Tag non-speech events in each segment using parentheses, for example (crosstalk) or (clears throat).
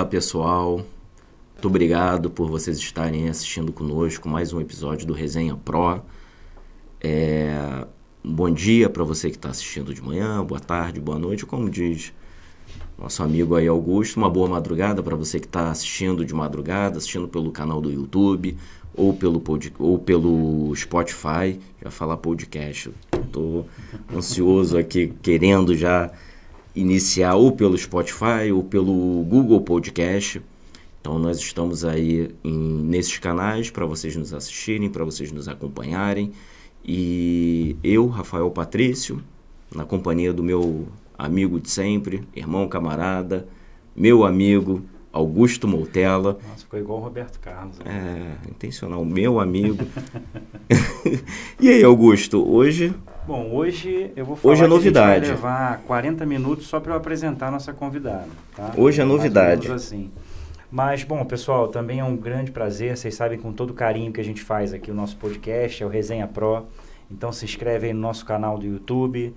Olá, pessoal. Muito obrigado por vocês estarem assistindo conosco mais um episódio do Resenha Pro. É... Bom dia para você que está assistindo de manhã, boa tarde, boa noite, como diz nosso amigo aí Augusto. Uma boa madrugada para você que está assistindo de madrugada, assistindo pelo canal do YouTube ou pelo, pod... ou pelo Spotify. Já falar podcast, estou ansioso aqui, querendo já iniciar ou pelo Spotify ou pelo Google Podcast. Então nós estamos aí em, nesses canais para vocês nos assistirem, para vocês nos acompanharem. E eu, Rafael Patrício, na companhia do meu amigo de sempre, irmão camarada, meu amigo Augusto Moutella. Nossa, ficou igual o Roberto Carlos. Né? É, intencional, meu amigo. (laughs) e aí, Augusto, hoje Bom, hoje eu vou falar hoje é novidade. vai levar 40 minutos só para eu apresentar a nossa convidada. Tá? Hoje é novidade. assim. Mas, bom, pessoal, também é um grande prazer. Vocês sabem com todo o carinho que a gente faz aqui o nosso podcast, é o Resenha Pro. Então se inscreve aí no nosso canal do YouTube,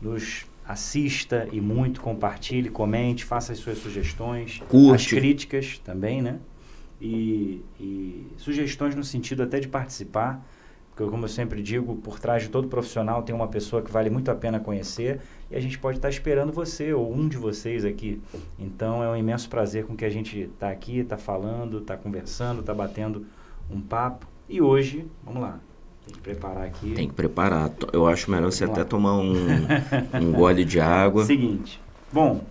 nos assista e muito, compartilhe, comente, faça as suas sugestões, Curte. as críticas também, né? E, e sugestões no sentido até de participar porque, como eu sempre digo, por trás de todo profissional tem uma pessoa que vale muito a pena conhecer e a gente pode estar esperando você ou um de vocês aqui. Então, é um imenso prazer com que a gente está aqui, está falando, está conversando, está batendo um papo. E hoje, vamos lá, tem que preparar aqui. Tem que preparar. Eu acho melhor você até tomar um, um (laughs) gole de água. Seguinte. Bom,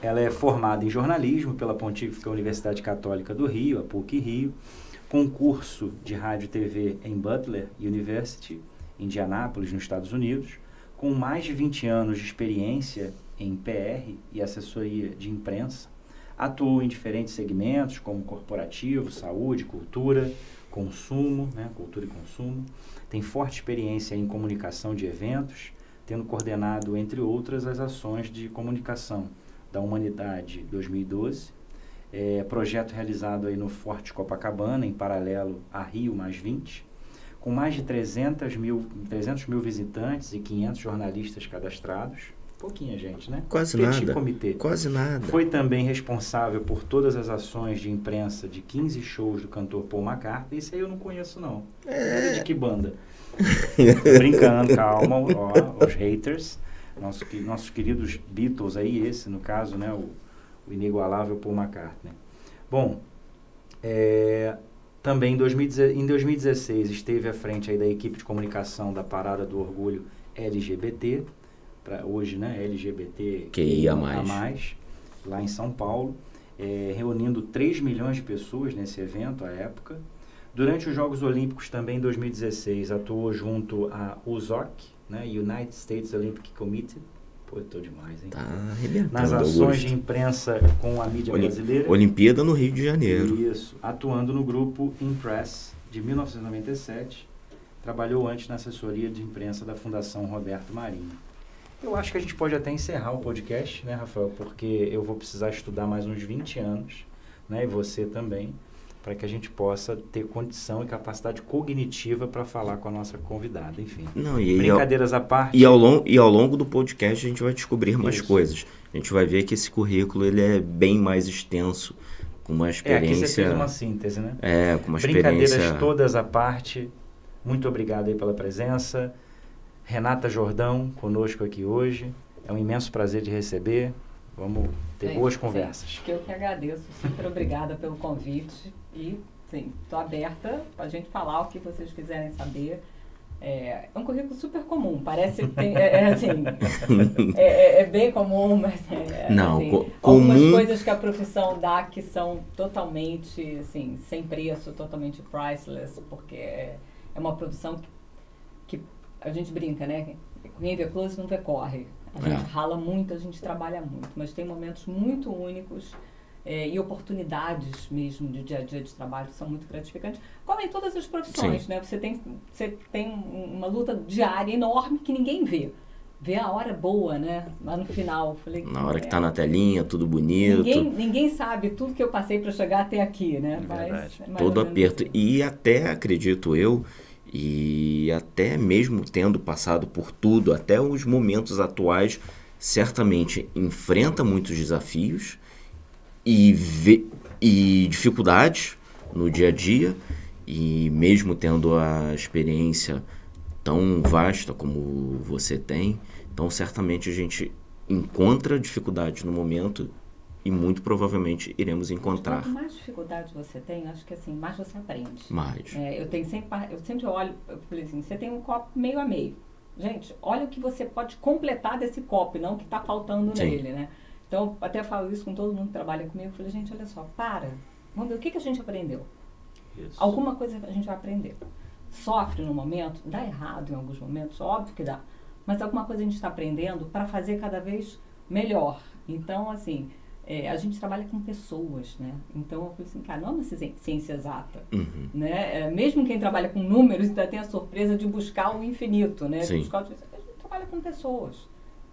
ela é formada em jornalismo pela Pontífica Universidade Católica do Rio, a PUC Rio concurso de rádio e TV em Butler University, Indianápolis, nos Estados Unidos, com mais de 20 anos de experiência em PR e assessoria de imprensa, atuou em diferentes segmentos como corporativo, saúde, cultura, consumo, né, cultura e consumo. Tem forte experiência em comunicação de eventos, tendo coordenado, entre outras, as ações de comunicação da Humanidade 2012 é, projeto realizado aí no Forte Copacabana, em paralelo a Rio mais 20, com mais de 300 mil, 300 mil visitantes e 500 jornalistas cadastrados. Pouquinha gente, né? Quase Petit nada. Comitê. Quase nada. Foi também responsável por todas as ações de imprensa de 15 shows do cantor Paul McCartney. Isso aí eu não conheço, não. É... De que banda? (laughs) Brincando, calma, ó, os haters. Nossos, nossos queridos Beatles aí, esse no caso, né? O, o inigualável Paul McCartney. Bom, é, também em, 2016, em 2016 esteve à frente aí da equipe de comunicação da Parada do Orgulho LGBT, para hoje, né, LGBT que ia mais. mais, lá em São Paulo, é, reunindo 3 milhões de pessoas nesse evento à época. Durante os Jogos Olímpicos também em 2016 atuou junto à USOC, né, United States Olympic Committee, Pô, tô demais, hein? Tá arrebentando. Nas ações de imprensa com a mídia brasileira. Olimpíada no Rio de Janeiro. Isso. Atuando no grupo Impress de 1997. Trabalhou antes na assessoria de imprensa da Fundação Roberto Marinho. Eu acho que a gente pode até encerrar o podcast, né, Rafael? Porque eu vou precisar estudar mais uns 20 anos, né? E você também para que a gente possa ter condição e capacidade cognitiva para falar com a nossa convidada, enfim. Não, e, Brincadeiras e ao, à parte. E ao, longo, e ao longo do podcast a gente vai descobrir mais Isso. coisas. A gente vai ver que esse currículo ele é bem mais extenso, com uma experiência... É, aqui você fez uma síntese, né? É, com uma Brincadeiras experiência... todas à parte, muito obrigado aí pela presença. Renata Jordão conosco aqui hoje. É um imenso prazer de receber. Vamos ter sim, boas conversas. Sim, que eu que agradeço. Super obrigada pelo convite. E, sim, estou aberta para a gente falar o que vocês quiserem saber. É, é um currículo super comum, parece tem, é, é, assim, (laughs) é, é, é, bem comum, mas é, Não, assim, co algumas comum... coisas que a profissão dá que são totalmente assim, sem preço, totalmente priceless, porque é, uma profissão que, que a gente brinca, né? Quem vê close não vê corre. A gente rala muito, a gente trabalha muito, mas tem momentos muito únicos é, e oportunidades mesmo de dia a dia de trabalho são muito gratificantes, como em todas as profissões, Sim. né? Você tem, você tem uma luta diária enorme que ninguém vê. Vê a hora boa, né? Lá no final. Falei, na hora que está na telinha, tudo bonito. Ninguém, ninguém sabe tudo que eu passei para chegar até aqui, né? É Mas, é Todo aperto. Assim. E até, acredito eu, e até mesmo tendo passado por tudo, até os momentos atuais, certamente enfrenta muitos desafios e, ve, e dificuldades no dia a dia, e mesmo tendo a experiência tão vasta como você tem, então certamente a gente encontra dificuldades no momento e muito provavelmente iremos encontrar. Quanto mais dificuldade você tem, acho que assim, mais você aprende. Mais. É, eu tenho sempre, eu sempre olho, eu falei assim, você tem um copo meio a meio. Gente, olha o que você pode completar desse copo, não o que está faltando Sim. nele, né? Então, até falo isso com todo mundo que trabalha comigo. Eu falei, gente, olha só, para. Vamos ver o que, que a gente aprendeu. Isso. Alguma coisa a gente vai aprender. Sofre no momento, dá errado em alguns momentos, óbvio que dá. Mas alguma coisa a gente está aprendendo para fazer cada vez melhor. Então, assim, é, a gente trabalha com pessoas, né? Então eu falei assim, cara, não é uma ciência exata, uhum. né? É, mesmo quem trabalha com números ainda tem a surpresa de buscar o infinito, né? De buscar o... A gente trabalha com pessoas,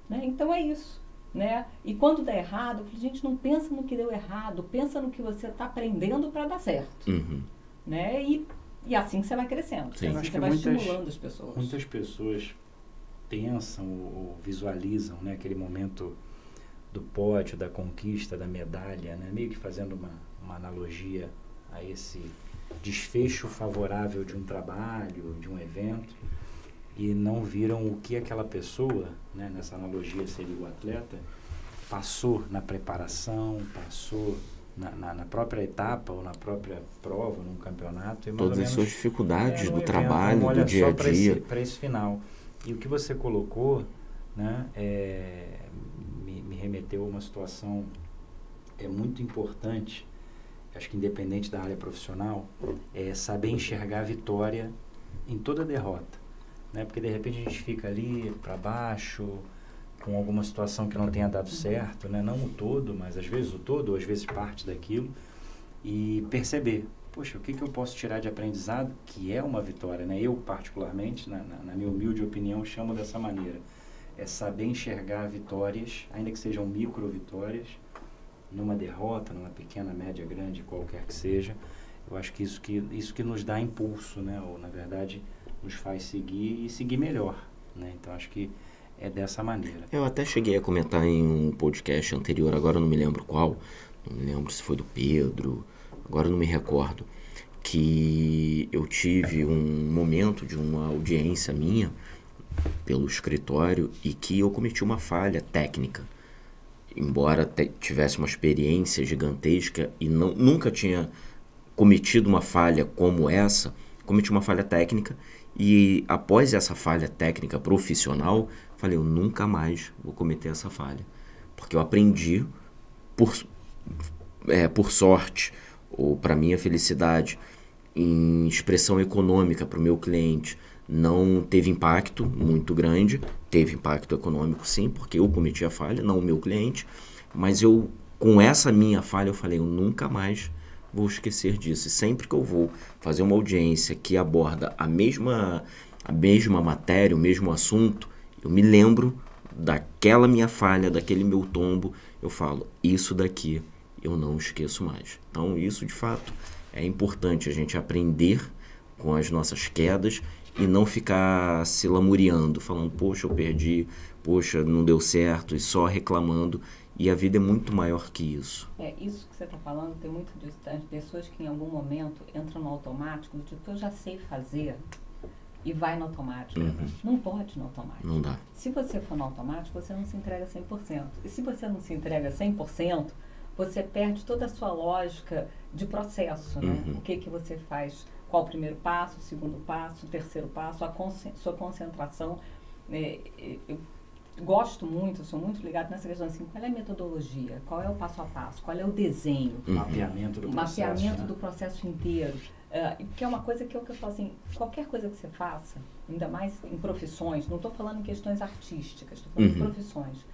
né? Então é isso, né? E quando dá errado, eu falei, gente, não pensa no que deu errado, pensa no que você está aprendendo para dar certo, uhum. né? E, e assim você vai crescendo, Sim. assim você vai muitas, estimulando as pessoas. Muitas pessoas pensam ou visualizam, né? Aquele momento do pódio, da conquista, da medalha, né? meio que fazendo uma, uma analogia a esse desfecho favorável de um trabalho, de um evento, e não viram o que aquela pessoa, né, nessa analogia seria o atleta, passou na preparação, passou na, na, na, própria etapa ou na própria prova, num campeonato. Todas as suas dificuldades é, do evento, trabalho, do dia a dia. Para esse, esse, final. E o que você colocou né, é, remeteu a uma situação é muito importante, acho que independente da área profissional, é saber enxergar a vitória em toda derrota. Né? Porque de repente a gente fica ali para baixo, com alguma situação que não tenha dado uhum. certo, né? não o todo, mas às vezes o todo, ou às vezes parte daquilo, e perceber, poxa, o que, que eu posso tirar de aprendizado, que é uma vitória, né? Eu, particularmente, na, na, na minha humilde opinião, chamo dessa maneira é saber enxergar vitórias, ainda que sejam micro vitórias, numa derrota, numa pequena, média, grande, qualquer que seja. Eu acho que isso que, isso que nos dá impulso, né? Ou, na verdade, nos faz seguir e seguir melhor, né? Então, acho que é dessa maneira. Eu até cheguei a comentar em um podcast anterior, agora não me lembro qual, não me lembro se foi do Pedro, agora não me recordo, que eu tive um momento de uma audiência minha pelo escritório e que eu cometi uma falha técnica. Embora tivesse uma experiência gigantesca e não, nunca tinha cometido uma falha como essa, cometi uma falha técnica e após essa falha técnica profissional, falei, eu nunca mais vou cometer essa falha. Porque eu aprendi, por, é, por sorte, ou para minha felicidade, em expressão econômica para o meu cliente, não teve impacto muito grande, teve impacto econômico sim, porque eu cometi a falha, não o meu cliente, mas eu com essa minha falha eu falei, eu nunca mais vou esquecer disso. E sempre que eu vou fazer uma audiência que aborda a mesma a mesma matéria, o mesmo assunto, eu me lembro daquela minha falha, daquele meu tombo, eu falo, isso daqui eu não esqueço mais. Então, isso de fato é importante a gente aprender com as nossas quedas e não ficar se lamuriando, falando, poxa, eu perdi, poxa, não deu certo, e só reclamando. E a vida é muito maior que isso. É, isso que você está falando, tem muito disso, tá? pessoas que em algum momento entram no automático, do tipo, eu já sei fazer, e vai no automático. Uhum. Não pode no automático. Não dá. Se você for no automático, você não se entrega 100%. E se você não se entrega 100%, você perde toda a sua lógica de processo, né? Uhum. O que, que você faz qual o primeiro passo, o segundo passo, o terceiro passo, a sua concentração. É, eu gosto muito, sou muito ligado nessa questão assim, qual é a metodologia, qual é o passo a passo, qual é o desenho. Uhum. Mapeamento do processo. Mapeamento né? do processo inteiro. Uh, porque é uma coisa que eu, que eu falo assim, qualquer coisa que você faça, ainda mais em profissões, não estou falando em questões artísticas, estou falando uhum. em profissões.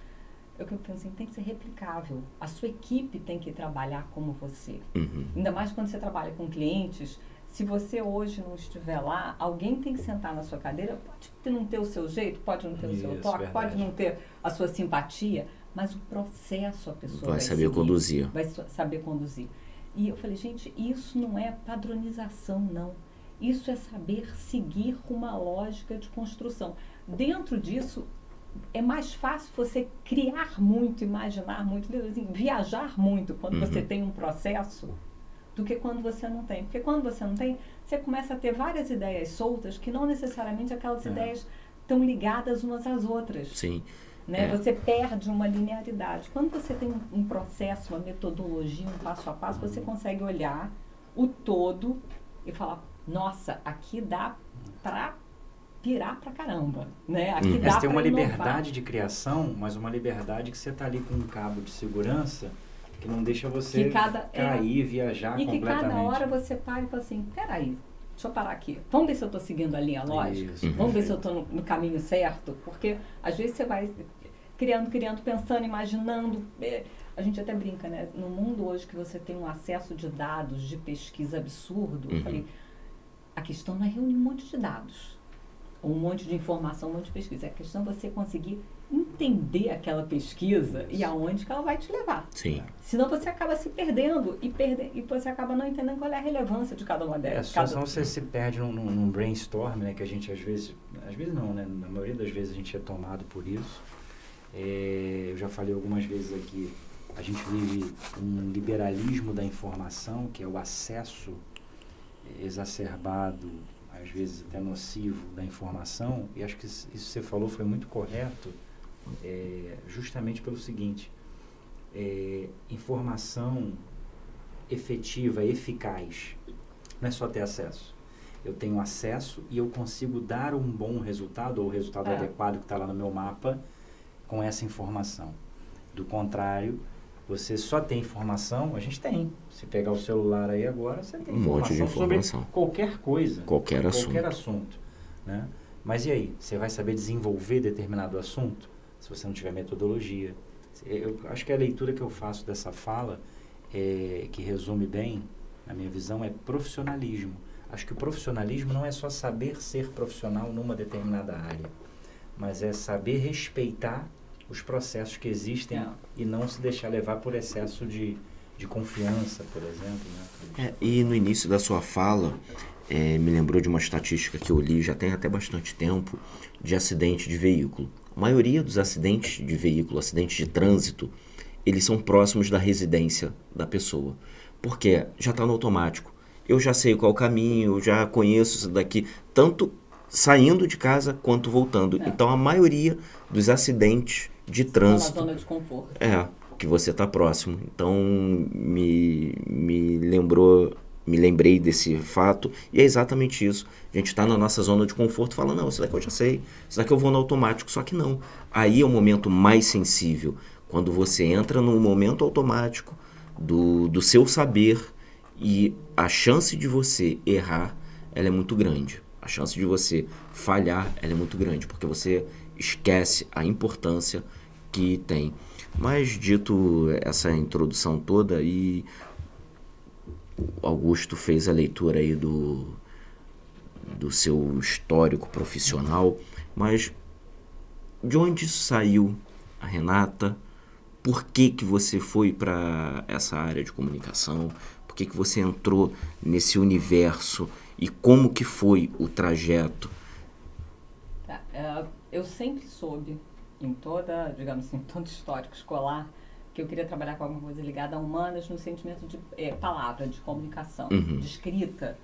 Eu que eu penso assim, tem que ser replicável. A sua equipe tem que trabalhar como você. Uhum. Ainda mais quando você trabalha com clientes se você hoje não estiver lá, alguém tem que sentar na sua cadeira. Pode não ter o seu jeito, pode não ter Isso, o seu toque, verdade. pode não ter a sua simpatia, mas o processo a pessoa vai, vai saber seguir, conduzir. Vai saber conduzir. E eu falei, gente, isso não é padronização, não. Isso é saber seguir uma lógica de construção. Dentro disso, é mais fácil você criar muito, imaginar muito, viajar muito quando Uhum. você tem um processo do que quando você não tem. Porque quando você não tem, você começa a ter várias ideias soltas que não necessariamente aquelas É. ideias estão ligadas umas às outras. Sim. Né? É. Você perde uma linearidade. Quando você tem um, um processo, uma metodologia, um passo a passo, você consegue olhar o todo e falar: nossa, aqui dá para pirar pra caramba, né? Aqui Uhum. dá Mas tem uma inovar. liberdade de criação, mas uma liberdade que você tá ali com um cabo de segurança que não deixa você Que cada- é. cair, viajar E que completamente. cada hora você para e fala assim: peraí, deixa eu parar aqui. Vamos ver se eu estou seguindo a linha lógica? Isso, Vamos ver se eu estou no, no caminho certo? Porque às vezes você vai criando, criando, pensando, imaginando. é, a gente até brinca, né? No mundo hoje que você tem um acesso de dados, de pesquisa absurdo, eu Uhum. falei, a questão não é reunir um monte de dados, ou um monte de informação, um monte de pesquisa. A questão é você conseguir entender aquela pesquisa e aonde que ela vai te levar. Sim. Senão você acaba se perdendo e, perde, e você acaba não entendendo qual é a relevância de cada uma É, delas. só cada- senão você se perde num, num- brainstorm, né? Que a gente às vezes, às vezes não, né? Na maioria das vezes a gente é tomado por isso. É, eu já falei algumas vezes aqui, a gente vive um liberalismo da informação, que é o acesso exacerbado, às vezes até nocivo da informação, e acho que isso isso que você falou foi muito correto, é, justamente pelo seguinte, é, informação efetiva, eficaz, não é só ter acesso. Eu tenho acesso e eu consigo dar um bom resultado, ou o resultado É. adequado que está lá no meu mapa, com essa informação. Do contrário, você só tem informação, a gente tem. Se pegar o celular aí agora, você tem Um monte de informação sobre qualquer coisa. Qualquer Qualquer assunto. assunto. né? Mas e aí? Você vai saber desenvolver determinado assunto se você não tiver metodologia? Eu acho que a leitura que eu faço dessa fala, é, que resume bem, na minha visão, é profissionalismo. Acho que o profissionalismo não é só saber ser profissional numa determinada área, mas é saber respeitar os processos que existem É. e não se deixar levar por excesso de, de confiança, por exemplo. Né? É, e no início da sua fala, é, me lembrou de uma estatística que eu li já tem até bastante tempo, de acidente de veículo. A maioria dos acidentes de veículo, acidentes de trânsito, eles são próximos da residência da pessoa. Porque já está no automático. Eu já sei qual o caminho, eu já conheço isso daqui, tanto saindo de casa quanto voltando. É. Então a maioria dos acidentes de Tá na trânsito zona de conforto. é, que você está próximo. Então me, me lembrou, me lembrei desse fato e é exatamente isso. A gente está na nossa zona de conforto, fala não, isso daqui eu já sei, isso daqui eu vou no automático, só que não. Aí é o momento mais sensível, quando você entra no momento automático do, do seu saber e a chance de você errar, ela é muito grande. A chance de você falhar, ela é muito grande, porque você esquece a importância que tem. Mas dito essa introdução toda e Augusto fez a leitura aí do do seu histórico profissional, mas de onde saiu a Renata? Por que que você foi para essa área de comunicação? Por que que você entrou nesse universo e como que foi o trajeto? Tá, é, eu sempre soube, em toda, digamos assim, (laughs) todo histórico escolar, que eu queria trabalhar com alguma coisa ligada a humanas no sentimento de é, palavra, de comunicação, Uhum. de escrita.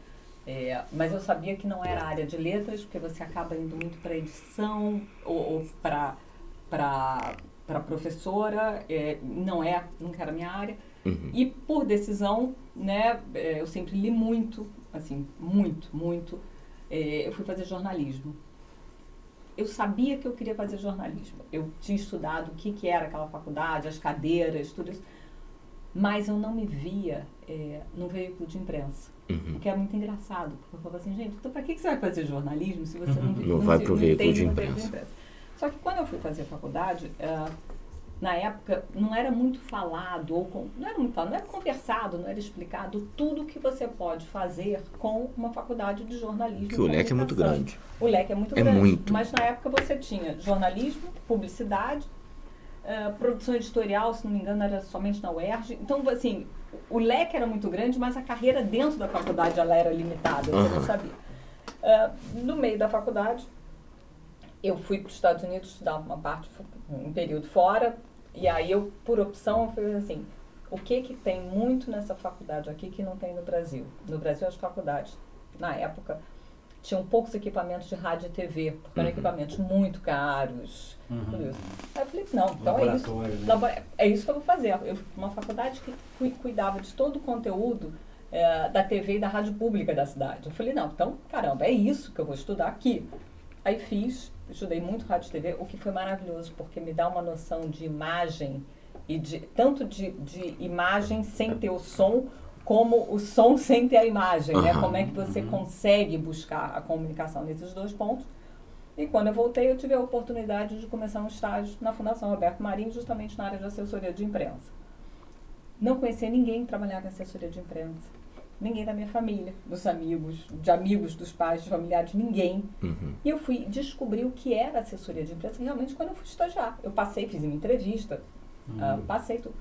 É, mas eu sabia que não era área de letras, porque você acaba indo muito para edição ou, ou para para professora, é, não é, nunca era minha área. Uhum. E por decisão, né, é, eu sempre li muito, assim, muito, muito. É, eu fui fazer jornalismo. Eu sabia que eu queria fazer jornalismo. Eu tinha estudado o que, que era aquela faculdade, as cadeiras, tudo isso. Mas eu não me via é, no veículo de imprensa. Uhum. O que é muito engraçado. Porque eu falava assim, gente, então para que, que você vai fazer jornalismo se você (laughs) não, Não vai se- pro veículo de imprensa. Só que quando eu fui fazer faculdade, ah, na época não era muito falado, ou não era muito falado, não era conversado, não era explicado tudo que você pode fazer com uma faculdade de jornalismo. Que o leque é muito grande. O leque é muito É grande. muito. Mas na época você tinha jornalismo, publicidade, ah, produção editorial, se não me engano, era somente na UERJ. Então, assim, o leque era muito grande, mas a carreira dentro da faculdade ela era limitada, você Aham. não sabia. Ah, no meio da faculdade, eu fui para os Estados Unidos estudar uma parte, um período fora, e aí eu, por opção, eu falei assim, o que que tem muito nessa faculdade aqui que não tem no Brasil? No Brasil, as faculdades, na época, tinham poucos equipamentos de rádio e TV, porque eram Uhum. equipamentos muito caros, Uhum. Aí eu falei, não, então é isso. Né? É isso que eu vou fazer. Eu uma faculdade que cui- cuidava de todo o conteúdo eh, da TV e da rádio pública da cidade. Eu falei, não, então, caramba, é isso que eu vou estudar aqui. Aí fiz, estudei muito rádio e TV, o que foi maravilhoso, porque me dá uma noção de imagem, e de tanto de, de imagem sem ter o som, como o som (laughs) sem ter a imagem, né? Como é que você consegue buscar a comunicação nesses dois pontos. E quando eu voltei, eu tive a oportunidade de começar um estágio na Fundação Roberto Marinho, justamente na área de assessoria de imprensa. Não conhecia ninguém que trabalhava em assessoria de imprensa. Ninguém da minha família, dos amigos, de amigos dos pais, de familiares, ninguém. Uhum. E eu fui descobrir o que era assessoria de imprensa realmente quando eu fui estagiar. Eu passei, fiz uma entrevista, ah, passei tudo.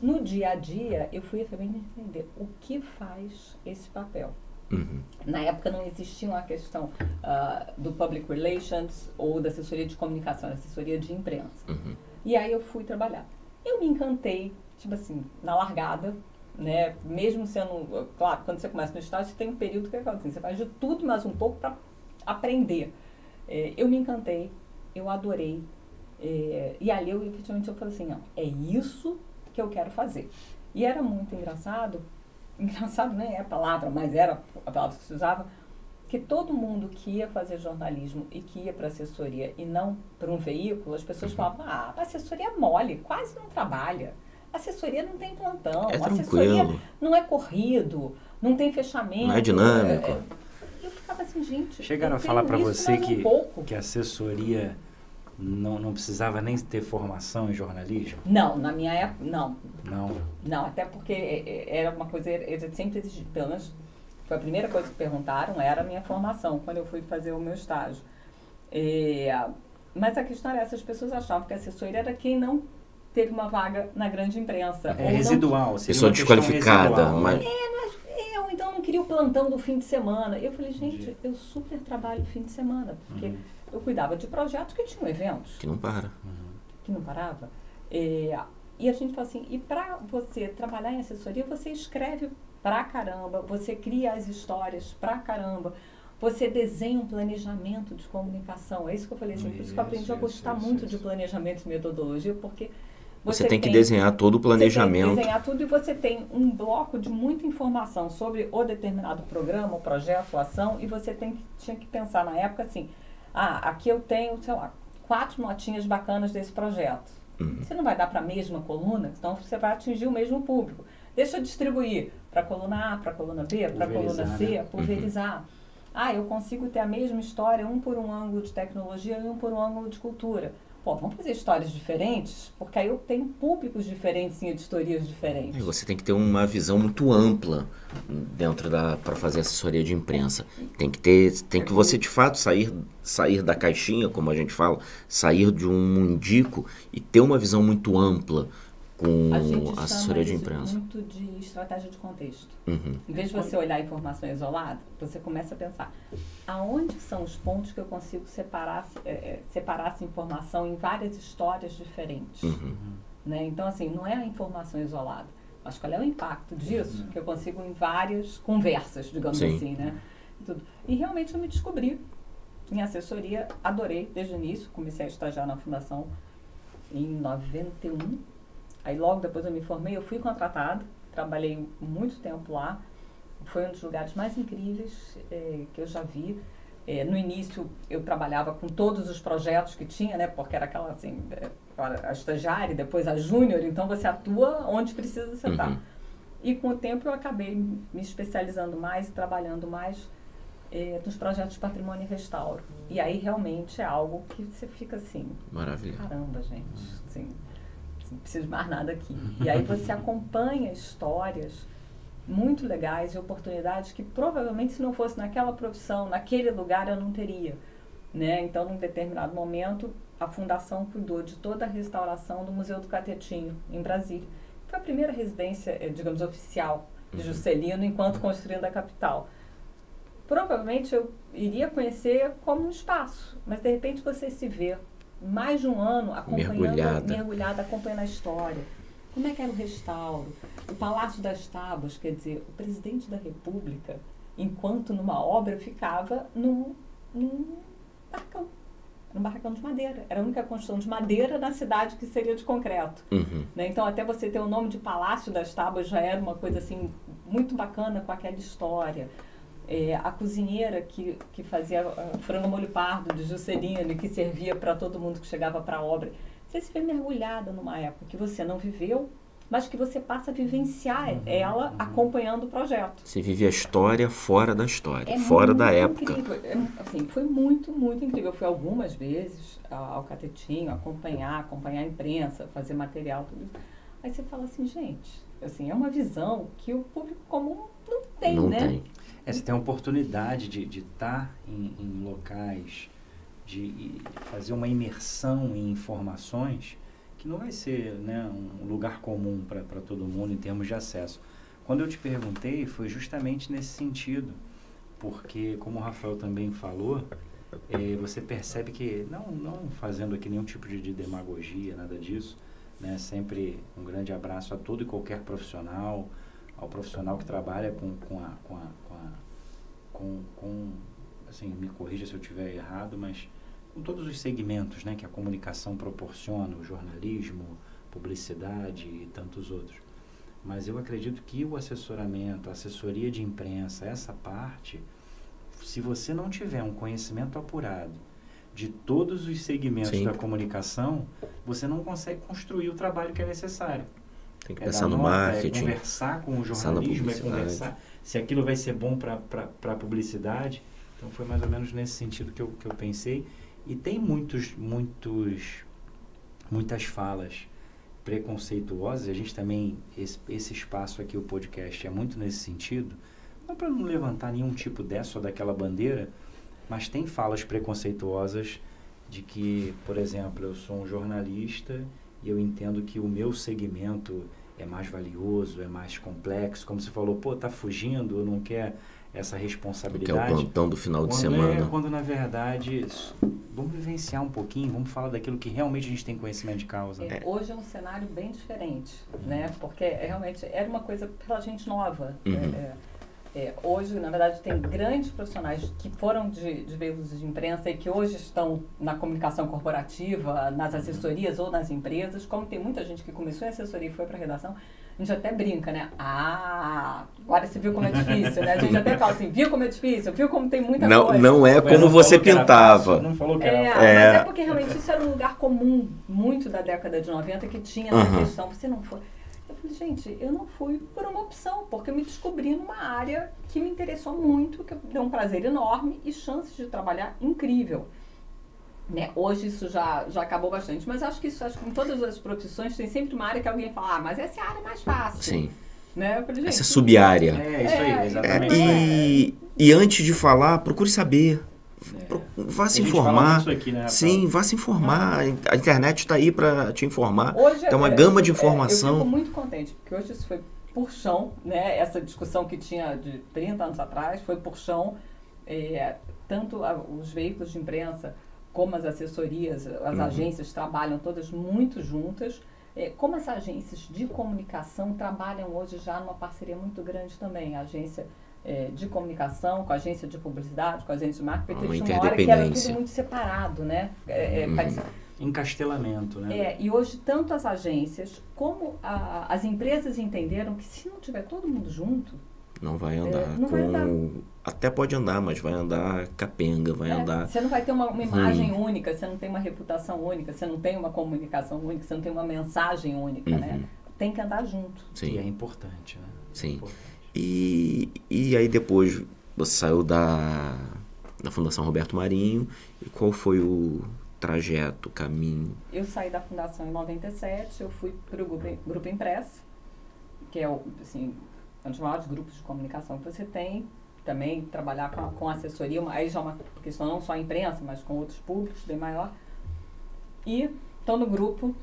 No dia a dia, eu fui também entender o que faz esse papel. Uhum. Na época não existia a questão ah, do public relations ou da assessoria de comunicação, era assessoria de imprensa. Uhum. E aí eu fui trabalhar. Eu me encantei, tipo assim, na largada, né? Mesmo sendo, claro, quando você começa no estágio, você tem um período que é assim, você faz de tudo mais um pouco para aprender. É, eu me encantei, eu adorei. É, e ali eu efetivamente eu falei assim, é isso que eu quero fazer. E era muito engraçado, (laughs) engraçado nem é a palavra, mas era a palavra que se usava, que todo mundo que ia fazer jornalismo e que ia para assessoria e não para um veículo, as pessoas falavam, ah, a assessoria é mole, quase não trabalha. Assessoria não tem plantão, É assessoria tranquilo. não é corrido, não tem fechamento. Não é dinâmico. é- é- Eu ficava assim, gente. Chegaram a falar para você mais um que, que assessoria não, não precisava nem ter formação em jornalismo? Não, na minha época, não. Não. Não, até porque é, é, era uma coisa, eu sempre exigi, pelo menos foi a primeira coisa que perguntaram, era a minha formação, quando eu fui fazer o meu estágio. É, mas a questão era essa, as pessoas achavam que a assessoria era quem não teve uma vaga na grande imprensa. É não residual. seria Pessoa desqualificada, residual, mas- né? É, ou então não queria o plantão do fim de semana. Eu falei, gente, eu super trabalho fim de semana, porque Uhum. eu cuidava de projetos que tinham eventos, Que não para. que não parava. É, e a gente fala assim, e para você trabalhar em assessoria, você escreve pra caramba, você cria as histórias pra caramba, você desenha um planejamento de comunicação. É isso que eu falei assim, por isso que eu aprendi Isso, a gostar isso, muito isso. de planejamento e metodologia, porque Você, tem que desenhar todo o você tem planejamento. que desenhar tudo e você tem um bloco de muita informação sobre o determinado programa, o projeto, a ação, e você tem que, tinha que pensar na época assim, ah, aqui eu tenho, sei lá, quatro notinhas bacanas desse projeto. Uhum. Você não vai dar para a mesma coluna, então você vai atingir o mesmo público. Deixa eu distribuir para a coluna A, para a coluna B, para a coluna C, né? pulverizar. Ah, eu consigo ter a mesma história, um por um ângulo de tecnologia e um por um ângulo de cultura. Pô, vamos fazer histórias diferentes, porque aí eu tenho públicos diferentes em editorias E diferentes. você tem que ter uma visão muito ampla dentro da para fazer assessoria de imprensa. Tem que ter, tem que você de fato sair sair da caixinha, como a gente fala, sair de um mundico e ter uma visão muito ampla com A gente a chama assessoria de imprensa. muito de estratégia de contexto. Uhum. Em vez de você olhar a informação isolada, você começa a pensar aonde são os pontos que eu consigo separar, eh, eh, separar essa informação em várias histórias diferentes. Uhum. Né? Então, assim, não é a informação isolada. Mas qual é o impacto disso que eu consigo em várias conversas, digamos Sim. assim, né? E, tudo. e realmente eu me descobri em assessoria, adorei desde o início, comecei a estagiar na fundação em 91. Aí logo depois eu me formei, eu fui contratada, trabalhei muito tempo lá. Foi um dos lugares mais incríveis eh, que eu já vi. Eh, no início eu trabalhava com todos os projetos que tinha, né? Porque era aquela assim, eh, a estagiária, depois a júnior, então você atua onde precisa você estar. Uhum. E com o tempo eu acabei me especializando mais e trabalhando mais eh, nos projetos de patrimônio e restauro. E aí realmente é algo que você fica assim, Maravilha. caramba, gente, assim, assim, não preciso de mais nada aqui. E aí você (laughs) acompanha histórias muito legais e oportunidades que provavelmente se não fosse naquela profissão, naquele lugar, eu não teria. Né? Então, num determinado momento, a fundação cuidou de toda a restauração do Museu do Catetinho, em Brasília. Foi a primeira residência, eh, digamos, oficial de Juscelino enquanto construindo a capital. provavelmente eu iria conhecer como um espaço, mas de repente você se vê mais de um ano acompanhando, Mergulhada. mergulhada acompanhando a história. Como é que era o restauro? O Palácio das Tábuas, quer dizer, o presidente da República, enquanto numa obra, ficava num, num barracão. Num barracão de madeira. Era a única construção de madeira na cidade que seria de concreto. Uhum. Né? Então, até você ter o nome de Palácio das Tábuas já era uma coisa assim muito bacana com aquela história. É, a cozinheira que, que fazia uh, frango molho pardo de Juscelino e que servia para todo mundo que chegava para a obra. Você se vê mergulhada numa época que você não viveu, mas que você passa a vivenciar Uhum, ela uhum. acompanhando o projeto. Você vive a história fora da história, É fora da época. É, assim, foi muito, muito incrível. Eu fui algumas vezes ao Catetinho acompanhar, acompanhar a imprensa, fazer material, tudo isso. Aí você fala assim, gente, assim, é uma visão que o público comum não tem, não né? tem. É, você tem a oportunidade de estar em, em locais, de fazer uma imersão em informações que não vai ser né, um lugar comum para todo mundo em termos de acesso. Quando eu te perguntei, foi justamente nesse sentido, porque, como o Rafael também falou, eh, você percebe que, não, não fazendo aqui nenhum tipo de, de demagogia, nada disso, né, sempre um grande abraço a todo e qualquer profissional, ao profissional que trabalha com, com, a, com, a, com, a, com, com, assim, me corrija se eu estiver errado, mas com todos os segmentos né, que a comunicação proporciona, o jornalismo, publicidade e tantos outros. Mas eu acredito que o assessoramento, a assessoria de imprensa, essa parte, se você não tiver um conhecimento apurado de todos os segmentos Sim. da comunicação, você não consegue construir o trabalho que é necessário. Tem que É pensar no nota, marketing. É conversar com o jornalismo, é conversar se aquilo vai ser bom para a publicidade. Então foi mais ou menos nesse sentido que eu, que eu pensei. E tem muitos, muitos, muitas falas preconceituosas. A gente também, esse, esse espaço aqui, o podcast, é muito nesse sentido. Não para não levantar nenhum tipo dessa ou daquela bandeira, mas tem falas preconceituosas de que, por exemplo, eu sou um jornalista e eu entendo que o meu segmento é mais valioso, é mais complexo. Como você falou, pô, tá fugindo, não quer essa Que é o responsabilidade. plantão do final de quando, semana. É, quando na verdade, vamos vivenciar um pouquinho, vamos falar daquilo que realmente a gente tem conhecimento de causa. É, Hoje é um cenário bem diferente, né? Porque é, realmente era uma coisa pela gente nova. Uhum. É, é, hoje, na verdade, tem grandes profissionais que foram de, de veículos de imprensa e que hoje estão na comunicação corporativa, nas assessorias ou nas empresas. Como tem muita gente que começou em assessoria e foi para redação, a gente até brinca, né? Ah, agora você viu como é difícil, né? A gente até fala assim, viu como é difícil, viu como tem muita Não, coisa. não é como não você pintava. fácil, não falou que era É. É. mas é porque realmente isso era um lugar comum, muito da década de 90, que tinha essa Aham. questão. Você não foi. Falei, gente, eu não fui por uma opção, porque eu me descobri numa área que me interessou muito, que deu um prazer enorme e chances de trabalhar incrível. Né? Hoje isso já, já acabou bastante, mas acho que isso, acho que em todas as profissões tem sempre uma área que alguém fala, ah, mas essa é a área mais fácil. Sim. Né? Falei, Essa é sub-área. É, isso É, aí, exatamente. E, e antes de falar, procure saber. É. Vá se informar. aqui, né? Sim, vá se informar. A internet está aí para te informar. Hoje, Tem uma é, gama de é, informação. eu fico muito contente, porque hoje isso foi por chão, né? Essa discussão que tinha de 30 anos atrás foi por chão. É, tanto a- os veículos de imprensa como as assessorias, as Uhum. agências trabalham todas muito juntas. É, como as agências de comunicação trabalham hoje já numa parceria muito grande também. A agência é, de comunicação com a agência de publicidade, com a agência de marketing, Uma porque tinha uma hora que era tudo muito separado, né? É, é, parecia- Encastelamento, né? é, e hoje tanto as agências como a- as empresas entenderam que se não tiver todo mundo junto, Não vai andar não com. vai andar. Até pode andar, mas vai andar capenga, vai é, andar. você não vai ter uma, uma imagem única, você não tem uma reputação única, você não tem uma comunicação única, você não tem uma mensagem única, né? Uhum. Tem que andar junto. Que é Sim. importante, né? Sim. É importante. E, e aí depois você saiu da, da Fundação Roberto Marinho. E qual foi o trajeto, caminho? Eu saí da fundação em 97, eu fui para o grupo, grupo Impress, que é o, assim, um dos maiores grupos de comunicação que você tem. Também trabalhar com, com assessoria, uma- aí já é uma questão não só a imprensa, mas com outros públicos bem maior. E estou no grupo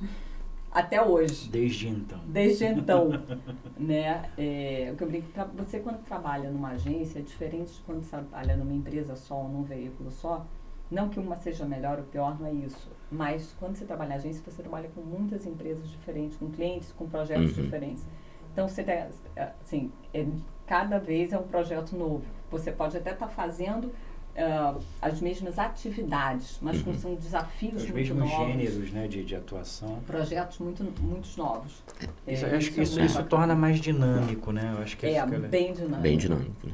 até hoje. Desde então. Desde então, (laughs) né? É, o que eu brinco, você quando trabalha numa agência, é diferente de quando trabalha numa empresa só ou num veículo só. Não que uma seja melhor ou pior, não é isso. Mas quando você trabalha em agência, você trabalha com muitas empresas diferentes, com clientes, com projetos uhum. diferentes. Então, você tem, assim, é, cada vez é um projeto novo. Você pode até estar tá fazendo uh, as mesmas atividades, mas uhum. são desafios Os muito mesmos novos. gêneros né, de, de atuação. Projetos muito, muitos novos. Isso, é, acho que isso, isso torna mais dinâmico, né? Eu acho que é, bem dinâmico. Bem dinâmico, né?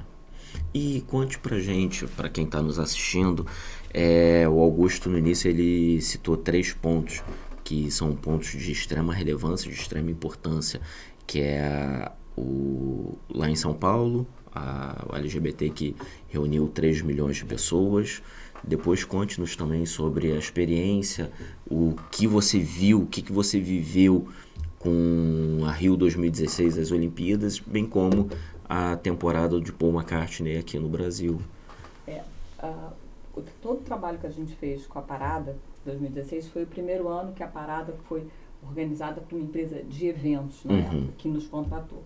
E conte pra gente, para quem está nos assistindo, é, o Augusto no início ele citou três pontos que são pontos de extrema relevância, de extrema importância, que é o, lá em São Paulo, a, o LGBT que reuniu 3 milhões de pessoas. Depois conte-nos também sobre a experiência, o que você viu, o que, que você viveu com a Rio 2016, as Olimpíadas, bem como a temporada de Paul McCartney aqui no Brasil. É, uh, todo o trabalho que a gente fez com a Parada 2016 foi o primeiro ano que a Parada foi organizada por uma empresa de eventos né, uhum. que nos contratou.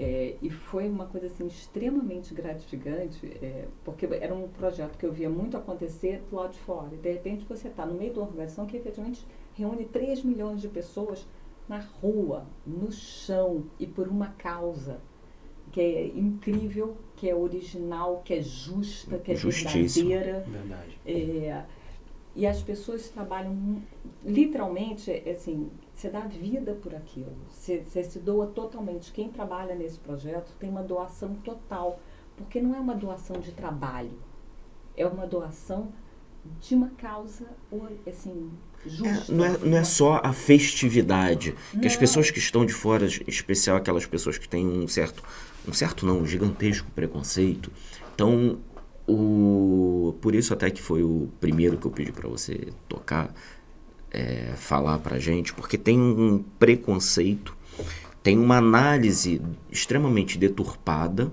É, e foi uma coisa assim extremamente gratificante, é, porque era um projeto que eu via muito acontecer do lado de fora. E de repente você está no meio de uma organização que efetivamente reúne 3 milhões de pessoas na rua, no chão e por uma causa que é incrível, que é original, que é justa, que é Justíssimo. verdadeira. Verdade. É, e as pessoas trabalham literalmente, é, assim, você dá vida por aquilo. Você, você se doa totalmente. Quem trabalha nesse projeto tem uma doação total, porque não é uma doação de trabalho, é uma doação de uma causa, assim, justa. É, não, é, não é só a festividade, que as pessoas que estão de fora, em especial aquelas pessoas que têm um certo, um certo não, um gigantesco preconceito, então o, por isso até que foi o primeiro que eu pedi para você tocar, é, falar para gente, porque tem um preconceito, tem uma análise extremamente deturpada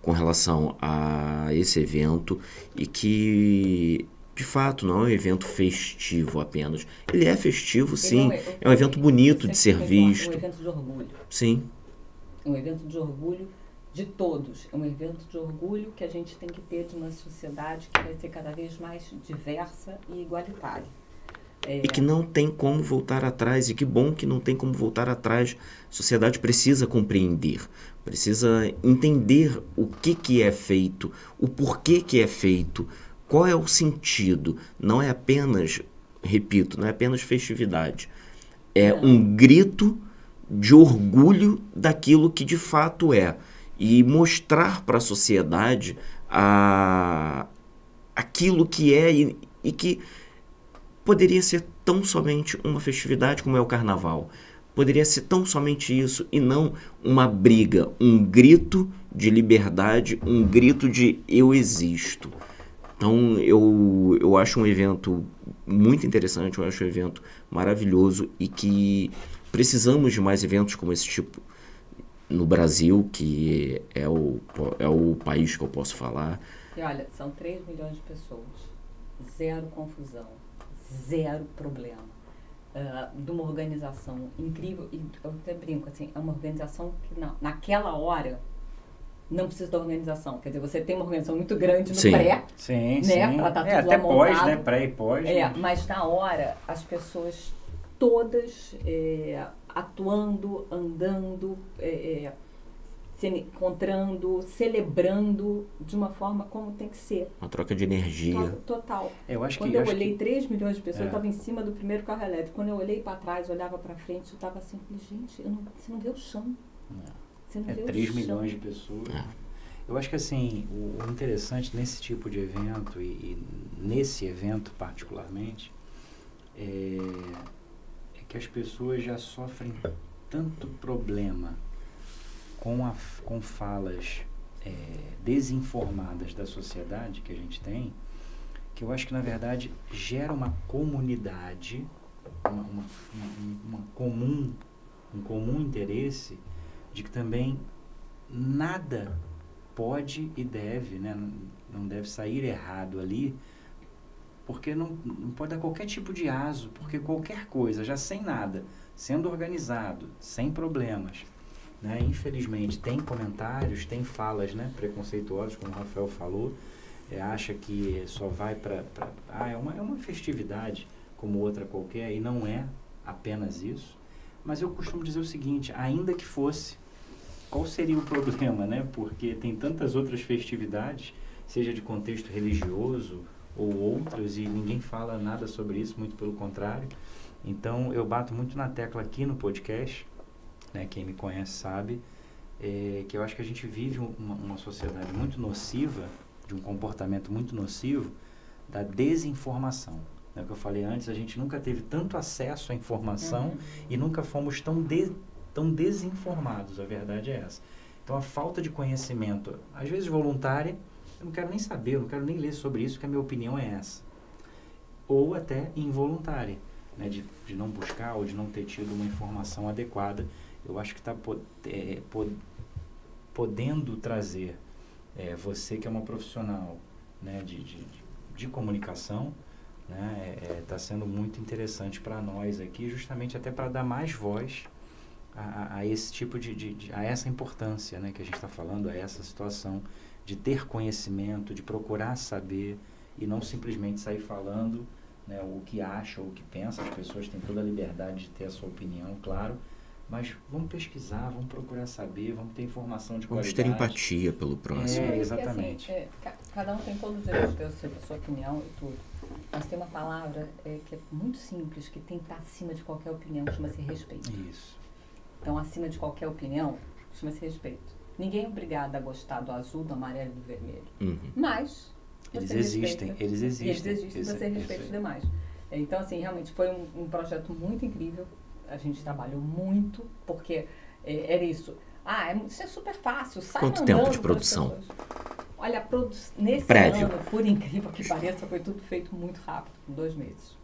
com relação a esse evento e que de fato não é um evento festivo apenas. Ele é festivo, sim. É, é, um evento bonito de ser visto. É um evento de orgulho. Sim. É um evento de orgulho de todos. É um evento de orgulho que a gente tem que ter de uma sociedade que vai ser cada vez mais diversa e igualitária. É. E que não tem como voltar atrás, e que bom que não tem como voltar atrás. A sociedade precisa compreender, precisa entender o que, que é feito, o porquê que é feito, qual é o sentido. Não é apenas, repito, não é apenas festividade. É não. um grito de orgulho daquilo que de fato é. E mostrar para a sociedade a, aquilo que é e, e que poderia ser tão somente uma festividade como é o carnaval. Poderia ser tão somente isso e não uma briga, um grito de liberdade, um grito de eu existo. Então eu, eu acho um evento muito interessante, eu acho um evento maravilhoso e que precisamos de mais eventos como esse tipo no Brasil, que é o, é o país que eu posso falar. E olha, são 3 milhões de pessoas, zero confusão zero problema. Uh, de uma organização incrível, e eu até brinco, assim, é uma organização que na, naquela hora não precisa da organização. Quer dizer, você tem uma organização muito grande no sim. pré, sim, né? Sim. Pra tá é, tudo até pós, né? Pré e pós. É, mas na hora, as pessoas todas é, atuando, andando, é, é se encontrando, celebrando de uma forma como tem que ser. Uma troca de energia. Total. Eu acho Quando que, eu, eu olhei que... 3 milhões de pessoas, é. eu estava em cima do primeiro carro elétrico. Quando eu olhei para trás, olhava para frente, eu estava assim, gente, não, você não vê o chão. É. Você não é vê 3 milhões de pessoas. É. Eu acho que assim, o, o, interessante nesse tipo de evento e, e nesse evento particularmente é, é que as pessoas já sofrem tanto problema com, a, com falas é, desinformadas da sociedade que a gente tem, que eu acho que na verdade gera uma comunidade, uma, uma, uma, uma comum, um comum interesse de que também nada pode e deve, né, não deve sair errado ali, porque não, não pode dar qualquer tipo de aso, porque qualquer coisa, já sem nada, sendo organizado, sem problemas, né? Infelizmente tem comentários, tem falas, né, preconceituosas, como o Rafael falou, é, acha que só vai para ah, é uma é uma festividade como outra qualquer e não é apenas isso. Mas eu costumo dizer o seguinte, ainda que fosse, qual seria o problema, né? Porque tem tantas outras festividades, seja de contexto religioso ou outras, e ninguém fala nada sobre isso, muito pelo contrário. Então, eu bato muito na tecla aqui no podcast, né? Quem me conhece sabe, é, que eu acho que a gente vive uma, uma sociedade muito nociva, de um comportamento muito nocivo, da desinformação. É o que eu falei antes, a gente nunca teve tanto acesso à informação uhum. e nunca fomos tão, de, tão desinformados, a verdade é essa. Então, a falta de conhecimento, às vezes voluntária, eu não quero nem saber, eu não quero nem ler sobre isso, porque a minha opinião é essa. Ou até involuntária, né, de, de não buscar ou de não ter tido uma informação adequada. Eu acho que está é, podendo trazer é, você que é uma profissional né, de, de, de comunicação, né? Está é, tá sendo muito interessante para nós aqui, justamente até para dar mais voz a, a esse tipo de, de, de, a essa importância, né, que a gente está falando, a essa situação de ter conhecimento, de procurar saber e não simplesmente sair falando né, o que acha ou o que pensa. As pessoas têm toda a liberdade de ter a sua opinião, claro, mas vamos pesquisar, vamos procurar saber, vamos ter informação de vamos qualidade. Vamos ter empatia pelo próximo. É, exatamente. Assim, é, cada um tem todo o direito de ter a sua opinião e tudo. Mas tem uma palavra é, que é muito simples, que tem que estar acima de qualquer opinião, chama-se respeito. Isso. Então, acima de qualquer opinião, chama-se respeito. Ninguém é obrigado a gostar do azul, do amarelo e do vermelho. Uhum. Mas. Eles existem, respeita, eles existem. Eles existem, você respeita os demais. Então, assim, realmente foi um, um projeto muito incrível a gente trabalhou muito, porque é, era isso. Ah, é, isso é super fácil. Sai Quanto tempo de produção? Olha, produ nesse Prévio. ano, por incrível que pareça, foi tudo feito muito rápido, em dois meses.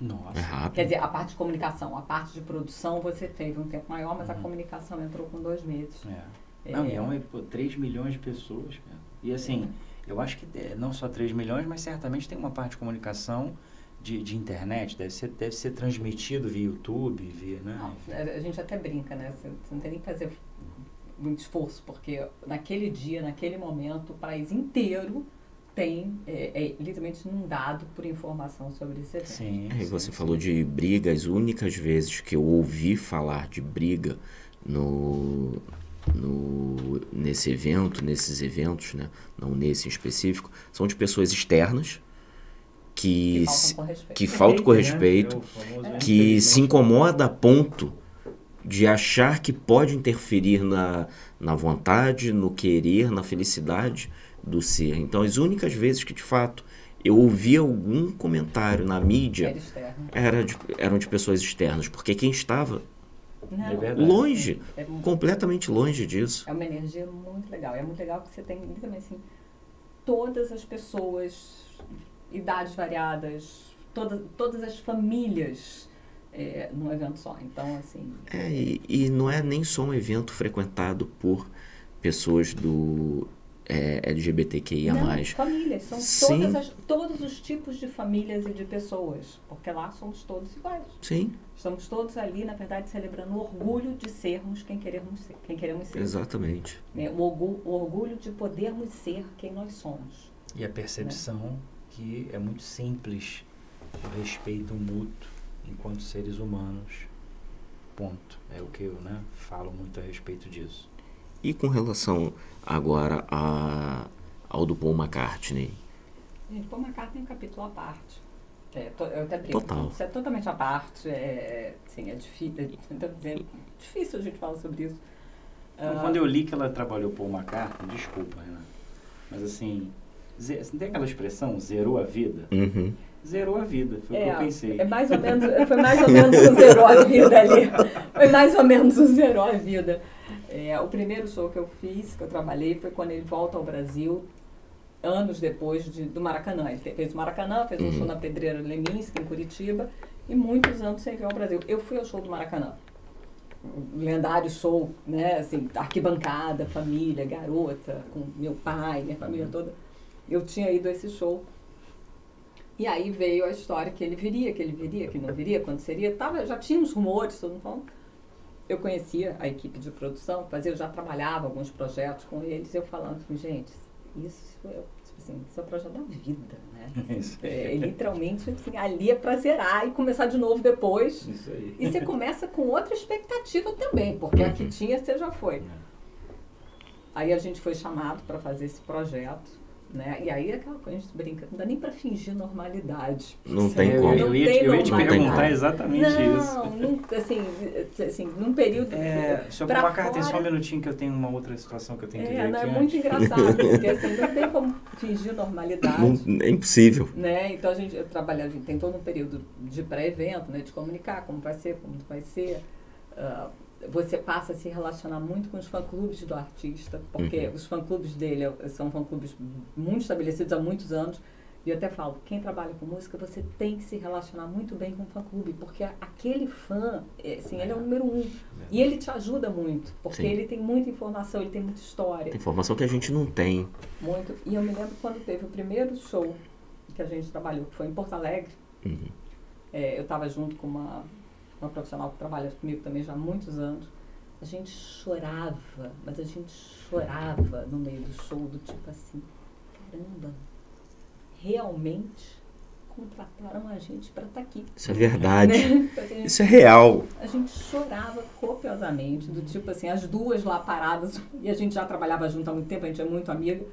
Nossa. É rápido. Quer dizer, a parte de comunicação, a parte de produção você teve um tempo maior, mas uhum. a comunicação entrou com dois meses. É. Não, e é um, pô, 3 milhões de pessoas, cara. E assim, é. eu acho que é, não só 3 milhões, mas certamente tem uma parte de comunicação de, de, internet, deve ser, deve ser transmitido via YouTube, via, né? Não, a gente até brinca, né? Você, você não tem nem que fazer muito esforço, porque naquele dia, naquele momento, o país inteiro tem, é, é literalmente inundado por informação sobre esse evento. Sim, é, sim você sim. falou de briga, as únicas vezes que eu ouvi falar de briga no, no, nesse evento, nesses eventos, né? não nesse em específico, são de pessoas externas, que, que faltam com respeito, né? que se incomoda a ponto de achar que pode interferir na, na vontade, no querer, na felicidade do ser. Então, as únicas vezes que de fato eu ouvi algum comentário na mídia era de, eram de pessoas externas, porque quem estava Não, É longe, é, completamente longe disso. É uma energia muito legal. É muito legal que você tem também assim todas as pessoas idades variadas, toda, todas as famílias é, num evento só. Então, assim. É, e, e, não é nem só um evento frequentado por pessoas do é, LGBTQIA. Não, famílias. São todas as, todos os tipos de famílias e de pessoas. Porque lá somos todos iguais. Sim. Estamos todos ali, na verdade, celebrando o orgulho de sermos quem queremos ser. Quem queremos ser. Exatamente. É, o, orgulho, o orgulho de podermos ser quem nós somos. E a percepção né? Que é muito simples o respeito mútuo enquanto seres humanos. Ponto. É o que eu né, falo muito a respeito disso. E com relação agora a, ao do Paul McCartney? Gente, Paul McCartney é um capítulo à parte. É, to, eu até brinco. Total. Isso é totalmente à parte. É, sim, é difícil. É, difícil a gente falar sobre isso. Uh, quando eu li que ela trabalhou Paul McCartney, desculpa, Renan, mas assim, não tem aquela expressão, zerou a vida? Uhum. Zerou a vida, foi o que eu pensei. É mais ou menos, foi mais ou menos o zerou a vida ali. Foi mais ou menos o zerou a vida. É, o primeiro show que eu fiz, que eu trabalhei, foi quando ele volta ao Brasil, anos depois de, do Maracanã. Ele fez o Maracanã, fez um Uhum. show na Pedreira Leminski, em Curitiba, e muitos anos sem vir ao Brasil. Eu fui ao show do Maracanã. Um lendário show, né, assim, arquibancada, família, garota, com meu pai, minha família toda. Eu tinha ido a esse show E aí veio a história que ele viria, que ele viria, que não viria, quando seria. Tava, já tinha uns rumores, todo mundo falando. Eu conhecia a equipe de produção, fazia, eu já trabalhava alguns projetos com eles, eu falando assim, gente, isso é, tipo assim, isso é o projeto da vida, né? (laughs) Isso. É, literalmente, assim, ali é pra zerar e começar de novo depois. Isso aí. E você começa com outra expectativa também, porque a que tinha você já foi. Aí a gente foi chamado para fazer esse projeto, né? E aí é aquela coisa, a gente brinca, não dá nem para fingir normalidade. Não tem eu, como. eu ia, te- eu ia te perguntar exatamente não, isso. (laughs) Não, assim, assim, num período. É, senhor pra Paul McCartney, só um minutinho que eu tenho uma outra situação que eu tenho que É, ver não, é muito antes. engraçado, (laughs) porque assim, não tem como fingir normalidade. Não- é impossível. né? Então a gente eu trabalha, a gente tem todo um período de pré-evento, né? De comunicar como vai ser, como não vai ser. Ah, você passa a se relacionar muito com os fã-clubes do artista, porque Uhum. os fã-clubes dele é- são fã-clubes muito estabelecidos há muitos anos. E eu até falo, quem trabalha com música, você tem que se relacionar muito bem com o fã-clube, porque aquele fã, é, assim, ele é o número um. E ele te ajuda muito, porque Sim. ele tem muita informação, ele tem muita história. Tem informação que a gente não tem. Muito. E eu me lembro quando teve o primeiro show que a gente trabalhou, que foi em Porto Alegre. Uhum. É, eu estava junto com uma, uma profissional que trabalha comigo também já há muitos anos. A gente chorava, mas a gente chorava no meio do show, do tipo assim, caramba, realmente contrataram a gente para estar aqui. Isso é verdade. (laughs) Né? A gente Isso é real. a gente chorava copiosamente, do tipo assim, as duas lá paradas, (laughs) e a gente já trabalhava junto há muito tempo, a gente é muito amiga.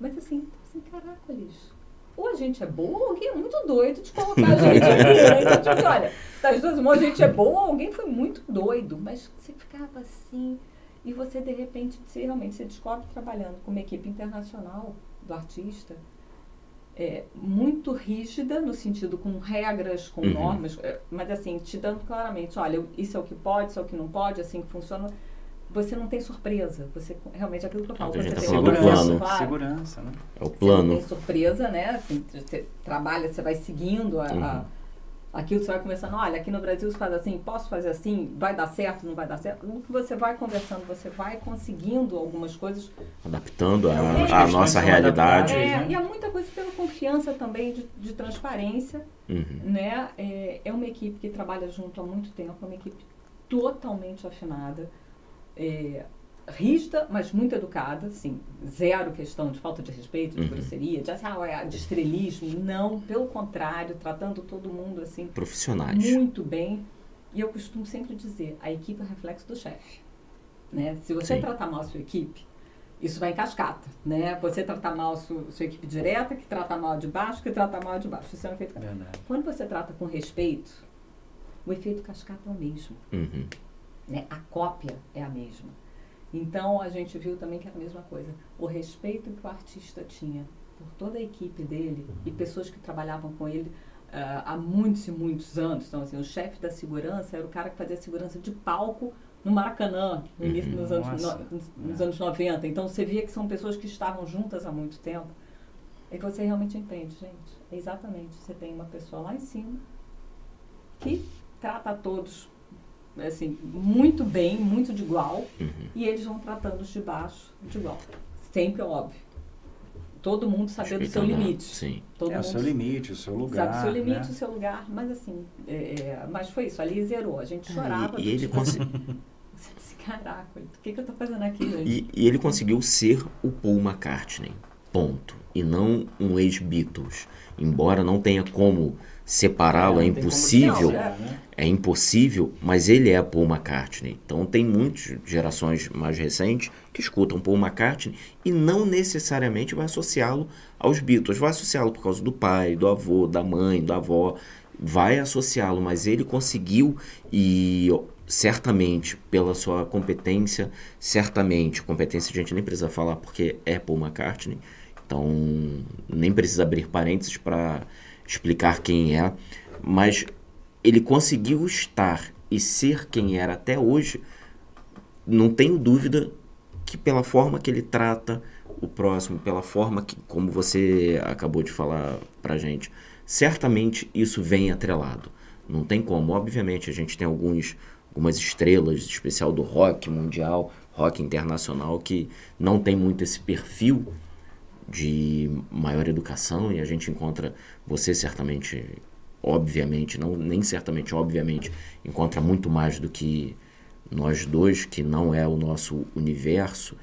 Mas assim, assim, caracoles, ou a gente é boa ou alguém é muito doido de colocar a gente aqui. Né? Então, tipo assim, olha, das duas mãos a gente é boa ou alguém foi muito doido. Mas você ficava assim, e você de repente, se realmente se descobre trabalhando com uma equipe internacional do artista, é, muito rígida, no sentido com regras, com Uhum. normas, é, mas assim, te dando claramente, olha, isso é o que pode, isso é o que não pode, assim que funciona. Você não tem surpresa. Você realmente é aquilo que eu É falo. que a gente você tá falando do plano. claro. Segurança, né? É o Você plano. não tem surpresa, né? Assim, você trabalha, você vai seguindo a, a- Uhum. aquilo que você vai conversando. Olha, aqui no Brasil se faz assim, posso fazer assim, vai dar certo, não vai dar certo. No que você vai conversando, você vai conseguindo algumas coisas. Adaptando a, É, a questões nossa realidade. É, né? e há muita coisa pela confiança também de, de transparência, Uhum. né? É, é uma equipe que trabalha junto há muito tempo, é uma equipe totalmente afinada. É, rígida, mas muito educada, assim, zero questão de falta de respeito, de Uhum. grosseria, de, assim, ah, é, de estrelismo, não, pelo contrário, tratando todo mundo assim Profissionais. muito bem. E eu costumo sempre dizer, a equipe é reflexo do chefe, né? Se você Sim. tratar mal a sua equipe, isso vai em cascata, né? Você tratar mal a sua, sua equipe direta, que trata mal de baixo, que trata mal de baixo. Isso é um efeito cascata. Quando você trata com respeito, o efeito cascata é o mesmo Uhum. Né? A cópia é a mesma. Então a gente viu também que era a mesma coisa. O respeito que o artista tinha por toda a equipe dele e pessoas que trabalhavam com ele ah, há muitos e muitos anos. Então, assim, o chefe da segurança era o cara que fazia segurança de palco no Maracanã, no início Uhum. dos anos, Nossa. no- nos, nos anos 90. Então você via que são pessoas que estavam juntas há muito tempo. E que você realmente entende, gente. É exatamente. Você tem uma pessoa lá em cima que trata todos assim, muito bem, muito de igual, Uhum. e eles vão tratando os de baixo de igual. Sempre óbvio. Todo mundo saber do seu Respeitando, limite. Sim. Todo É o mundo seu limite, o seu lugar. sabe o seu limite, né? o seu lugar, mas assim, é, é, mas foi isso, ali zerou. A gente chorava. E, e do ele assim, (laughs) Caraca, o que, que eu tô fazendo aqui, gente? e, e ele conseguiu ser o Paul McCartney. Ponto. E não um ex-Beatles. Embora não tenha como separá-lo, é, como impossível. né? É impossível, mas ele é Paul McCartney. Então tem muitas gerações mais recentes que escutam Paul McCartney e não necessariamente vai associá-lo aos Beatles. Vai associá-lo por causa do pai, do avô, da mãe, da avó. Vai associá-lo, mas ele conseguiu e certamente pela sua competência, certamente, competência a gente nem precisa falar porque é Paul McCartney. Então nem precisa abrir parênteses para explicar quem é, mas ele conseguiu estar e ser quem era até hoje, não tenho dúvida que pela forma que ele trata o próximo, pela forma que, como você acabou de falar pra gente, certamente isso vem atrelado. Não tem como. Obviamente, a gente tem alguns, algumas estrelas, especial do rock mundial, rock internacional, que não tem muito esse perfil de maior educação e a gente encontra você certamente obviamente não nem certamente obviamente encontra muito mais do que nós dois que não é o nosso universo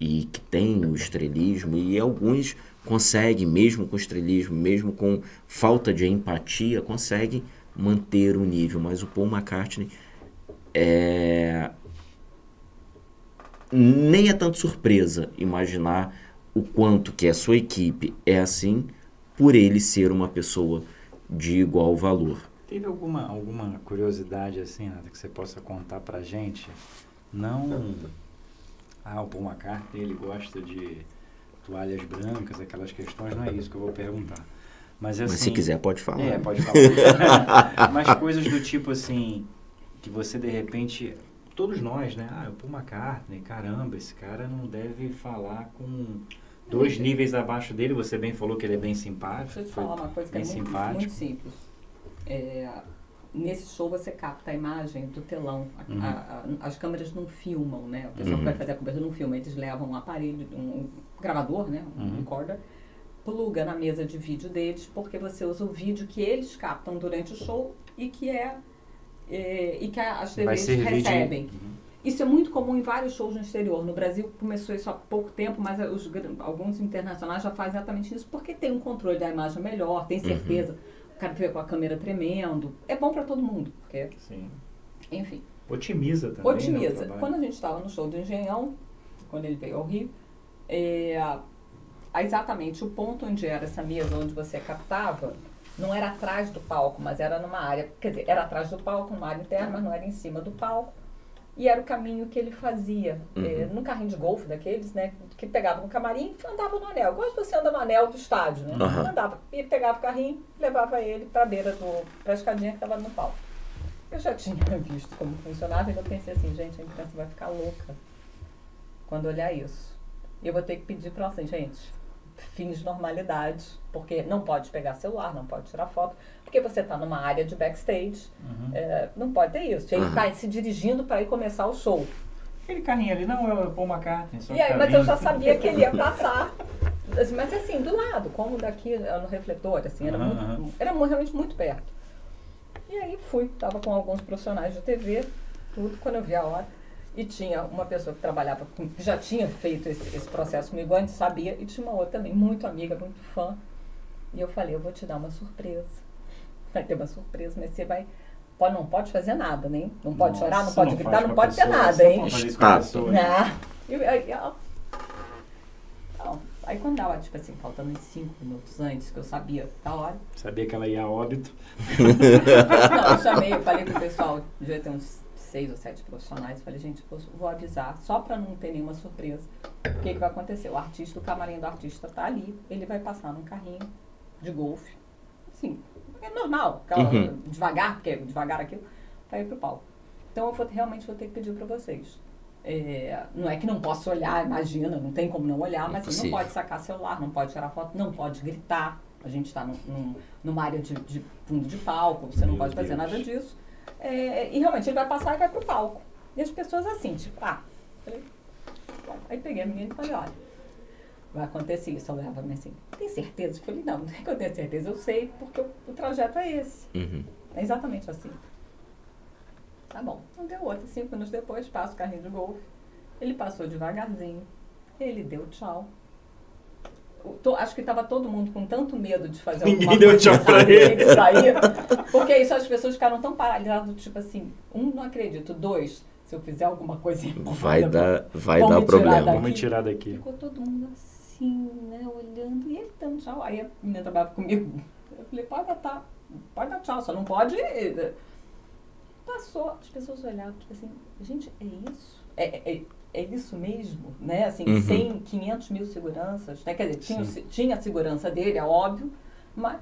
e que tem o estrelismo. E alguns conseguem mesmo com estrelismo mesmo com falta de empatia conseguem manter o nível. Mas o Paul McCartney é nem é tanto surpresa imaginar o quanto que a sua equipe é assim por ele ser uma pessoa de igual valor. Teve alguma, alguma curiosidade assim, nada que você possa contar pra gente? Não. Ah, o Paul McCartney ele gosta de toalhas brancas, aquelas questões, não é isso que eu vou perguntar. Mas, assim, Mas se quiser, pode falar. É, pode falar. (laughs) Mas coisas do tipo assim, que você de repente todos nós, né? Ah, o Paul McCartney, caramba, esse cara não deve falar com dois níveis abaixo dele. Você bem falou que ele é bem simpático. Deixa eu te falar uma coisa que é muito, simpático. muito simples. É, nesse show você capta a imagem do telão. A- Uhum. a- a- as câmeras não filmam, né? O pessoal Uhum. que vai fazer a cobertura não filma. Eles levam um aparelho, um gravador, né? Um Uhum. recorder, pluga na mesa de vídeo deles, porque você usa o vídeo que eles captam durante o show e que é, é, e que as TVs servir de- recebem. Uhum. Isso é muito comum em vários shows no exterior. No Brasil começou isso há pouco tempo, mas os, alguns internacionais já fazem exatamente isso, porque tem um controle da imagem melhor, tem certeza. O cara vê com a câmera tremendo. É bom para todo mundo, porque, Sim. enfim, Otimiza também. né, otimiza. trabalho. Quando a gente estava no show do Engenhão, quando ele veio ao Rio, é, exatamente o ponto onde era essa mesa onde você captava, não era atrás do palco, mas era numa área, quer dizer, era atrás do palco, numa área interna, mas não era em cima do palco. E era o caminho que ele fazia, é, num carrinho de golfe daqueles, né? Que pegava no camarim e andava no anel. Igual você anda no anel do estádio, né? Aham. Andava. E pegava o carrinho, levava ele para a beira do. para a escadinha que estava no palco. Eu já (laughs) tinha visto como funcionava e eu pensei assim, gente, a imprensa vai ficar louca quando olhar isso. E eu vou ter que pedir para ela assim, gente, fins de normalidade, porque não pode pegar celular, não pode tirar foto, porque você está numa área de backstage, Uhum. é, não pode ter isso. Ele está se dirigindo para ir começar o show. Aquele carrinho ali não é o Paul McCartney. Só E aí, que tá mas eu já sabia que ele ia passar. Mas assim, do lado, como daqui eh, no refletor, assim, era, Aham, muito, era realmente muito perto. E aí fui, tava com alguns profissionais de TV, tudo, quando eu vi a hora. E tinha uma pessoa que trabalhava, com, que já tinha feito esse, esse processo comigo antes, sabia, e tinha uma outra também, muito amiga, muito fã. E eu falei, eu vou te dar uma surpresa. Vai ter uma surpresa, mas você vai. Pode, não pode fazer nada, nem. Não pode Nossa, chorar, não pode faz gritar, com não pode ter pessoa, nada, você não hein? pode fazer isso com a Está. pessoa, né? Não. E aí, ó. Não. Aí quando dava, tipo assim, faltando uns 5 minutos antes, que eu sabia da hora. Sabia que ela ia a óbito. (laughs) Não, eu chamei, eu falei pro pessoal, devia ter uns seis ou sete profissionais, falei, gente, vou, avisar, só pra não ter nenhuma surpresa. O que, que vai acontecer? O artista, o camarim do artista tá ali, ele vai passar num carrinho de golfe. Assim, é normal, aquela- Uhum. devagar, porque é devagar aquilo, pra ir pro palco. Então eu vou, realmente vou ter que pedir pra vocês. É, não é que não posso olhar, imagina, não tem como não olhar, mas assim, não pode sacar celular, não pode tirar foto, não pode gritar. A gente está num, num- numa área de, de fundo de palco, você não Meu pode fazer Deus. nada disso. É, e realmente ele vai passar e vai pro palco. E as pessoas assim, tipo, ah, falei, bom. Aí peguei a menina e falei, olha, vai acontecer isso. Ela olhava pra mim assim, tem certeza? Eu falei, não, não é que eu tenho certeza, eu sei, porque o, o trajeto é esse. Uhum. É exatamente assim. Tá bom. Não deu outra. Cinco minutos depois, passa o carrinho de golfe. Ele passou devagarzinho. Ele deu tchau. To- acho que estava todo mundo com tanto medo de fazer Ninguém alguma deu coisa tchau pra ele. sair. Porque isso as pessoas ficaram tão paralisadas, tipo assim, um, não acredito. Dois, se eu fizer alguma coisa errada, Vai dar, vai dar problema. daqui. Vamos me tirar daqui. Ficou todo mundo assim, né, olhando, e ele dando tchau. Aí a menina trabalhava comigo. Eu falei, pode dar, pode dar tchau, só não pode. eh, Passou, as pessoas olhavam, tipo assim, gente, é isso? É, é, é isso mesmo? Né? Assim, Uhum. 100, 500 mil seguranças, né? Quer dizer, tinha, Sim. tinha a segurança dele, é óbvio, mas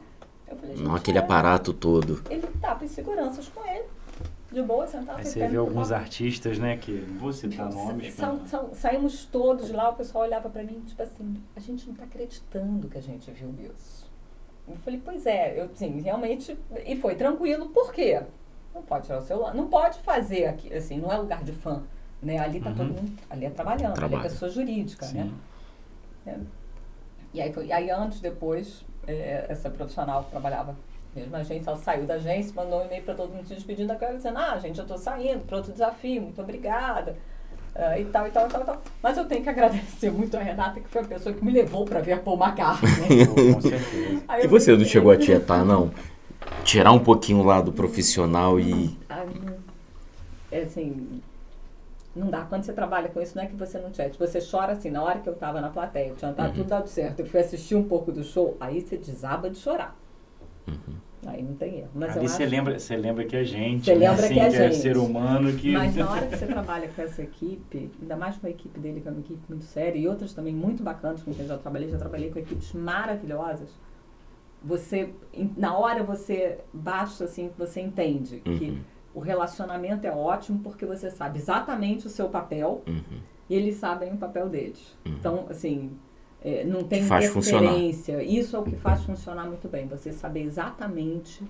eu falei, gente, Não aquele é, aparato todo. Ele tava em seguranças com ele, de boa, sentado. Aí você vê no alguns palco. artistas, né, que não vou citar nomes, Sa- mas- sa- saímos todos lá, o pessoal olhava pra mim, tipo assim, a gente não tá acreditando que a gente viu isso. Eu falei, pois é, eu sim, realmente, e foi tranquilo, por quê? Não pode tirar o celular, não pode fazer aqui, assim, não é lugar de fã, né? Ali tá Uhum. todo mundo, ali é trabalhando, ali Trabalho. é pessoa jurídica, né? Sim. É. E aí, foi, aí anos depois, é, essa profissional que trabalhava mesmo agência, ela saiu da agência, mandou um e-mail para todo mundo se despedindo da cara, dizendo, ah, gente, eu estou saindo para outro desafio, muito obrigada. Uh, e tal, e tal, e tal, e tal. Mas eu tenho que (laughs) agradecer muito a Renata, que foi a pessoa que me levou para ver Paul McCartney. (laughs) Com certeza. e você não chegou a tietar, não? Tirar um pouquinho lá do profissional e... É assim, não dá. Quando você trabalha com isso, não é que você não chat. Você chora assim, na hora que eu estava na plateia, tinha tá uhum. tudo dado certo. Eu fui assistir um pouco do show, aí você desaba de chorar. Uhum. Aí não tem erro. Mas Ali você lembra, você lembra que é gente. Você lembra assim, que é que gente. É ser humano que. Mas na (laughs) hora que você trabalha com essa equipe, ainda mais com a equipe dele, que é uma equipe muito séria, e outras também muito bacanas com quem eu já trabalhei, já trabalhei com equipes maravilhosas. Você, na hora você baixa assim, você entende uhum. que o relacionamento é ótimo porque você sabe exatamente o seu papel uhum. e eles sabem o papel deles. Uhum. Então, assim, é, não tem faz interferência. Isso é o que faz funcionar muito bem. Você saber exatamente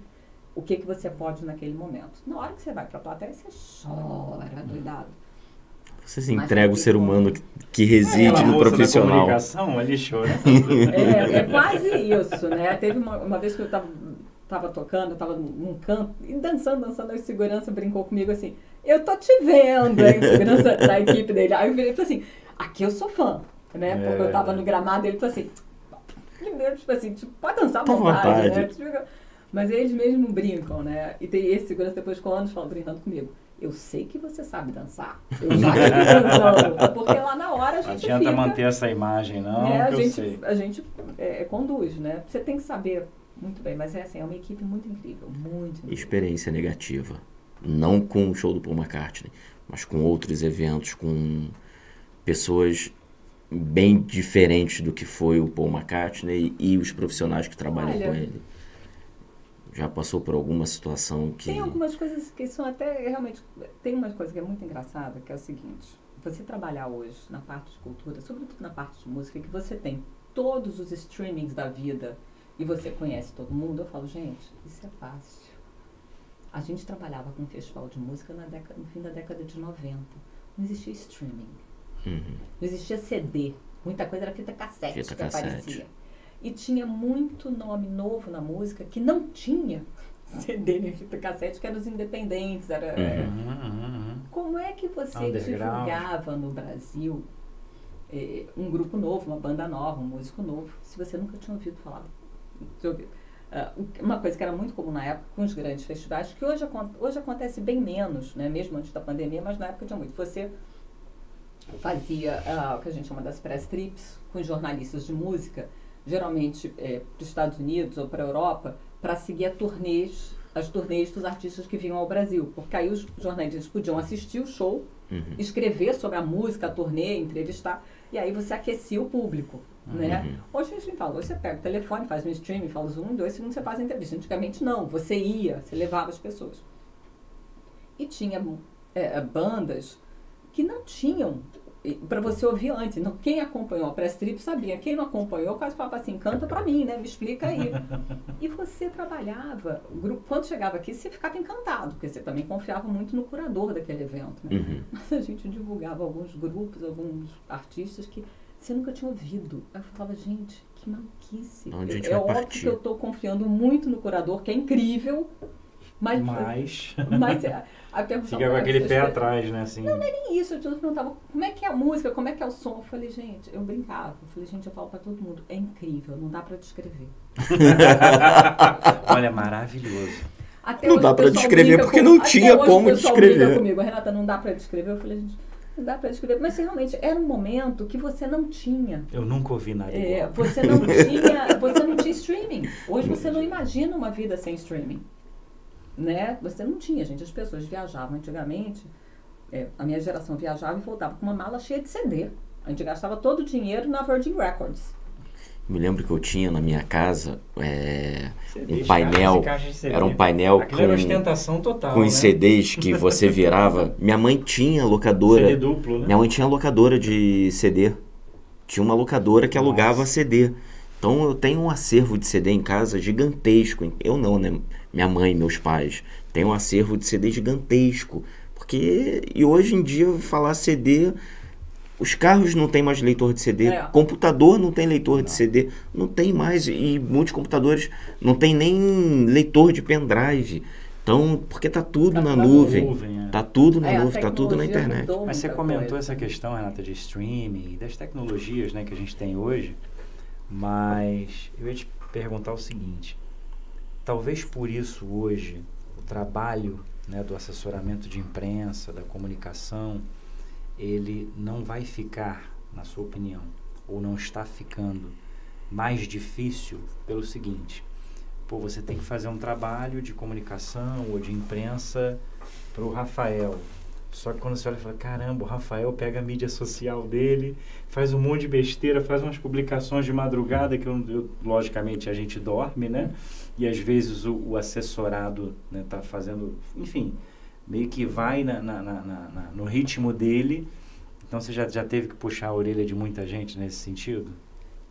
o que, que você pode naquele momento. Na hora que você vai para a plateia, você chora, doidado. Você se entrega o ser humano que, que reside é, no profissional. Da comunicação, ali chora. (laughs) é, é quase isso, né? Teve uma, uma vez que eu estava tava tocando, eu tava num canto e dançando, dançando, a segurança brincou comigo assim, eu tô te vendo, a segurança (laughs) da equipe dele. Aí eu virei e falei assim, aqui eu sou fã né? É, Porque eu tava no gramado e ele falou assim, tipo assim, tipo, pode dançar à vontade, vontade, né? Tipo, mas eles mesmo brincam, né? E tem esse segurança depois com anos falam, brincando comigo. Eu sei que você sabe dançar. Eu já dançando. Porque lá na hora a gente Não adianta fica, manter essa imagem, não, né, a gente, sei. A gente é, conduz, né? Você tem que saber muito bem. Mas é assim, é uma equipe muito incrível, muito incrível. Experiência negativa. Não com o show do Paul McCartney, mas com outros eventos, com pessoas bem diferente do que foi o Paul McCartney e os profissionais que trabalham Olha, com ele. Já passou por alguma situação que. Tem algumas coisas que são até realmente. Tem uma coisa que é muito engraçada, que é o seguinte: você trabalhar hoje na parte de cultura, sobretudo na parte de música, que você tem todos os streamings da vida e você conhece todo mundo, eu falo, gente, isso é fácil. A gente trabalhava com um festival de música na década, no fim da década de 90. Não existia streaming. Uhum. Não existia CD. Muita coisa era fita cassete fita que cassete. aparecia. E tinha muito nome novo na música que não tinha (laughs) CD nem fita cassete, que eram os independentes. Era, uhum. Uhum. Como é que você divulgava no Brasil eh, um grupo novo, uma banda nova, um músico novo, se você nunca tinha ouvido falar? Uh, uma coisa que era muito comum na época com os grandes festivais, que hoje, hoje acontece bem menos, né, mesmo antes da pandemia, mas na época tinha muito. Você fazia uh, o que a gente chama das press trips com jornalistas de música, geralmente é, para os Estados Unidos ou para a Europa, para seguir a turnês, as turnês dos artistas que vinham ao Brasil. Porque aí os jornalistas podiam assistir o show, uhum. escrever sobre a música, a turnê, entrevistar, e aí você aquecia o público. Né? Uhum. Hoje a gente fala, hoje você pega o telefone, faz um streaming, fala um, dois segundos, você faz a entrevista. Antigamente não, você ia, você levava as pessoas. E tinha é, bandas que não tinham para você ouvir antes. Não, quem acompanhou a press trip sabia. Quem não acompanhou quase falava assim, canta para mim, né? Me explica aí. (laughs) e você trabalhava, o grupo, quando chegava aqui, você ficava encantado, porque você também confiava muito no curador daquele evento. Né? Uhum. Mas a gente divulgava alguns grupos, alguns artistas que você nunca tinha ouvido. Aí eu falava, gente, que maluquice. Onde é óbvio partir? que eu estou confiando muito no curador, que é incrível, mas, mas... mas é, Fica com aquele pé atrás, né? Assim. Não, não é nem isso. Eu te perguntava como é que é a música, como é que é o som. Eu falei, gente, eu brincava. Eu falei, gente, eu falo pra todo mundo. É incrível, não dá pra descrever. Olha, maravilhoso. Até não dá pra descrever porque com, não tinha como descrever. Comigo. A Renata, não dá pra descrever. Eu falei, gente, dá pra descrever. Mas realmente era um momento que você não tinha. Eu nunca ouvi nada. É, você não (laughs) tinha. Você não tinha streaming. Hoje você não imagina uma vida sem streaming né? Você não tinha, gente. As pessoas viajavam antigamente. É, a minha geração viajava e voltava com uma mala cheia de CD. A gente gastava todo o dinheiro na Virgin Records. Me lembro que eu tinha na minha casa é, um painel. Era um painel Aquilo com, era ostentação total, com né? os CDs que você (laughs) virava. minha mãe tinha locadora. CD duplo, né? Minha mãe tinha locadora de CD. Tinha uma locadora que alugava Nossa. CD. Então eu tenho um acervo de CD em casa gigantesco. Eu não, né? Minha mãe, meus pais. Tem um acervo de CD gigantesco. Porque. E hoje em dia, falar CD. Os carros não tem mais leitor de CD, É. computador não tem leitor de CD, não tem mais, e muitos computadores não tem nem leitor de pendrive. Então, porque tá tudo Tá na nuvem. nuvem, é. Tá tudo na É, nuvem, tá tudo na internet. Mas você comentou coisa. essa questão, Renata, de streaming, das tecnologias né, que a gente tem hoje, mas eu ia te perguntar o seguinte: talvez por isso hoje o trabalho né, do assessoramento de imprensa, da comunicação, ele não vai ficar, na sua opinião, ou não está ficando mais difícil pelo seguinte. Pô, você tem que fazer um trabalho de comunicação ou de imprensa para o Rafael. Só que quando você olha e fala, caramba, o Rafael pega a mídia social dele, faz um monte de besteira, faz umas publicações de madrugada que, eu, eu- logicamente, a gente dorme, né? E às vezes o, o assessorado né, tá fazendo, enfim, meio que vai na, na- na- na- na- no ritmo dele. Então você já, já teve que puxar a orelha de muita gente nesse sentido?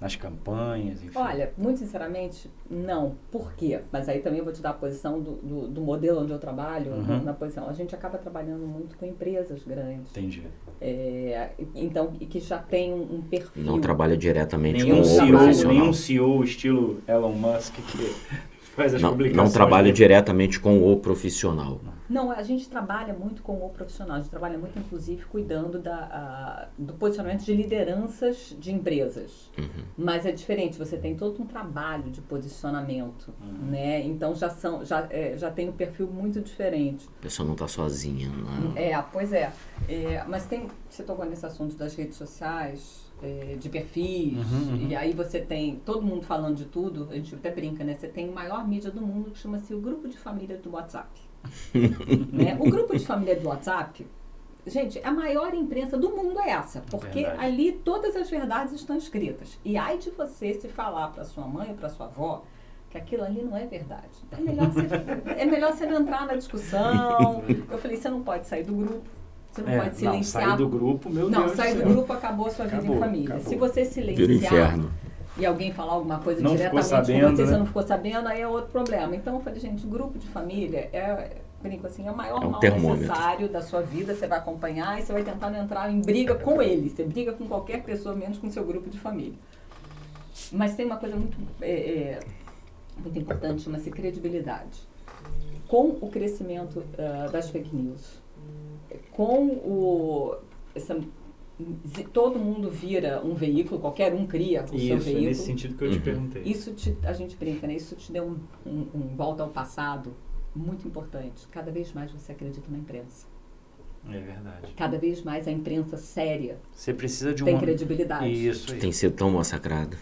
Nas campanhas, enfim. Olha, muito sinceramente, não. Por quê? Mas aí também eu vou te dar a posição do, do, do modelo onde eu trabalho, Uhum. na, na posição. A gente acaba trabalhando muito com empresas grandes. Entendi. É, então, e que já tem um, um perfil. Não trabalha diretamente com Nenhum o CEO, profissional. nenhum CEO estilo Elon Musk que (laughs) faz as Não, publicações. não trabalha diretamente com o profissional. Não, a gente trabalha muito com o profissional. A gente trabalha muito, inclusive, cuidando da, a- do posicionamento de lideranças de empresas. Uhum. Mas é diferente, você tem todo um trabalho de posicionamento, Uhum. né? Então já são, já, é, já tem um perfil muito diferente. A pessoa não tá sozinha. Não. É, pois é. É, mas tem, você tocou nesse assunto das redes sociais, é, de perfis, Uhum, uhum. e aí você tem todo mundo falando de tudo, a gente até brinca, né? Você tem a maior mídia do mundo que chama-se o grupo de família do WhatsApp. (laughs) né? O grupo de família do WhatsApp, gente, a maior imprensa do mundo é essa, porque Verdade. ali todas as verdades estão escritas. E ai de você se falar para sua mãe ou para sua avó que aquilo ali não é verdade. É melhor, você, (laughs) é melhor você não entrar na discussão. Eu falei, você não pode sair do grupo, você não É, pode não, silenciar. sair do grupo, meu não, Deus sair do do céu. grupo acabou a sua vida Acabou, em família. acabou. Se você Vira o silenciar inferno. E alguém falar alguma coisa Não ficou diretamente sabendo, com você, né? você não ficou sabendo, aí é outro problema. Então eu falei, gente, grupo de família é, brinco assim, é o maior É um mal termômetro. necessário da sua vida, você vai acompanhar e você vai tentar entrar em briga com ele. Você briga com qualquer pessoa, menos com seu grupo de família. Mas tem uma coisa muito, é, é, muito importante, chama-se credibilidade. Com o crescimento ah, das fake news, com o... Essa, todo mundo vira um veículo, qualquer um cria o seu Isso, é veículo. nesse sentido que eu te Uhum. perguntei. Isso te, a gente brinca, né? Isso te deu um, um- um volta ao passado muito importante. Cada vez mais você acredita na imprensa. É verdade. Cada vez mais a imprensa séria Você precisa de tem uma... credibilidade. Isso Que aí. tem sido tão massacrada.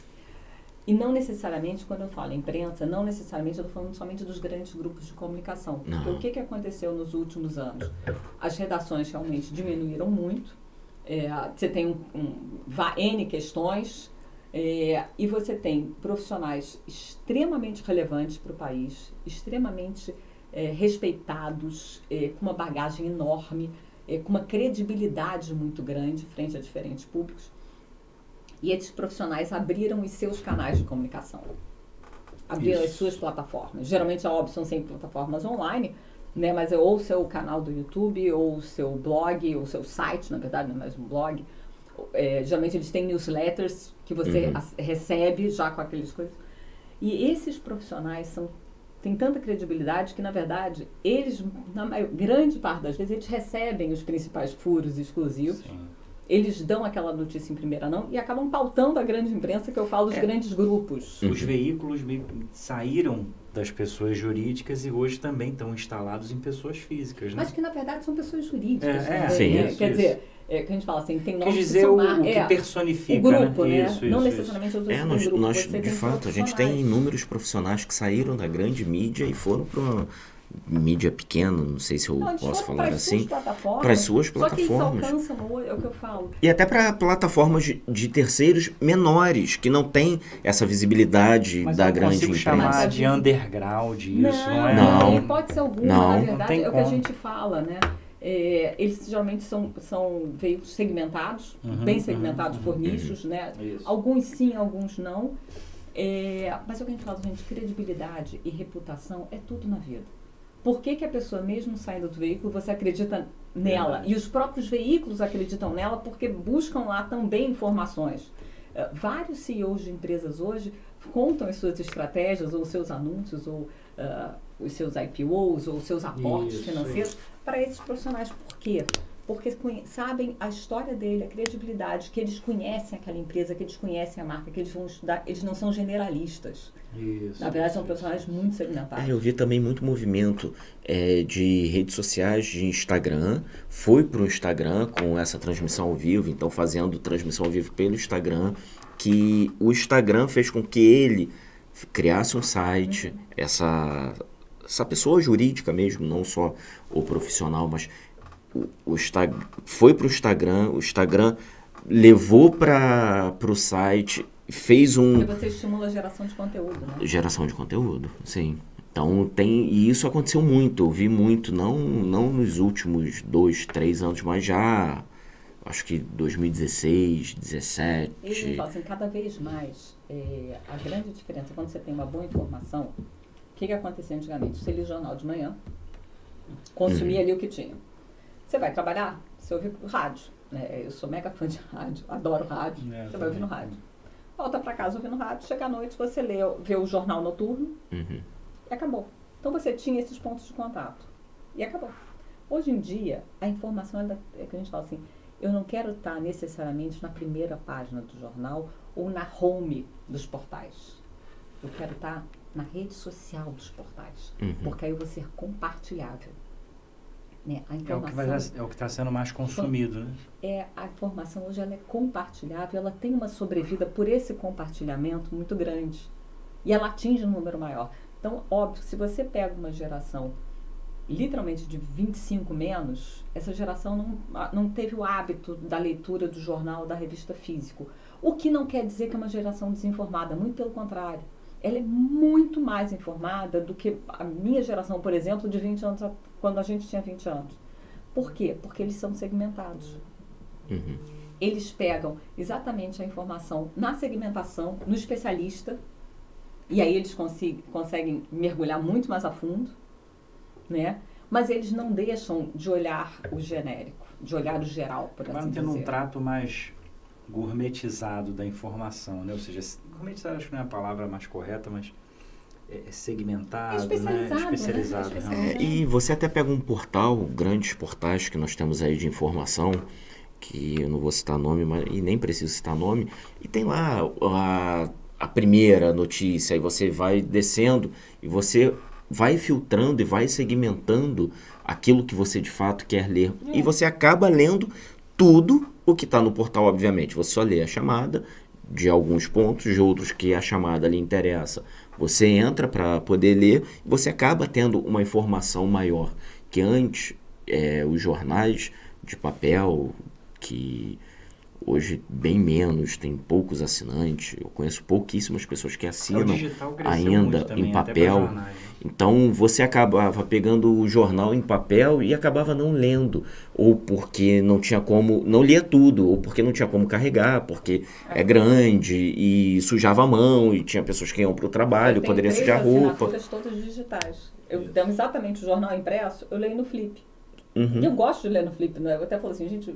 E não necessariamente, quando eu falo imprensa, não necessariamente eu estou falando somente dos grandes grupos de comunicação. Porque Não. o que, que aconteceu nos últimos anos? As redações realmente diminuíram muito. É, você tem um, um, N questões. é, e você tem profissionais extremamente relevantes para o país, extremamente é, respeitados, é, com uma bagagem enorme, é, com uma credibilidade muito grande frente a diferentes públicos. E esses profissionais abriram os seus canais de comunicação. Abriram as Isso. suas plataformas. Geralmente, a óbvio, são sempre plataformas online, né? Mas é ou o seu canal do YouTube, ou o seu blog, ou o seu site, na verdade, não é mais um blog. É, geralmente, eles têm newsletters que você Uhum. as- recebe já com aqueles coisas. E esses profissionais são têm tanta credibilidade que, na verdade, eles, na maior, grande parte das vezes, eles recebem os principais furos exclusivos Sim. eles dão aquela notícia em primeira mão e acabam pautando a grande imprensa, que eu falo dos É. grandes grupos. Os veículos saíram das pessoas jurídicas e hoje também estão instalados em pessoas físicas, né? Mas que, na verdade, são pessoas jurídicas. É, é, né? sim, É, isso, Quer isso. dizer, é, que a gente fala assim, tem Quer nomes dizer, que o, são mar- o que é, personifica, o grupo, né? né? Isso, não isso, necessariamente tô É, nós, grupo, nós, de fato, a gente tem inúmeros profissionais que saíram da grande mídia e foram para uma mídia pequena, não sei se eu Não, posso falar para as suas assim, plataformas. para as suas Só que eles plataformas. alcançam, o- é o que eu falo. E até para plataformas de, de terceiros menores, que não têm essa visibilidade Mas da eu não grande imprensa. chamar de a- underground isso, não, é? Não. em hipótese alguma, Não. na Não verdade, é o que a gente fala, né? É, eles geralmente são, são veículos segmentados, Uhum, bem uhum, segmentados uhum. por nichos, né? Isso. Alguns sim, alguns não. É, mas é o que a gente fala, gente, credibilidade e reputação é tudo na vida. Por que, que a pessoa, mesmo saindo do veículo, você acredita nela? Verdade. E os próprios veículos acreditam nela porque buscam lá também informações. Uh, vários CEOs de empresas hoje contam as suas estratégias, ou seus anúncios, ou uh, os seus IPOs, ou seus aportes Isso, financeiros para esses profissionais. Por quê? Porque sabem a história dele, a credibilidade, que eles conhecem aquela empresa, que eles conhecem a marca, que eles vão estudar, eles não são generalistas. Isso. Na verdade, são profissionais muito segmentados. É, eu vi também muito movimento é, de redes sociais, de Instagram. Foi para o Instagram com essa transmissão ao vivo, então fazendo transmissão ao vivo pelo Instagram, que o Instagram fez com que ele criasse um site, uhum. essa, essa pessoa jurídica mesmo, não só o profissional, mas o, o foi para o Instagram, o Instagram levou para o site, fez um... E você estimula a geração de conteúdo, né? Geração de conteúdo, sim. Então tem e isso aconteceu muito, eu vi muito, não não nos últimos dois, três anos, mas já acho que 2016, 17. E então, assim, cada vez mais é, a grande diferença quando você tem uma boa informação, o que, que acontecia antigamente? Você lia o jornal de manhã, consumia uhum. ali o que tinha. Você vai trabalhar, você ouve rádio. Né? Eu sou mega fã de rádio, adoro rádio. É, você vai ouvir no rádio. Volta para casa ouvindo rádio, chega à noite, você lê, vê o jornal noturno uhum. e acabou. Então você tinha esses pontos de contato. E acabou. Hoje em dia, a informação é que a gente fala assim, eu não quero estar necessariamente na primeira página do jornal ou na home dos portais. Eu quero estar na rede social dos portais, uhum. porque aí eu vou ser compartilhável. Né? A informação, é o que está sendo mais consumido, né? É, a informação hoje ela é compartilhável, ela tem uma sobrevida por esse compartilhamento muito grande. E ela atinge um número maior. Então, óbvio, se você pega uma geração literalmente de 25 menos, essa geração não, não teve o hábito da leitura do jornal, da revista físico. O que não quer dizer que é uma geração desinformada, muito pelo contrário. Ela é muito mais informada do que a minha geração, por exemplo, de 20 anos, quando a gente tinha 20 anos. Por quê? Porque eles são segmentados. Uhum. Eles pegam exatamente a informação na segmentação, no especialista, e aí eles conseguem mergulhar muito mais a fundo né? Mas eles não deixam de olhar o genérico, de olhar o geral, por assim tendo dizer. um trato mais gourmetizado da informação, né? Ou seja, gourmetizado acho que não é a palavra mais correta, mas segmentado, é especializado, né? especializado. Né? especializado. É, e você até pega um portal, grandes portais que nós temos aí de informação, que eu não vou citar nome, mas, e nem preciso citar nome, e tem lá a, a primeira notícia, e você vai descendo e você vai filtrando e vai segmentando aquilo que você de fato quer ler. É. E você acaba lendo tudo o que está no portal, obviamente. Você só lê a chamada de alguns pontos, de outros que a chamada lhe interessa. Você entra para poder ler e você acaba tendo uma informação maior. Que antes, é, os jornais de papel, que Hoje, bem menos, tem poucos assinantes. Eu conheço pouquíssimas pessoas que assinam ainda também, em papel. Então, você acabava pegando o jornal em papel e acabava não lendo. Ou porque não tinha como. Não lia tudo, ou porque não tinha como carregar, porque é, é grande e sujava a mão, e tinha pessoas que iam para o trabalho, poderia sujar roupa. todas digitais. Eu tenho exatamente o jornal impresso, eu leio no Flip. Uhum. Eu gosto de ler no Flip, né? Eu até falo assim, gente,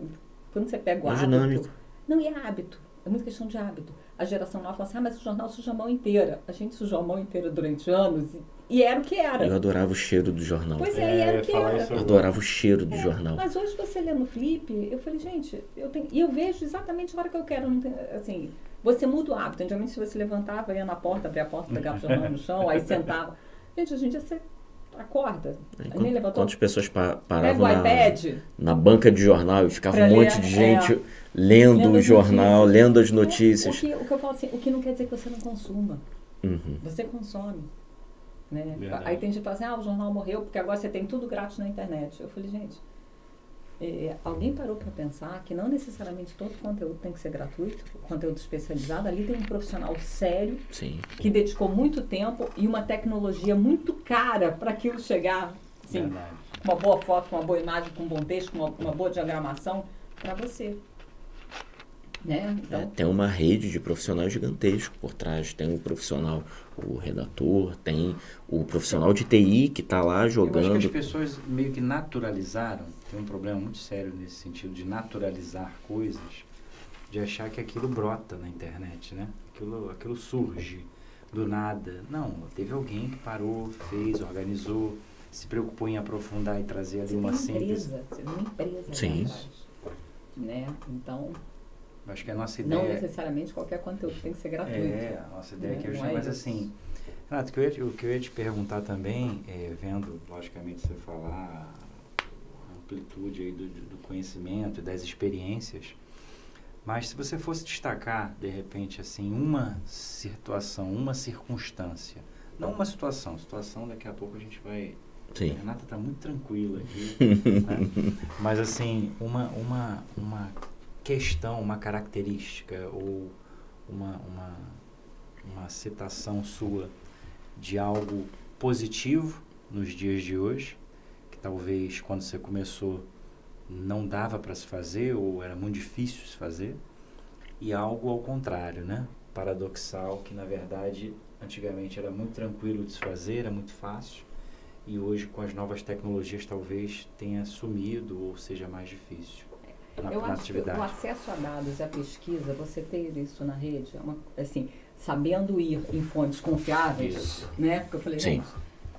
quando você pega o é hábito. Dinâmico. Não, e é hábito. É muita questão de hábito. A geração nova fala assim, ah, mas o jornal suja a mão inteira. A gente sujou a mão inteira durante anos e, e era o que era. Eu adorava o cheiro do jornal. Pois é, é e era o que era. Eu adorava o cheiro do é, jornal. Mas hoje você lê no Flip, eu falei, gente, eu tenho, e eu vejo exatamente a hora que eu quero. Não tem, assim, você muda o hábito. Antigamente, se você levantava, ia na porta, abria a porta, pegava o jornal no chão, aí sentava. Gente, hoje em dia você acorda. nem levantou. Quantas pessoas pa paravam na, na, banca de jornal e ficava um monte ler, de gente é, lendo, lendo o jornal, notícias. lendo as notícias. O que, o que, eu falo assim, o que não quer dizer que você não consuma. Uhum. Você consome. Né? Aí tem gente que fala assim, ah, o jornal morreu porque agora você tem tudo grátis na internet. Eu falei, gente, é, alguém parou para pensar que não necessariamente todo conteúdo tem que ser gratuito, conteúdo especializado. Ali tem um profissional sério Sim. que dedicou muito tempo e uma tecnologia muito cara para aquilo chegar. Assim, uma boa foto, uma boa imagem, com um bom texto, uma, uma boa diagramação para você. Né? Então, É, tem uma rede de profissionais gigantesco por trás. Tem o profissional, o redator, tem o profissional de TI que está lá Eu acho que jogando. as pessoas meio que naturalizaram, tem um problema muito sério nesse sentido de naturalizar coisas, de achar que aquilo brota na internet, né? Aquilo, aquilo surge do nada. Não, teve alguém que parou, fez, organizou, se preocupou em aprofundar e trazer ali você uma tem simples. empresa, você tem uma empresa Sim. né? Então, Acho que a nossa não ideia necessariamente qualquer conteúdo tem que ser gratuito. É, a nossa ideia é que Não hoje, é mas assim, Renato, o que eu ia, que te perguntar também, é, vendo, logicamente, você falar amplitude aí do, do conhecimento e das experiências, mas se você fosse destacar, de repente, assim, uma situação, uma circunstância, não uma situação, situação daqui a pouco a gente vai... A Sim. Renata está muito tranquila aqui, (laughs) né? mas assim, uma, uma, uma questão, uma característica ou uma, uma, uma citação sua de algo positivo nos dias de hoje, talvez quando você começou não dava para se fazer ou era muito difícil se fazer, e algo ao contrário, né? Paradoxal, que na verdade antigamente era muito tranquilo de se fazer, era muito fácil, e hoje com as novas tecnologias talvez tenha sumido ou seja mais difícil na, Eu na acho que atividade. o acesso a dados e a pesquisa, você ter isso na rede, é uma, assim, sabendo ir em fontes confiáveis, Isso. né? Porque eu falei, Sim. gente,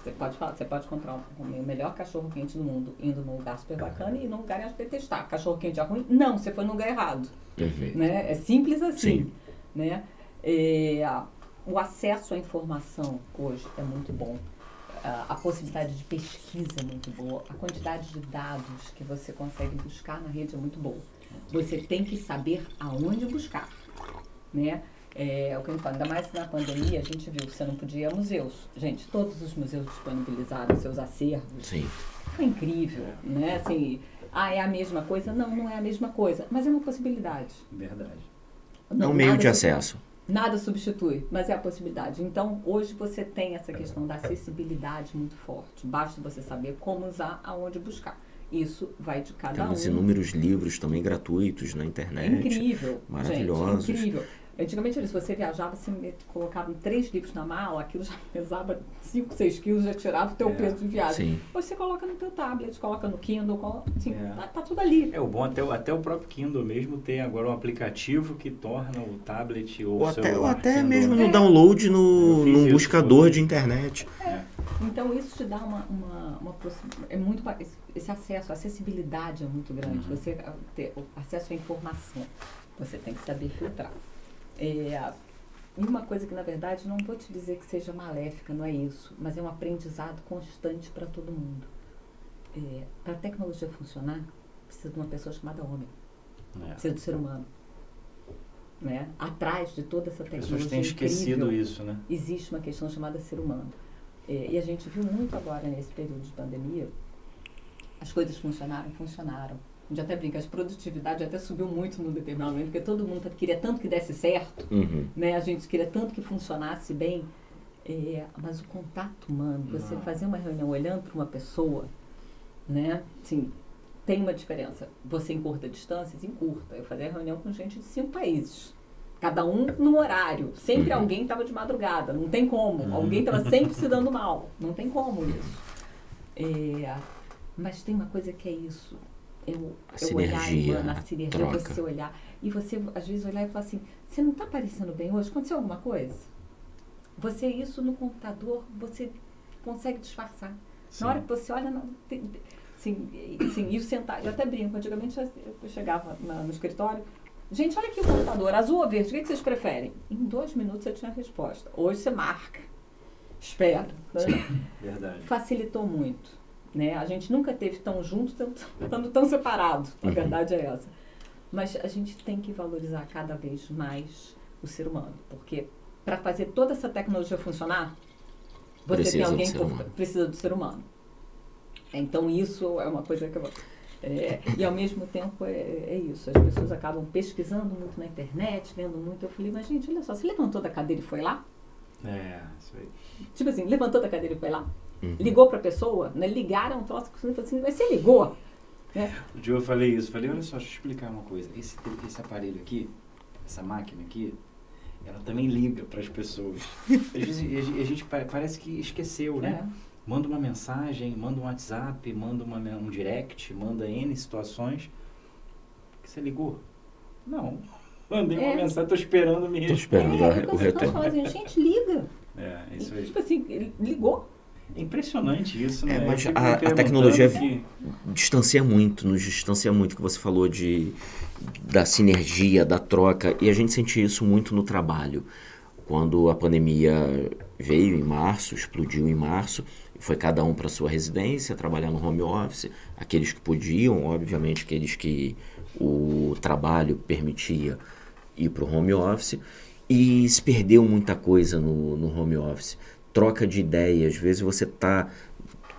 você pode falar, você pode comprar um- o melhor cachorro quente do mundo indo num lugar super bacana e num lugar e testar. Cachorro quente é ruim? Não, você foi no lugar errado. Perfeito. Né? É simples assim. Sim. Né? É, o acesso à informação hoje é muito bom. A, a possibilidade de pesquisa é muito boa. A quantidade de dados que você consegue buscar na rede é muito boa. Você tem que saber aonde buscar. Né? É, o que eu falo, ainda mais na pandemia, a gente viu que você não podia ir a museus. Gente, todos os museus disponibilizaram seus acervos. Sim. Foi incrível, né? Assim, ah, é a mesma coisa? Não, não é a mesma coisa, mas é uma possibilidade. Verdade. É Não, um meio de acesso. Nada substitui, mas é a possibilidade. Então, hoje você tem essa questão da acessibilidade muito forte. Basta você saber como usar, aonde buscar. Isso vai de cada Temos um. inúmeros livros também gratuitos na É internet. incrível. maravilhosos. Gente, incrível. Antigamente, isso, você viajava, você colocava três livros na mala, aquilo já (laughs) pesava 5, 6 quilos, já tirava o teu É, peso de viagem. Sim. Hoje você coloca no teu tablet, coloca no Kindle, coloca, assim, É. tá, tá tudo ali. É o bom até, o- até o próprio Kindle mesmo tem agora um aplicativo que torna o tablet ou, Ou o até, celular. ou até Kindle, mesmo no download Eu no, num buscador tudo. de internet. É. Então isso te dá uma, uma, uma é muito esse- acesso, a acessibilidade é muito grande. Uhum. Você ah, ter o acesso à informação, você tem que saber filtrar. É, e uma coisa que na verdade não vou te dizer que seja maléfica, não é isso, mas é um aprendizado constante para todo mundo. para a tecnologia funcionar, precisa de uma pessoa chamada homem, É. precisa do ser humano. Né? Atrás de toda essa As tecnologia pessoas têm esquecido incrível, isso, né? existe uma questão chamada ser humano. É, e a gente viu muito agora nesse período de pandemia, as coisas funcionaram, funcionaram. A gente até brinca, a produtividade até subiu muito num determinado momento, porque todo mundo queria tanto que desse certo, Uhum. né? A gente queria tanto que funcionasse bem, é, mas o contato humano, você Não. fazer uma reunião olhando para uma pessoa, né? Assim, tem uma diferença. Você encurta distâncias? Encurta. Eu fazia reunião com gente de cinco países. Cada um no horário. Sempre Uhum. alguém estava de madrugada. Não tem como. Uhum. Alguém estava sempre se dando mal. Não tem como isso. É, mas tem uma coisa que é isso. É o, A é o olhar humano, a sinergia, troca. você olhar. E você, às vezes, olhar e falar assim, você não está parecendo bem hoje? Aconteceu alguma coisa? Você, isso no computador, você consegue disfarçar. Sim. Na hora que você olha, não, tem, tem- e- assim, e o sentar, eu até brinco, antigamente eu eu chegava na- no escritório, gente, olha aqui o computador, azul ou verde, o que, que vocês preferem? Em dois minutos eu tinha a resposta. Hoje você marca, espera. né? Verdade. Facilitou muito. Né? A gente nunca teve tão junto, tão- estando tão separado, a Uhum. verdade é essa. Mas a gente tem que valorizar cada vez mais o ser humano, porque para fazer toda essa tecnologia funcionar, você Precisa tem alguém que humano. precisa do ser humano. Então isso é uma coisa que eu, é, e ao mesmo tempo é, é isso. As pessoas acabam pesquisando muito na internet, lendo muito. Eu falei, mas gente, olha só, você levantou da cadeira e foi lá? É, isso aí. Tipo assim, levantou da cadeira e foi lá? Uhum. Ligou para a pessoa, né? ligaram um troço que você falou assim, mas você ligou? Né? O dia eu falei isso, falei, olha só, deixa eu explicar uma coisa. Esse, esse aparelho aqui, essa máquina aqui, ela também liga para as pessoas. (laughs) Às vezes a gente parece que esqueceu, né? É. Manda uma mensagem, manda um WhatsApp, manda uma, um direct, manda N situações. Você ligou? Não. Mandei é. uma mensagem, estou esperando me responder. Estou esperando é, o retorno. Assim, gente, liga. É, isso aí. Tipo assim, ligou. É impressionante isso, né? É, mas a, a tecnologia que... distancia muito, nos distancia muito, que você falou de da sinergia, da troca, e a gente sente isso muito no trabalho. Quando a pandemia veio em março, explodiu em março, foi cada um para sua residência, trabalhar no home office, aqueles que podiam, obviamente aqueles que o trabalho permitia ir para o home office, e se perdeu muita coisa no, no home office. Troca de ideias, às vezes você está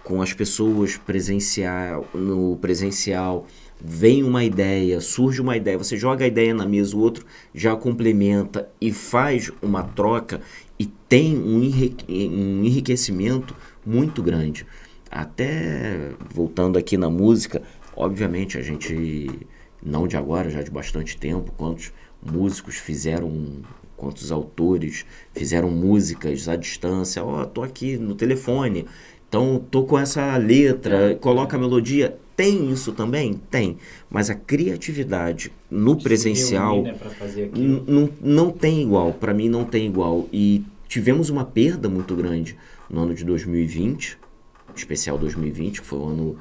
com as pessoas presencial, no presencial, vem uma ideia, surge uma ideia, você joga a ideia na mesa, o outro já complementa e faz uma troca e tem um, enriquecimento muito grande. Até voltando aqui na música, obviamente a gente, não de agora, já de bastante tempo, quantos músicos fizeram, quantos autores fizeram músicas à distância, ó, oh, tô aqui no telefone, então tô com essa letra, coloca a melodia, tem isso também? Tem. Mas a criatividade no presencial né, não tem igual. Para mim, não tem igual. E tivemos uma perda muito grande no ano de 2020, especial 2020, que foi um ano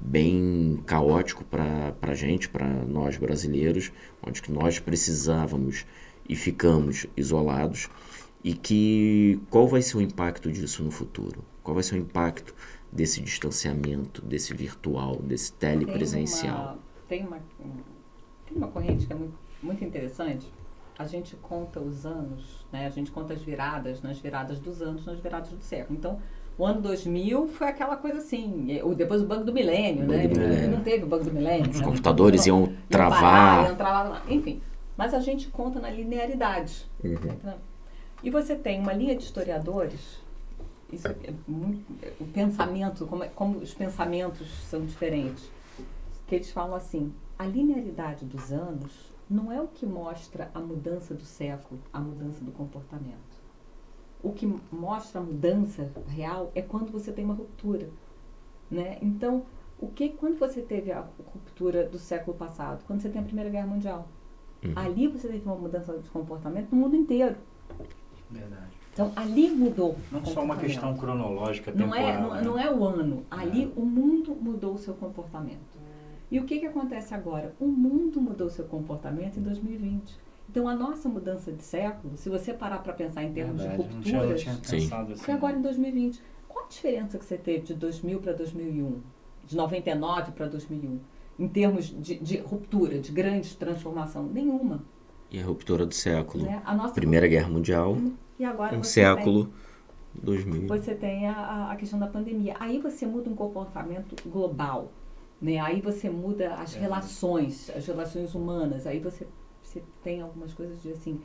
bem caótico para a gente, para nós brasileiros, onde que nós precisávamos e ficamos isolados. E que qual vai ser o impacto disso no futuro? Qual vai ser o impacto desse distanciamento, desse virtual, desse telepresencial? Tem uma, tem uma, tem uma corrente que é muito, muito interessante. A gente conta os anos, né? a gente conta as viradas, nas viradas dos anos, nas viradas do século. Então, o ano 2000 foi aquela coisa assim, depois o banco do milênio, né? Do milênio. Não teve o banco do milênio. Os né? computadores iam, iam travar. Parar, iam travar. Enfim, mas a gente conta na linearidade. Uhum. Né? E você tem uma linha de historiadores isso é muito, o pensamento, como, é, como os pensamentos são diferentes. Que eles falam assim, a linearidade dos anos não é o que mostra a mudança do século, a mudança do comportamento. O que mostra a mudança real é quando você tem uma ruptura, né? Então, o que quando você teve a ruptura do século passado, quando você tem a Primeira Guerra Mundial, uhum. ali você teve uma mudança de comportamento no mundo inteiro. Verdade. Então, ali mudou. Não só uma questão cronológica, não temporal. É, não, né? não é o ano. Ali, é. o mundo mudou o seu comportamento. E o que, que acontece agora? O mundo mudou o seu comportamento em 2020. Então, a nossa mudança de século, se você parar para pensar em termos Verdade, de rupturas, não tinha, não assim, foi agora em 2020. Qual a diferença que você teve de 2000 para 2001? De 99 para 2001? Em termos de, de, ruptura, de grande transformação? Nenhuma. E a ruptura do século? É, Primeira Guerra Mundial. E agora um século tem, 2000. Você tem a, a questão da pandemia. Aí você muda um comportamento global. Né? Aí você muda as é. relações, as relações humanas. Aí você, você tem algumas coisas de assim,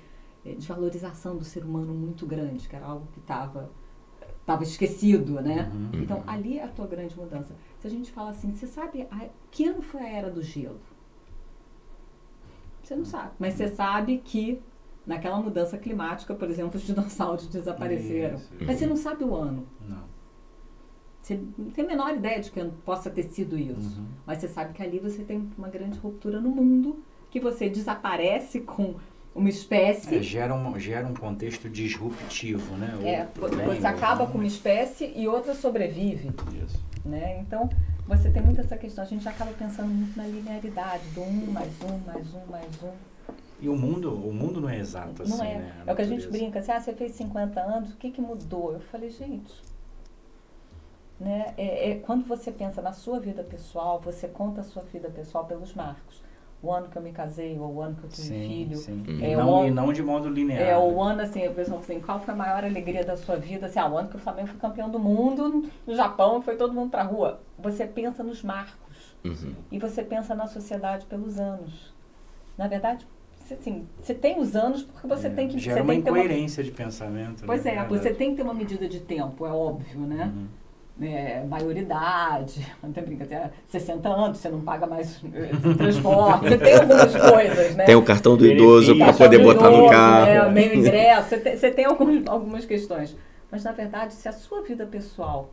eh, de valorização do ser humano muito grande, que era algo que estava estava esquecido, né? Uhum. Então, ali é a tua grande mudança. Se a gente fala assim, você sabe a, que ano foi a era do gelo? Você não sabe, mas você sabe que naquela mudança climática, por exemplo, os dinossauros (laughs) desapareceram. Isso. Mas você não sabe o ano. Não. Você não tem a menor ideia de que possa ter sido isso. Uhum. Mas você sabe que ali você tem uma grande ruptura no mundo, que você desaparece com uma espécie. É, gera, um, gera um contexto disruptivo, né? É, você acaba com uma espécie e outra sobrevive. Isso. Né? Então, você tem muito essa questão. A gente acaba pensando muito na linearidade, do um, mais um, mais um, mais um. E o mundo, o mundo não é exato assim, não é. né? É o que a gente brinca, assim, ah, você fez 50 anos, o que, que mudou? Eu falei, gente, né? É, é, quando você pensa na sua vida pessoal, você conta a sua vida pessoal pelos marcos. O ano que eu me casei, ou o ano que eu tive sim, filho. Sim. É, e, não, e não de modo linear. É, o ano, assim, a pessoa assim, qual foi a maior alegria da sua vida? Assim, ah, o ano que o Flamengo foi campeão do mundo, no Japão, foi todo mundo pra rua. Você pensa nos marcos. Uhum. E você pensa na sociedade pelos anos. Na verdade, assim, você tem os anos porque você é, tem que... Gera você uma tem incoerência uma... de pensamento. Pois né, é, você tem que ter uma medida de tempo, é óbvio, né? Uhum. Né, maioridade, (laughs) não tem brincadeira, 60 anos, você não paga mais eh, transporte, você tem algumas coisas, né? Tem o cartão do idoso para poder botar no idoso, carro. né, meio ingresso, você tem, você tem alguns, algumas questões. Mas, na verdade, se a sua vida pessoal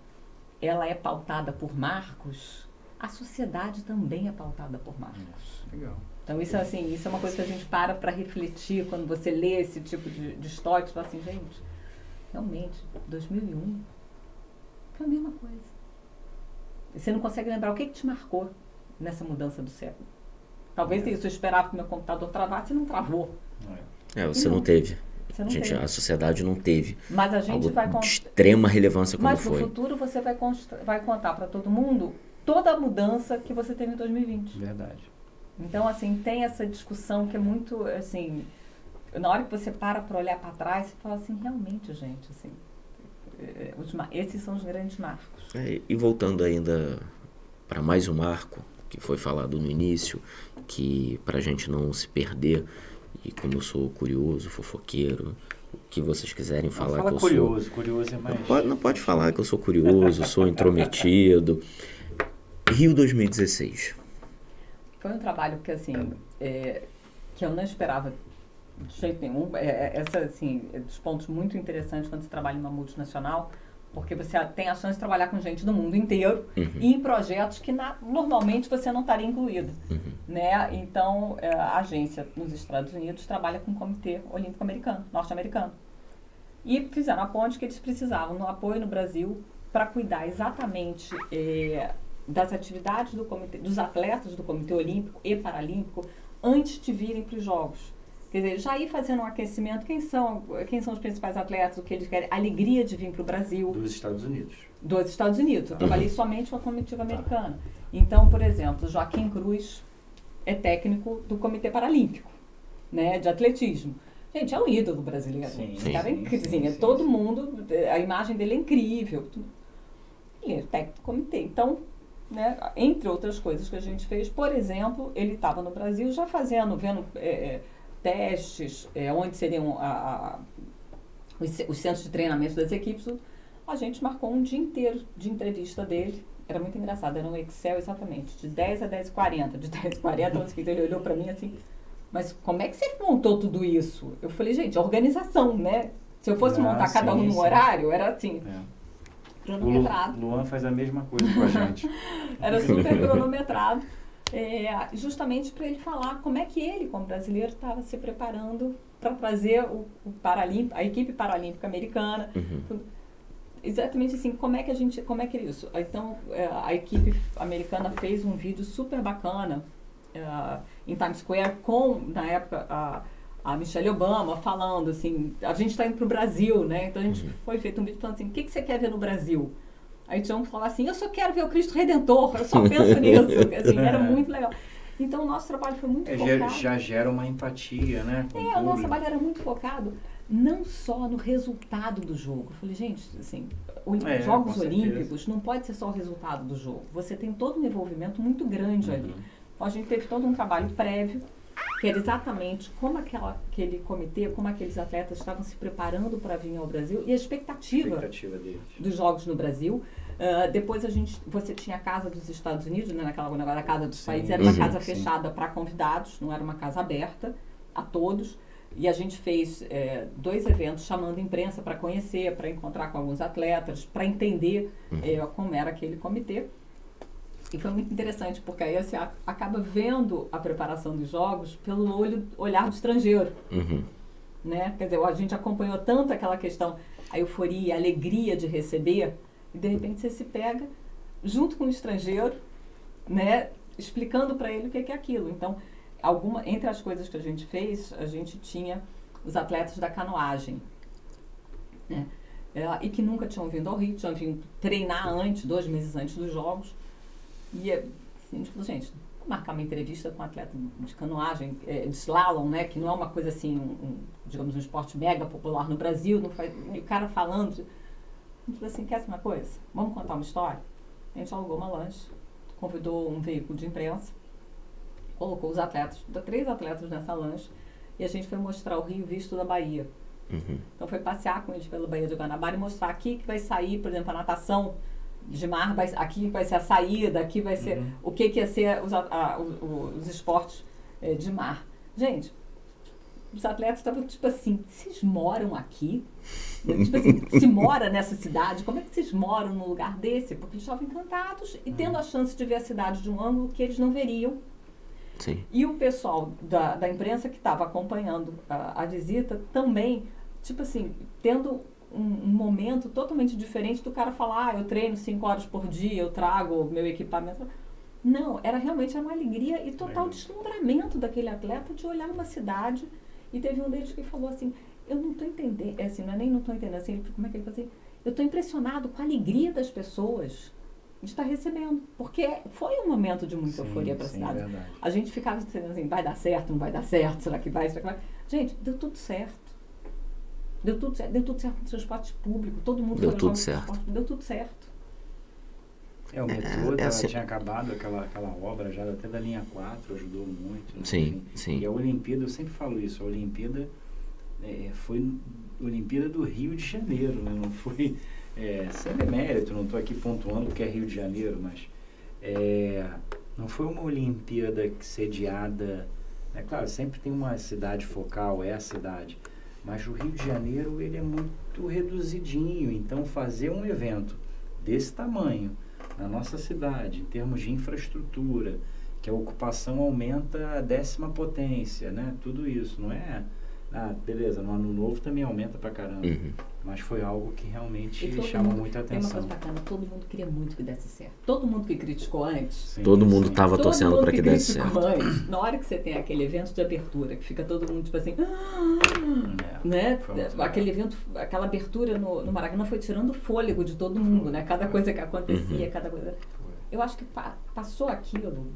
ela é pautada por marcos, a sociedade também é pautada por marcos. Legal. Então, isso, é assim, isso é uma coisa que a gente para para refletir quando você lê esse tipo de, de história. Você fala assim, gente, realmente, 2001 foi a mesma coisa. Você não consegue lembrar o que, que te marcou nessa mudança do século. Talvez É. isso, eu esperava que meu computador travasse e não travou. É, você não teve. Você não Gente, teve. a sociedade não teve. Mas a gente Algo vai de con- extrema relevância como Mas no foi. futuro você vai, vai contar para todo mundo toda a mudança que você teve em 2020. Verdade. Então, assim, tem essa discussão que é muito, assim, na hora que você para para olhar para trás, você fala assim, realmente, gente, assim, os ma- esses são os grandes marcos. É, e voltando ainda para mais um marco que foi falado no início, que para a gente não se perder, e como eu sou curioso, fofoqueiro, o que vocês quiserem Não, falar fala que eu sou. curioso, curioso é mais. Não pode, não pode falar que eu sou curioso, sou intrometido. Rio 2016. Foi um trabalho que, assim, eh, que eu não esperava de jeito nenhum. É, é, essa, assim, é dos pontos muito interessantes quando você trabalha em uma multinacional, porque você tem a chance de trabalhar com gente do mundo inteiro Uhum. e em projetos que na- normalmente você não estaria incluído. Uhum. Né? Então, é, a agência nos Estados Unidos trabalha com o Comitê Olímpico Americano, norte-americano. E fizeram a ponte que eles precisavam no apoio no Brasil para cuidar exatamente é, das atividades do comitê, dos atletas do Comitê Olímpico e Paralímpico antes de virem para os Jogos. Quer dizer, já ir fazendo um aquecimento, quem são, quem são os principais atletas, o que eles querem, a alegria de vir para o Brasil Dos Estados Unidos. dos Estados Unidos. Eu trabalhei somente com a comitiva americana. Então, por exemplo, Joaquim Cruz é técnico do Comitê Paralímpico, né, de atletismo. Gente, é um ídolo brasileiro. Sim, Esse cara é incrível. sim, é sim, todo sim. mundo, a imagem dele é incrível. Ele é técnico do comitê. Então, né, entre outras coisas que a gente fez, por exemplo, ele estava no Brasil já fazendo, vendo é, é, testes, é, onde seriam a- a- os, os centros de treinamento das equipes. A gente marcou um dia inteiro de entrevista dele. Era muito engraçado, era um Excel exatamente, de 10 a 10 h 40 De 10 h 40 11 ele olhou para mim assim, mas como é que você montou tudo isso? Eu falei, gente, organização, né? Se eu fosse Ah, montar cada um sim, no sim. horário, era assim, É. O cronometrado. Luan faz a mesma coisa com a gente. (laughs) Era super cronometrado. É, justamente para ele falar como é que ele, como brasileiro, estava se preparando para trazer o, o a equipe paralímpica americana. Uhum. Exatamente assim, como é que a gente, como é que é isso? Então, é, a equipe americana fez um vídeo super bacana é, em Times Square com, na época, a, a Michelle Obama falando assim, a gente está indo para o Brasil, né? Então a gente foi feito um vídeo falando assim, o que, que você quer ver no Brasil? Aí tinha um que falava assim, eu só quero ver o Cristo Redentor, eu só penso (laughs) nisso. Assim, era muito legal. Então o nosso trabalho foi muito É, focado. já, gera uma empatia, né? Com É, o o nosso trabalho era muito focado não só no resultado do jogo. Eu falei, gente, assim, os É, Jogos com certeza. Olímpicos não pode ser só o resultado do jogo. Você tem todo um envolvimento muito grande ali. Uhum. Então, a gente teve todo um trabalho prévio, que era exatamente como aquela, aquele comitê, como aqueles atletas estavam se preparando para vir ao Brasil e a expectativa expectativa deles. dos jogos no Brasil. Ah, depois a gente, você tinha a casa dos Estados Unidos, né, naquela negócio da casa dos Sim. países, era uma Uhum. casa Sim. fechada para convidados, não era uma casa aberta a todos. E a gente fez eh, dois eventos chamando a imprensa para conhecer, para encontrar com alguns atletas, para entender eh, como era aquele comitê. E foi muito interessante, porque aí você a- acaba vendo a preparação dos jogos pelo olho, olhar do estrangeiro Uhum. né? Quer dizer, a gente acompanhou tanto aquela questão, a euforia, a alegria de receber, e de repente você se pega junto com o estrangeiro, né? Explicando para ele o que que é aquilo. Então, alguma, entre as coisas que a gente fez, a gente tinha os atletas da canoagem, né? É, e que nunca tinham vindo ao Rio, tinham vindo treinar antes, dois meses antes dos jogos. E é, assim, a gente falou, gente, vou marcar uma entrevista com um atleta de canoagem, é, de slalom, né? Que não é uma coisa assim, um, um, digamos, um esporte mega popular no Brasil. Não faz, e o cara falando. A gente falou assim, quer uma coisa? Vamos contar uma história? A gente alugou uma lanche, convidou um veículo de imprensa, colocou os atletas, três atletas nessa lanche, e a gente foi mostrar o Rio visto da Bahia. Uhum. Então foi passear com eles pela Baía de Guanabara e mostrar aqui que vai sair, por exemplo, a natação de mar, vai, aqui vai ser a saída, aqui vai ser Uhum. o que, que ia ser os, a- a- o- os esportes eh, de mar. Gente, os atletas estavam tipo assim, vocês moram aqui? tipo assim, se mora nessa cidade, como é que vocês moram num lugar desse? Porque eles estavam encantados e tendo a chance de ver a cidade de um ângulo que eles não veriam. Sim. E o pessoal da, da imprensa que estava acompanhando a, a visita também, tipo assim, tendo um, um momento totalmente diferente do cara falar, ah, eu treino cinco horas por dia, eu trago o meu equipamento. Não, era realmente uma alegria e total deslumbramento daquele atleta de olhar uma cidade. E teve um deles que falou assim, eu não estou entendendo, é assim, não é nem não estou entendendo, assim, ele- como é que ele falou assim? Eu estou impressionado com a alegria das pessoas de estar recebendo, porque foi um momento de muita Sim, euforia para a cidade. verdade. A gente ficava dizendo assim, vai dar certo, não vai dar certo, será que vai, será que vai? Gente, deu tudo certo. Deu tudo certo, deu tudo certo no transporte público, todo mundo Deu foi tudo certo. deu tudo certo. É, o metrô é tava- assim- tinha acabado aquela, aquela obra já até da linha 4, ajudou muito. né? Sim, Enfim. sim. E a Olimpíada, eu sempre falo isso, a Olimpíada é, foi Olimpíada do Rio de Janeiro, né? Não foi é, sem demérito, não estou aqui pontuando porque é Rio de Janeiro, mas é, não foi uma Olimpíada sediada. É claro, sempre tem uma cidade focal, é a cidade. Mas o Rio de Janeiro ele é muito reduzidinho, então fazer um evento desse tamanho na nossa cidade, em termos de infraestrutura, que a ocupação aumenta a décima potência, né? Tudo isso, não é? Ah, beleza, no ano novo também aumenta pra caramba. Uhum. Mas foi algo que realmente chamou mundo- muita Tem uma coisa atenção. bacana, todo mundo queria muito que desse certo. Todo mundo que criticou antes, Sim, Todo mundo sim. tava todo torcendo para que desse criticou certo. antes, na hora que você tem aquele evento de abertura, que fica todo mundo tipo assim, "Ah", É, né? legal. Aquele evento, aquela abertura no, no Maracanã foi tirando o fôlego de todo mundo, né? Cada coisa que acontecia, Uhum. cada coisa. Eu acho que pa- passou aquilo.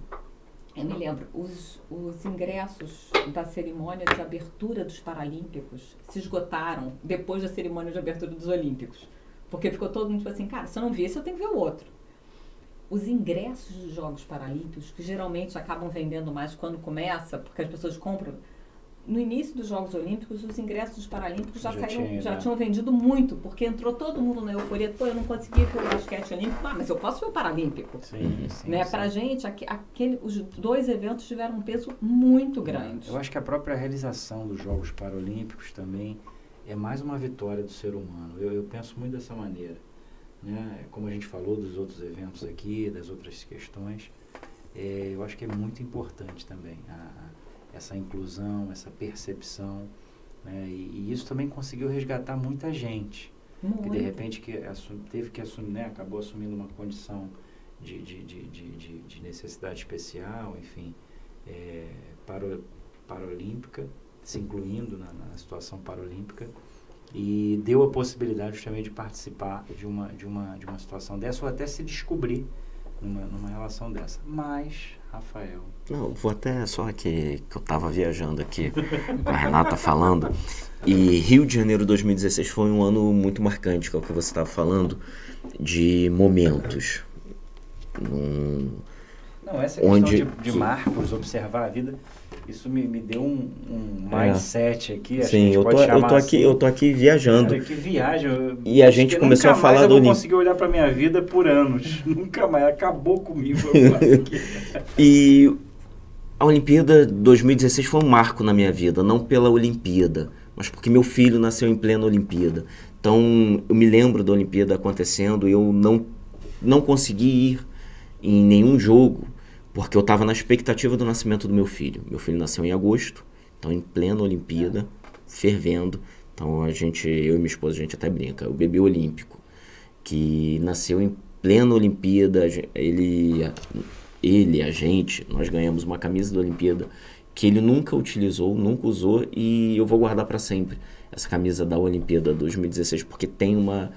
Eu me lembro, os, os ingressos da cerimônia de abertura dos Paralímpicos se esgotaram depois da cerimônia de abertura dos Olímpicos. Porque ficou todo mundo tipo assim, cara, se eu não vi esse, eu tenho que ver o outro. Os ingressos dos Jogos Paralímpicos, que geralmente acabam vendendo mais quando começa, porque as pessoas compram. No início dos Jogos Olímpicos, os ingressos dos Paralímpicos já, Já saíram, tinha, já né? tinham vendido muito, porque entrou todo mundo na euforia. Pô, eu não consegui ver o basquete olímpico, ah, mas eu posso ver o Paralímpico. Sim, sim, Né? sim. Pra gente, aque- aquele, os dois eventos tiveram um peso muito grande. Eu acho que a própria realização dos Jogos Paralímpicos também é mais uma vitória do ser humano. Eu, eu penso muito dessa maneira. Né? Como a gente falou dos outros eventos aqui, das outras questões, é, eu acho que é muito importante também a- essa inclusão, essa percepção. Né? E, e isso também conseguiu resgatar muita gente que Muito. de repente que assu- teve que assumir, né, acabou assumindo uma condição de, de, de, de, de- de necessidade especial, enfim, é, paralímpica, se incluindo na, na situação paralímpica, e deu a possibilidade justamente de participar de uma, de uma, de uma situação dessa, ou até se descobrir numa, numa relação dessa. Mas, Rafael, Não, vou até só que, que eu tava viajando aqui (laughs) com a Renata falando. E Rio de Janeiro 2016 foi um ano muito marcante, que é o que você estava falando, de momentos. Num- Não, essa Onde- questão de, de marcos, observar a vida, isso me, me deu um, um mindset aqui. Sim, eu tô, eu tô aqui, assim. eu tô aqui viajando. Cara, que viagem. eu- E a gente começou a falar do eu vou Olim- conseguir olhar pra minha vida por anos. (laughs) nunca mais. Acabou comigo. (laughs) E a Olimpíada 2016 foi um marco na minha vida, não pela Olimpíada, mas porque meu filho nasceu em plena Olimpíada. Então, eu me lembro da Olimpíada acontecendo e eu não, não consegui ir em nenhum jogo, porque eu estava na expectativa do nascimento do meu filho. Meu filho nasceu em agosto, então em plena Olimpíada, fervendo. Então a gente, eu e minha esposa, a gente até brinca, o bebê olímpico, que nasceu em plena Olimpíada, ele, ele, a gente, nós ganhamos uma camisa da Olimpíada que ele nunca utilizou, nunca usou e eu vou guardar para sempre essa camisa da Olimpíada 2016 porque tem uma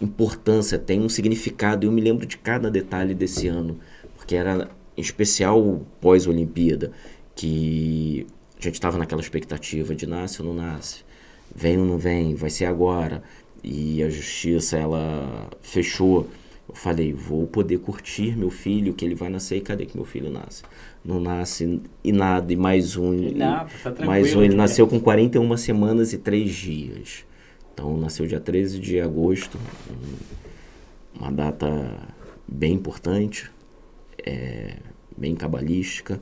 importância, tem um significado e eu me lembro de cada detalhe desse ano, porque era em especial pós-Olimpíada, que a gente estava naquela expectativa de nasce ou não nasce, vem ou não vem, vai ser agora. E a justiça ela fechou. Eu falei, vou poder curtir meu filho, que ele vai nascer e cadê que meu filho nasce? Não nasce e nada, e mais um. Não, tá mais um, ele né? nasceu com 41 semanas e 3 dias. Então nasceu dia 13 de agosto. uma data bem importante, é, bem cabalística,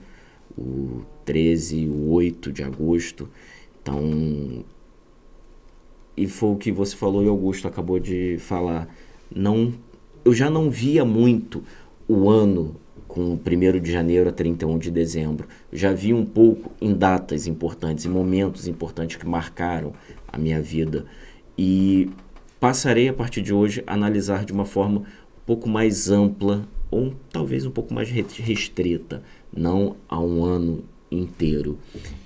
o 13 e o 8 de agosto. Então, e foi o que você falou e Augusto acabou de falar. Não, eu já não via muito o ano com 1 de janeiro a 31 de dezembro. Já vi um pouco em datas importantes, em momentos importantes que marcaram a minha vida. E passarei a partir de hoje a analisar de uma forma um pouco mais ampla ou talvez um pouco mais restrita, não a um ano inteiro.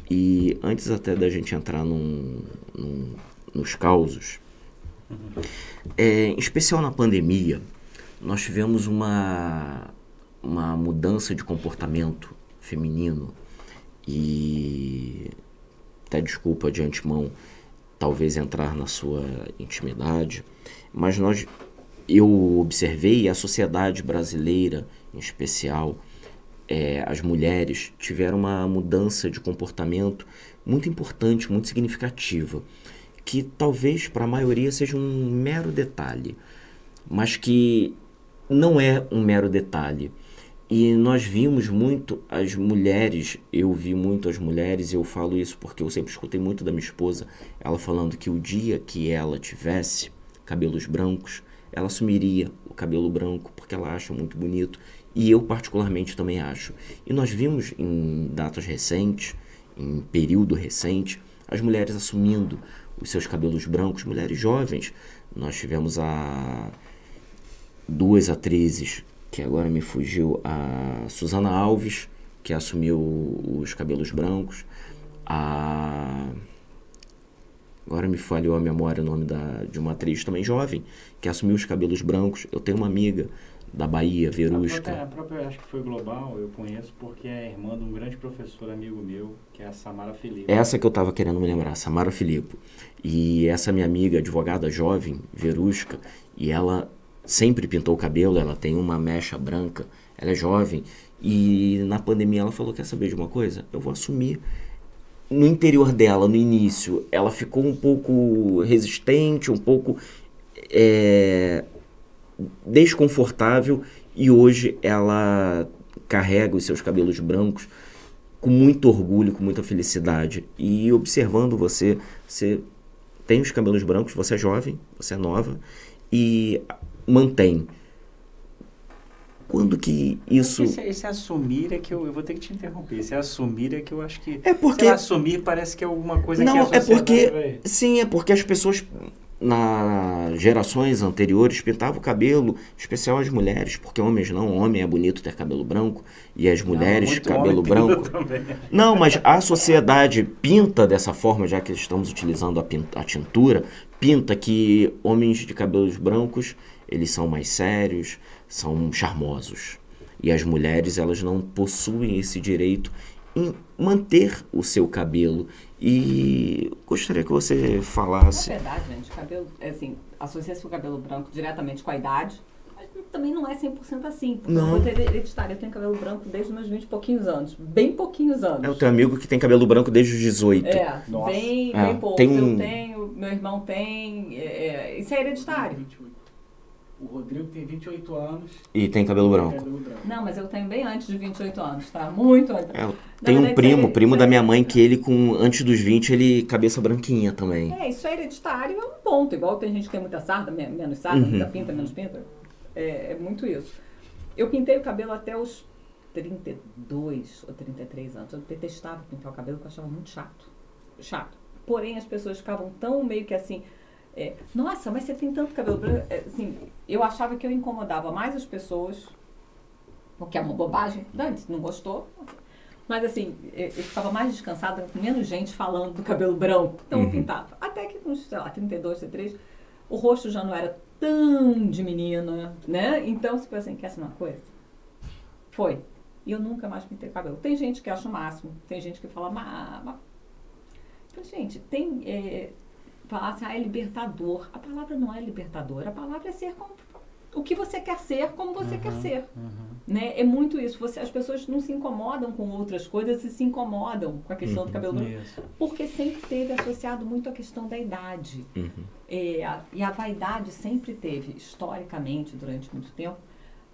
E antes até da gente entrar num, num nos causos. É, em especial na pandemia, nós tivemos uma, uma mudança de comportamento feminino e até desculpa de antemão talvez entrar na sua intimidade, mas nós eu observei a sociedade brasileira em especial é, as mulheres tiveram uma mudança de comportamento muito importante, muito significativa que talvez para a maioria seja um mero detalhe, mas que não é um mero detalhe. E nós vimos muito as mulheres, eu vi muito as mulheres, e eu falo isso porque eu sempre escutei muito da minha esposa, ela falando que o dia que ela tivesse cabelos brancos, ela assumiria o cabelo branco porque ela acha muito bonito, e eu particularmente também acho. E nós vimos em datas recentes, em período recente, as mulheres assumindo os seus cabelos brancos, mulheres jovens. Nós tivemos a duas atrizes, que agora me fugiu, a Susana Alves, que assumiu os cabelos brancos, a agora me falhou a memória o nome da, de uma atriz também jovem, que assumiu os cabelos brancos. Eu tenho uma amiga da Bahia, Verusca. A própria, a própria, acho que foi global, eu conheço porque é irmã de um grande professor amigo meu, que é a Samara Filipe. Essa que eu estava querendo me lembrar, Samara Filipe. E essa minha amiga, advogada jovem, Verusca, e ela sempre pintou o cabelo, ela tem uma mecha branca, ela é jovem, e na pandemia ela falou: Quer saber de uma coisa? Eu vou assumir. No interior dela, no início, ela ficou um pouco resistente, um pouco é, desconfortável e hoje ela carrega os seus cabelos brancos com muito orgulho, com muita felicidade. E observando você, você tem os cabelos brancos, você é jovem, você é nova e mantém. Quando que isso. Esse, esse assumir é que eu, eu vou ter que te interromper. Esse assumir é que eu acho que. É porque. assumir parece que é alguma coisa Não, que a é porque. Sim, é porque as pessoas nas gerações anteriores pintava o cabelo, especial as mulheres, porque homens não, homem é bonito ter cabelo branco e as mulheres não, cabelo branco. Não, mas a sociedade pinta dessa forma, já que estamos utilizando a, a tintura, pinta que homens de cabelos brancos, eles são mais sérios, são charmosos. E as mulheres, elas não possuem esse direito em manter o seu cabelo e gostaria que você falasse. É verdade, gente, cabelo, é assim, associa-se o cabelo branco diretamente com a idade, mas também não é 100% assim. Porque não. eu hereditária, eu tenho cabelo branco desde meus 20 e pouquinhos anos. Bem pouquinhos anos. É o teu amigo que tem cabelo branco desde os 18. É, Nossa. bem, é, bem pouco. Tem um... Eu tenho, meu irmão tem. É, é isso é hereditário. 28. O Rodrigo tem 28 anos. E tem cabelo branco. cabelo branco. Não, mas eu tenho bem antes de 28 anos, tá? Muito antes. É, tem um primo, é, primo da minha mãe, que ele com antes dos 20, ele cabeça branquinha também. É, isso é hereditário, é um ponto. Igual tem gente que tem muita sarda, menos sarda, uhum. muita pinta, menos pinta. É, é muito isso. Eu pintei o cabelo até os 32 ou 33 anos. Eu detestava pintar o cabelo, porque eu achava muito chato. Chato. Porém, as pessoas ficavam tão meio que assim é, Nossa, mas você tem tanto cabelo branco. É, assim, eu achava que eu incomodava mais as pessoas, o que é uma bobagem. Dante, não gostou? Mas assim, eu, eu ficava mais descansada, com menos gente falando do cabelo branco. Então uhum. eu pintava. Até que uns, sei lá, 32, 33, o rosto já não era tão de menina, né? Então, se assim, quer ser uma coisa? Foi. E eu nunca mais pintei cabelo. Tem gente que acha o máximo, tem gente que fala, mas. mas... Gente, tem. É, falar assim, ah, é libertador. A palavra não é libertador, a palavra é ser o que você quer ser, como você Uhum, quer ser. uhum. Né? É muito isso. Você, as pessoas não se incomodam com outras coisas e se incomodam com a questão do Uhum. cabelo branco. Porque sempre teve associado muito a questão da idade. Uhum. É, a- e a vaidade sempre teve, historicamente, durante muito tempo,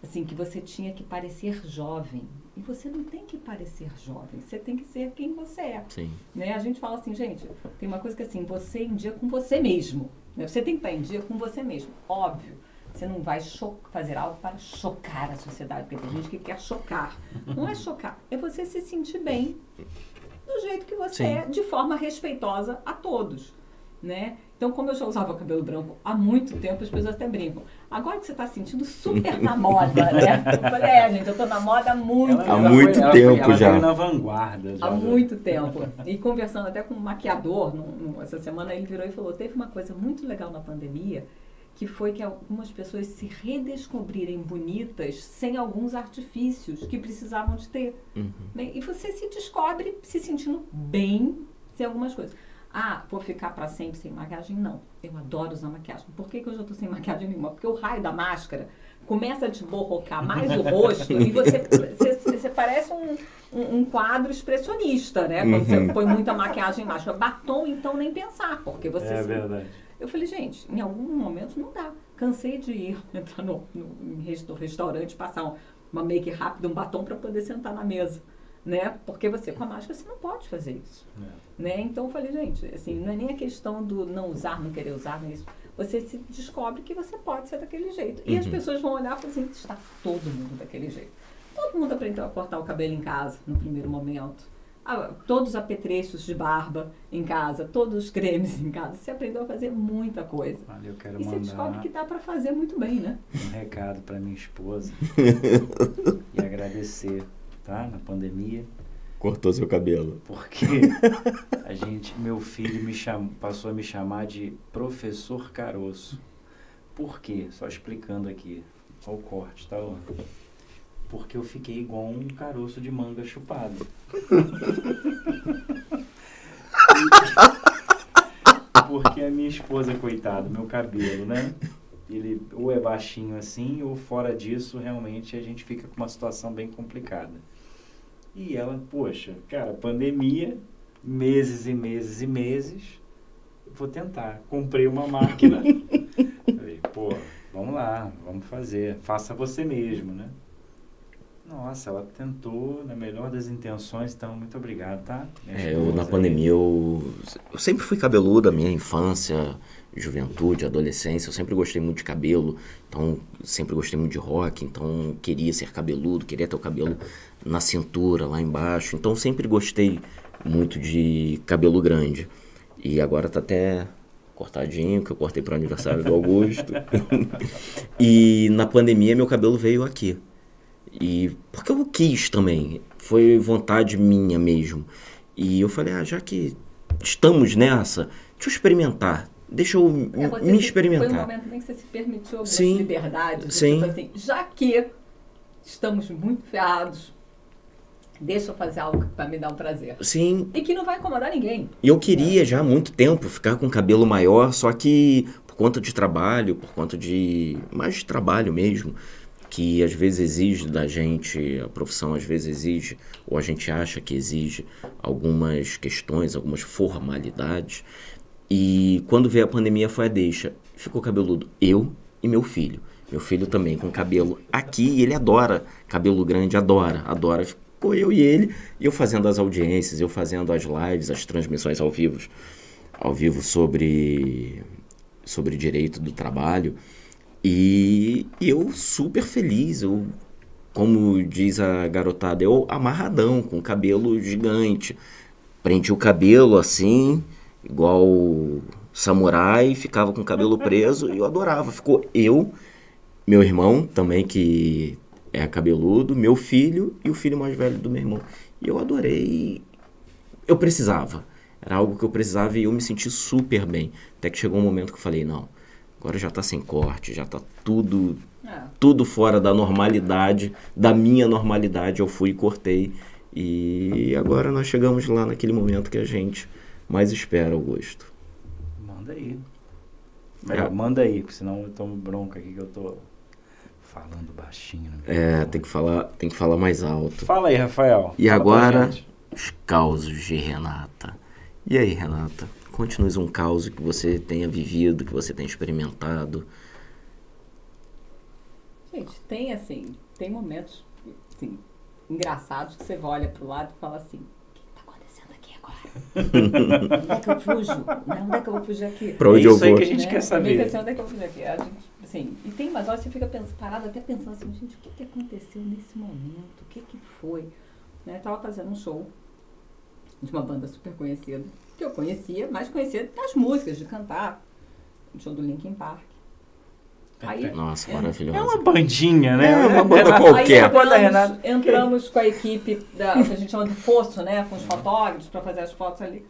assim, que você tinha que parecer jovem. E você não tem que parecer jovem, você tem que ser quem você é. Sim. Né? A gente fala assim, gente, tem uma coisa que assim, você em dia com você mesmo. né? Você tem que estar em dia com você mesmo. Óbvio, você não vai fazer algo para chocar a sociedade, porque tem gente que quer chocar. Não é chocar, é você se sentir bem do jeito que você Sim. é, de forma respeitosa a todos. Né? Então, como eu já usava cabelo branco há muito tempo, as pessoas até brincam. Agora que você está sentindo super na moda, né? Eu falei, é, gente, eu tô na moda há muito Há muito ela tempo ela já. na vanguarda. já Há do- muito tempo. E conversando até com um maquiador, num- num- essa semana ele virou e falou: teve uma coisa muito legal na pandemia, que foi que algumas pessoas se redescobrirem bonitas sem alguns artifícios que precisavam de ter. Uhum. E você se descobre se sentindo bem sem algumas coisas. Ah, vou ficar para sempre sem maquiagem? Não. Eu adoro usar maquiagem. Por que, que eu já estou sem maquiagem nenhuma? Porque o raio da máscara começa a te borrocar mais o rosto e você, você, você parece um, um, um quadro expressionista, né? Quando você Uhum. põe muita maquiagem em máscara. Batom, então, nem pensar, porque você... É se- verdade. Eu falei, gente, em algum momento não dá. Cansei de ir, (laughs) entrar no, no, no restaurante, passar um- uma make rápida, um batom para poder sentar na mesa, né? Porque você, com a máscara, você não pode fazer isso, É. né? Então eu falei, gente, assim, não é nem a questão do não usar, não querer usar, não é isso. Você se descobre que você pode ser daquele jeito. E as Uhum. pessoas vão olhar e falar assim, está todo mundo daquele jeito. Todo mundo aprendeu a cortar o cabelo em casa, no primeiro momento. Ah, todos os apetrechos de barba em casa, todos os cremes em casa. Você aprendeu a fazer muita coisa. Olha, eu quero E você descobre mandar que dá para fazer muito bem, né? um recado para minha esposa (laughs) e agradecer, tá? Na pandemia, Cortou seu cabelo. porque a (laughs) gente, meu filho me cham, passou a me chamar de professor caroço. Por quê? Só explicando aqui. Olha o corte, tá? ó. Porque eu fiquei igual um caroço de manga chupado. (laughs) Porque a minha esposa, coitada, meu cabelo, né? Ele ou é baixinho assim, ou fora disso, realmente a gente fica com uma situação bem complicada. E ela, poxa, cara, pandemia, meses e meses e meses, vou tentar. Comprei uma máquina. (laughs) Falei, pô, vamos lá, vamos fazer. Faça você mesmo, né? Nossa, ela tentou, na melhor das intenções, então muito obrigado, tá? Minha É, eu na aí. pandemia eu, eu sempre fui cabeludo, a minha infância, juventude, adolescência, eu sempre gostei muito de cabelo, então sempre gostei muito de rock, então queria ser cabeludo, queria ter o cabelo na cintura, lá embaixo, então sempre gostei muito de cabelo grande. E agora tá até cortadinho, que eu cortei para o aniversário do Augusto. (laughs) e na pandemia meu cabelo veio aqui. E porque eu quis também, foi vontade minha mesmo. E eu falei, ah, já que estamos nessa, deixa eu experimentar. Deixa eu É, me experimentar. Foi um momento em que você se permitiu algumas Sim, liberdades. de sim. Tipo assim, já que estamos muito ferrados, deixa eu fazer algo que vai me dar um prazer. Sim, E que não vai incomodar ninguém. e eu queria já há muito tempo ficar com cabelo maior, só que por conta de trabalho, por conta de mais de trabalho mesmo, que às vezes exige da gente, a profissão às vezes exige, ou a gente acha que exige algumas questões, algumas formalidades. E quando veio a pandemia foi a deixa. Ficou cabeludo eu e meu filho. Meu filho também com cabelo aqui, e ele adora cabelo grande, adora, adora. Ficou eu e ele, e eu fazendo as audiências, eu fazendo as lives, as transmissões ao vivo, ao vivo sobre sobre direito do trabalho. E, eu super feliz, eu como diz a garotada, eu amarradão, com cabelo gigante. Prendi o cabelo assim, igual samurai, ficava com o cabelo preso e eu adorava. Ficou eu, meu irmão também, que é cabeludo, meu filho e o filho mais velho do meu irmão. E eu adorei. Eu precisava. Era algo que eu precisava e eu me senti super bem. Até que chegou um momento que eu falei, não, agora já tá sem corte, já tá tudo É. tudo fora da normalidade, da minha normalidade, eu fui e cortei. E agora nós chegamos lá naquele momento que a gente mais espera, Augusto. Manda aí. Melhor, É. manda aí, porque senão eu tomo bronca aqui que eu tô. falando baixinho. É, tem que falar, tem que falar mais alto. Fala aí, Rafael. E Fala agora, os causos de Renata. E aí, Renata? Conte-nos um caos que você tenha vivido, que você tenha experimentado. Gente, tem assim, tem momentos assim, engraçados que você olha pro lado e fala assim, o que está acontecendo aqui agora? onde é que eu fujo? (laughs) Né? Onde é que eu vou fugir aqui? Pra onde É eu isso aí vou? que a gente né? quer saber. Assim, onde é que eu fui aqui? A gente, assim, e tem umas horas que você fica pens- parado até pensando assim, gente, o que, que aconteceu nesse momento? O que, que foi? Né? Eu tava fazendo um show de uma banda super conhecida, que eu conhecia, mas conhecia das músicas, de cantar. Um show do Linkin Park. Aí, Nossa, É. maravilhosa. É uma bandinha, né? É uma banda Renata- qualquer. Aí entramos, entramos com a equipe da, que a gente chama de fosso, né? Com os fotógrafos para fazer as fotos ali.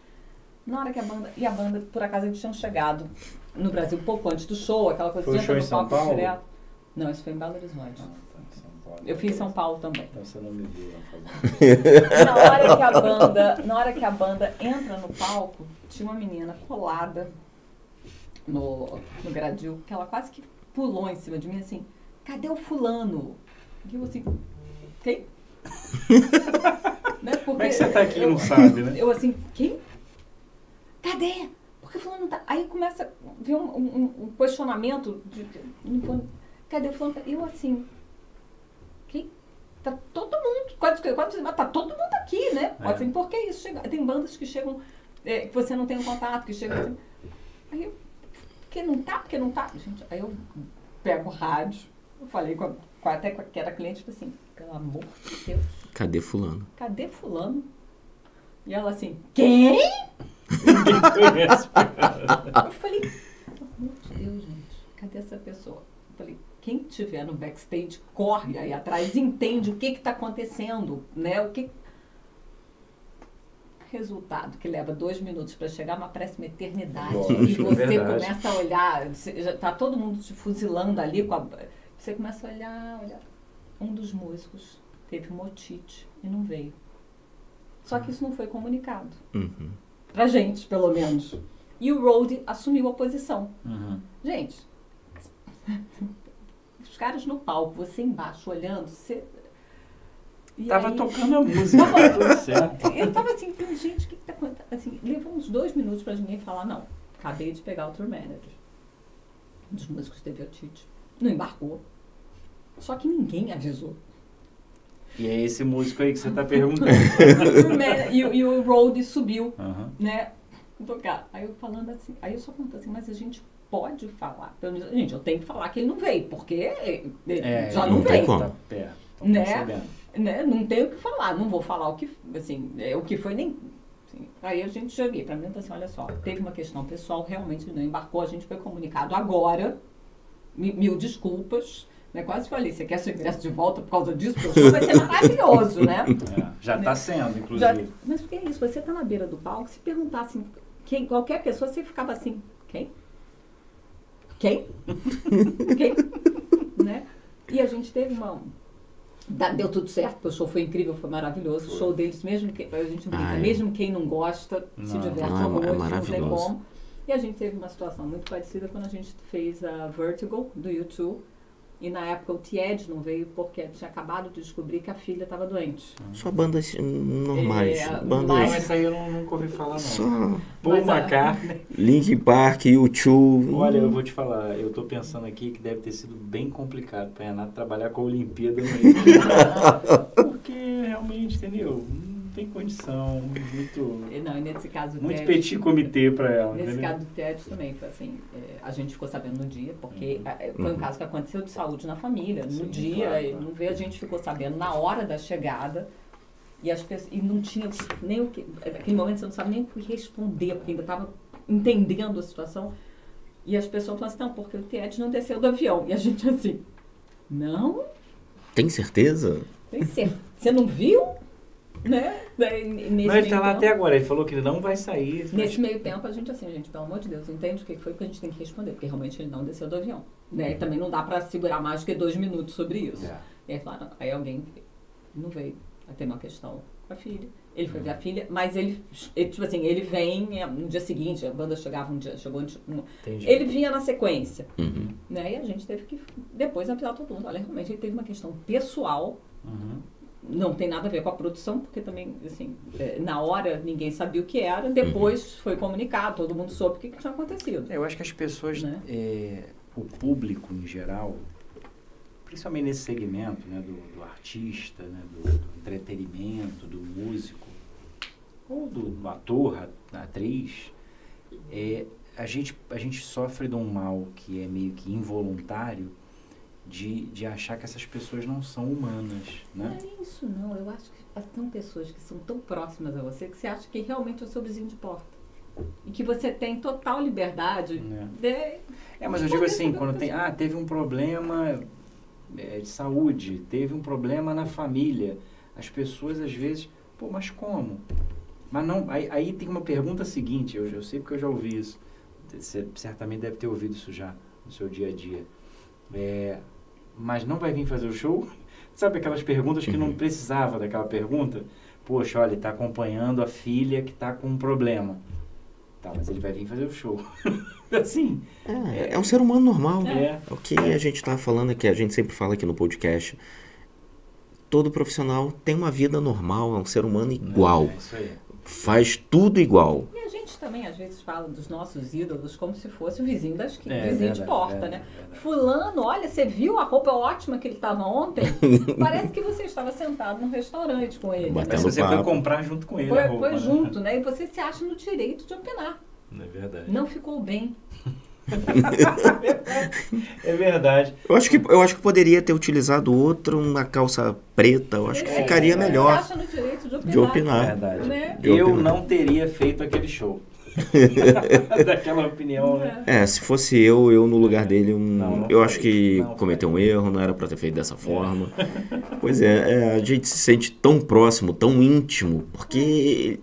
Na hora que a banda. E a banda, por acaso, eles tinham chegado no Brasil pouco antes do show, aquela coisa Foi o de show entra em no São palco Paulo? direto. Não, isso foi em Belo Horizonte. Ah, tá, em São Paulo. Eu fiz em São Paulo também. Então você não me viu lá fazendo. Na hora que a banda, na hora que a banda entra no palco, tinha uma menina colada no, no gradil, que ela quase que pulou em cima de mim assim, cadê o fulano? E eu assim, quem? (laughs) né? Porque Como é que você tá aqui e eu, não sabe, né? Eu assim, quem? Cadê? Porque fulano não tá. Aí começa a vir um, um- um questionamento de, cadê o fulano? Eu assim, quem? Tá todo mundo, quase, quase, mas tá todo mundo aqui, né? É. Assim, por que isso? Chega, tem bandas que chegam, é, que você não tem um contato, que chegam assim. Aí eu, porque não tá, porque não tá. Gente, aí eu pego o rádio, eu falei com, a, com até com a, que era cliente, tipo assim, pelo amor de Deus, Cadê fulano? cadê fulano? E ela assim, quem? Eu falei, pelo amor de Deus, gente, cadê essa pessoa? Eu falei, quem tiver no backstage, corre aí atrás, entende o que está acontecendo, né? O que... Resultado que leva dois minutos para chegar, mas parece uma eternidade. Lógico, e você verdade. começa a olhar, você, já tá todo mundo te fuzilando ali, com a- você começa a olhar, olhar. Um dos músicos teve um otite e não veio. Só que isso não foi comunicado. Uhum. Pra gente, pelo menos. E o Road assumiu a posição. Uhum. Gente, (laughs) os caras no palco, você embaixo olhando, você. E Tava aí- tocando a música, tudo certo. Eu tava assim, gente, o que, que tá acontecendo? Assim, levou uns dois minutos pra ninguém falar, não. Acabei de pegar o tour manager. Um dos músicos teve otite. Não embarcou. Só que ninguém avisou. E é esse músico aí que você tá (laughs) perguntando. E, o- e o Road subiu né, tocar. Aí eu falando assim, aí eu só pergunto assim, mas a gente pode falar. Pelo menos, gente, eu tenho que falar que ele não veio, porque ele É, já não não, tem veio. como. Tá perto. Tô Né? percebendo. Né? Não tenho o que falar, não vou falar o que, assim, é, o que foi nem. assim. Aí a gente joguei pra mim, então assim, olha só, teve uma questão pessoal, realmente não embarcou, a gente foi comunicado agora, mi- mil desculpas. Né? Quase falei, você quer seu ingresso de volta por causa disso? Porque o show vai ser maravilhoso, né? (laughs) É, já tá sendo, Já- inclusive. mas o que é isso? Você tá na beira do palco, se perguntasse quem, qualquer pessoa, você ficava assim, quem? Quem? (laughs) quem? né? E a gente teve uma. Da- Deu tudo certo, o show foi incrível, foi maravilhoso. O show deles, mesmo que. A gente brinca, mesmo quem não gosta, se Não, diverte não, é- é tem maravilhoso. como. E a gente teve uma situação muito parecida quando a gente fez a Vertigo do YouTube. E na época o Tied não veio porque tinha acabado de descobrir que a filha estava doente. Só bandas normais. É, bandas. Não, mas- essa aí eu não, nunca ouvi falar, não. Só Paul Mas a- McCartney. (laughs) Linkin Park, U2. Olha, eu vou te falar, eu tô pensando aqui que deve ter sido bem complicado pra Renato trabalhar com a Olimpíada no. (laughs) Porque realmente, entendeu? Não tem condição, muito, Não, e nesse caso muito Ted- petit comitê pra ela, Nesse entendeu? caso do TED também foi assim, é, a gente ficou sabendo no dia, porque Uhum. é, foi um caso que aconteceu de saúde na família, no Sim, dia, claro, claro. não veio, a gente ficou sabendo na hora da chegada, e as pessoas, e não tinha nem o que, naquele momento você não sabe nem o que responder, porque ainda estava entendendo a situação, e as pessoas falaram assim, não, porque o TED não desceu do avião, e a gente assim, não, Tem certeza? tem certeza, você não viu? Né? Daí, nesse Mas ele tá lá tempo- até agora, ele falou que ele não vai sair. Nesse meio tempo, a gente assim, gente, pelo amor de Deus, entende o que foi que a gente tem que responder, porque realmente ele não desceu do avião. Né? E também não dá pra segurar mais do que dois minutos sobre isso. É. E aí falaram, aí alguém não veio, aí tem uma questão com a filha. Ele foi ver a filha, mas ele, ele, tipo assim, ele vem é, no dia seguinte, a banda chegava um dia, chegou no, Entendi. ele vinha na sequência, Uhum. né? E a gente teve que depois avisar todo mundo. Olha, realmente ele teve uma questão pessoal, Uhum. Não tem nada a ver com a produção, porque também, assim, é, na hora ninguém sabia o que era, depois foi comunicado, todo mundo soube o que, que tinha acontecido. Eu acho que as pessoas, Né? é, o público em geral, principalmente nesse segmento né, do, do artista, né, do, do entretenimento, do músico, ou do, do ator, a- da atriz, é, a, gente, a gente sofre de um mal que é meio que involuntário de, de achar que essas pessoas não são humanas. Não Né? é isso, não. Eu acho que são pessoas que são tão próximas a você que você acha que realmente é o seu vizinho de porta. E que você tem total liberdade Né? de. É, mas eu digo assim, quando tem, ah, teve um problema é, de saúde, teve um problema na família, as pessoas às vezes, pô, mas como? Mas não, aí, aí tem uma pergunta seguinte, eu, eu sei porque eu já ouvi isso, você certamente deve ter ouvido isso já no seu dia a dia. É, mas não vai vir fazer o show? Sabe aquelas perguntas que não precisava daquela pergunta? Poxa, olha, ele está acompanhando a filha que está com um problema. Tá, mas ele vai vir fazer o show. (laughs) assim, É, é um ser humano normal. é. O que a gente tá falando aqui, a gente sempre fala aqui no podcast. Todo profissional tem uma vida normal, é um ser humano igual. É isso aí. Faz tudo igual. E a gente também, às vezes, fala dos nossos ídolos como se fosse o vizinho da esquina, É, vizinho de porta, é, né? verdade. Fulano, olha, você viu a roupa ótima que ele estava ontem? (laughs) Parece que você estava sentado num restaurante com ele. Batendo Mas você foi papo. comprar junto com ele a Foi, roupa, foi né? junto, né? E você se acha no direito de opinar. Não é verdade. Não ficou bem. É verdade. (laughs) Eu acho que, eu acho que poderia ter utilizado outro, uma calça preta. Eu acho que É, ficaria você melhor acha no direito de opinar. de É opinar. verdade. Né? De Eu opinar. não teria feito aquele show. (laughs) Daquela opinião, né? É, se fosse eu, eu no lugar dele, um, Não, não eu foi. acho que Não cometeu um erro, não era pra ter feito dessa forma. (laughs) Pois é, é, a gente se sente tão próximo, tão íntimo, porque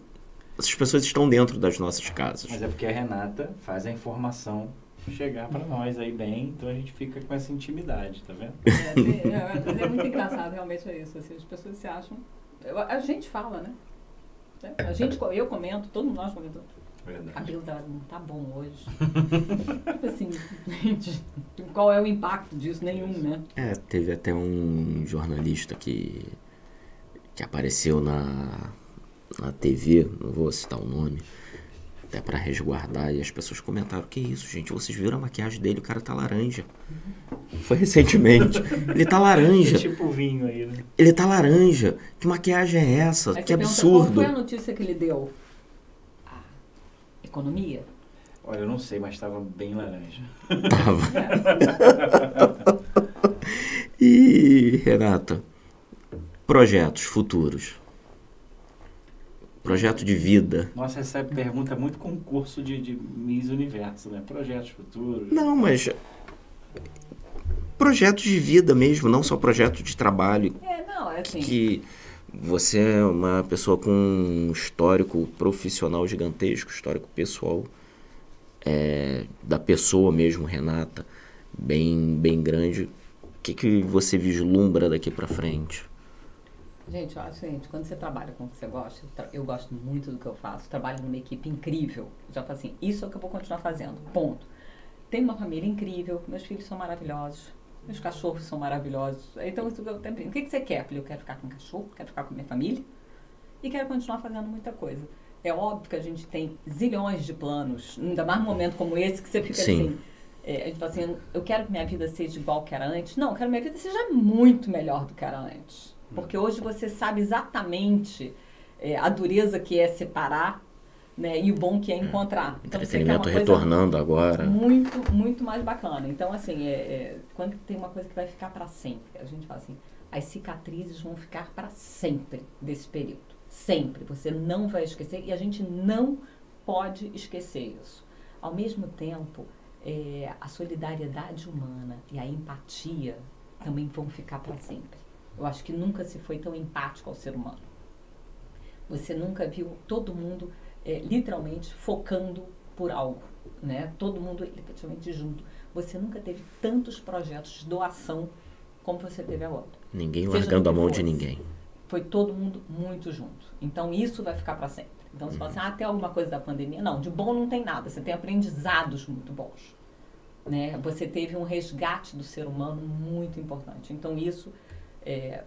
essas pessoas estão dentro das nossas casas. Mas é porque a Renata faz a informação chegar pra nós aí bem, então a gente fica com essa intimidade, tá vendo? É, é, mas é muito engraçado, realmente é isso. Assim, as pessoas se acham. eu- A gente fala, né? A gente, eu comento, todos nós comentamos. O cabelo dela não tá bom hoje. (laughs) Tipo assim, gente, qual é o impacto disso? Nenhum, né? É, teve até um jornalista que, que apareceu na, na TV, não vou citar o nome, até pra resguardar, e as pessoas comentaram: Que isso, gente? Vocês viram a maquiagem dele? O cara tá laranja. Foi recentemente. (laughs) Ele tá É laranja. tipo vinho aí, né? Ele tá laranja. Que maquiagem é essa? Aí que você pergunta, absurdo. Qual foi a notícia que ele deu? A economia? Olha, eu não sei, mas estava bem laranja. Tava. (laughs) (laughs) e, Renata, projetos futuros. Projeto de vida. Nossa, essa pergunta é muito concurso de, de Miss Universo, né? Projetos futuros. Não, mas. Projetos de vida mesmo, não só projeto de trabalho. É, não, é assim. Que você é uma pessoa com um histórico profissional gigantesco, histórico pessoal é, da pessoa mesmo, Renata, bem, bem grande. O que, que você vislumbra daqui pra frente? Gente, eu acho seguinte, quando você trabalha com o que você gosta, eu gosto muito do que eu faço, trabalho numa equipe incrível. Já falo assim, isso é o que eu vou continuar fazendo. Ponto. Tenho uma família incrível, meus filhos são maravilhosos, meus cachorros são maravilhosos. Então, isso eu tenho- o que, que você quer? Eu falei, eu quero ficar com o cachorro, quero ficar com minha família e quero continuar fazendo muita coisa. É óbvio que a gente tem zilhões de planos, ainda mais num momento como esse que você fica Sim. assim. é, a gente fala assim, eu quero que minha vida seja igual que era antes. Não, eu quero que minha vida seja muito melhor do que era antes. Porque hoje você sabe exatamente é, a dureza que é separar né, e o bom que é encontrar. Então, uma Entretenimento retornando agora. muito, muito mais bacana. Então, assim, é, é, quando tem uma coisa que vai ficar para sempre, a gente fala assim, as cicatrizes vão ficar para sempre desse período. Sempre. Você não vai esquecer e a gente não pode esquecer isso. Ao mesmo tempo, é, a solidariedade humana e a empatia também vão ficar para sempre. Eu acho que nunca se foi tão empático ao ser humano. Você nunca viu todo mundo é, literalmente focando por algo, né? Todo mundo efetivamente junto. Você nunca teve tantos projetos de doação como você teve agora. Ninguém Seja largando a mão de fosse. ninguém. foi todo mundo muito junto. Então isso vai ficar para sempre. Então você fala assim, ah, tem alguma coisa da pandemia? Não, de bom não tem nada. Você tem aprendizados muito bons. Né? Você teve um resgate do ser humano muito importante. Então isso, é,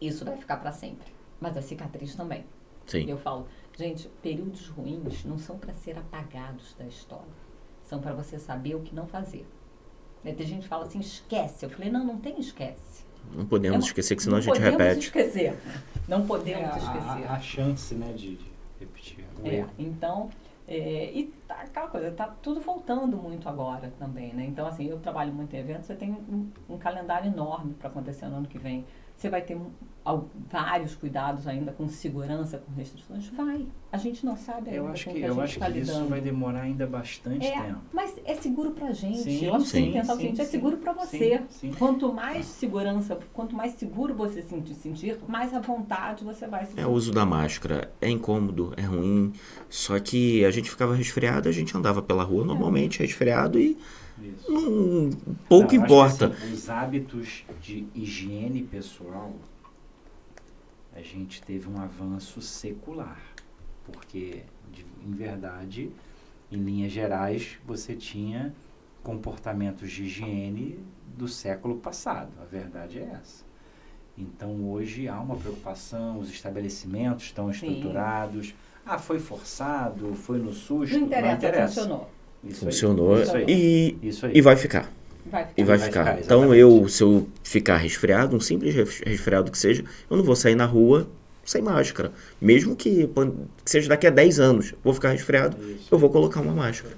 isso vai ficar para sempre. Mas a cicatriz também. Sim. Eu falo, gente, períodos ruins não são para ser apagados da história. São para você saber o que não fazer. Né? Tem gente que fala assim, esquece. Eu falei, não, não tem esquece. Não podemos É, esquecer que senão a não gente podemos repete. esquecer. Não É, podemos a, esquecer. a, a chance, né, de, de repetir. É, então, é, e tá aquela coisa, tá tudo voltando muito agora também, né? Então, assim, eu trabalho muito em eventos, você tem um, um calendário enorme para acontecer no ano que vem. Você vai ter vários cuidados ainda com segurança, com restrições? Vai. A gente não sabe ainda Eu acho com o que, que a eu acho que isso vai demorar ainda bastante É, tempo. mas é seguro pra gente. Sim, eu acho que tem sim, que pensar o sim, seguinte, é sim, seguro pra você. sim, sim. Quanto mais segurança, quanto mais seguro você se sentir, sentir, mais à vontade você vai se É o uso da máscara. É incômodo, é ruim. Só que a gente ficava resfriado, a gente andava pela rua normalmente resfriado e Isso. não, pouco Não, importa. assim, os hábitos de higiene pessoal, a gente teve um avanço secular. Porque, de- em verdade, em linhas gerais, você tinha comportamentos de higiene do século passado. A verdade é essa. Então, hoje há uma preocupação, os estabelecimentos estão Sim. estruturados. Ah, foi forçado, foi no susto. Não interessa, interessa. funcionou. Isso aí, Funcionou Isso aí. e, Isso aí. e vai ficar. Vai ficar. E vai Vai ficar. ficar, Então eu, se eu ficar resfriado, um simples res- resfriado que seja, eu não vou sair na rua sem máscara. Mesmo que, que seja daqui a 10 anos, vou ficar resfriado, Isso. eu vou colocar uma máscara.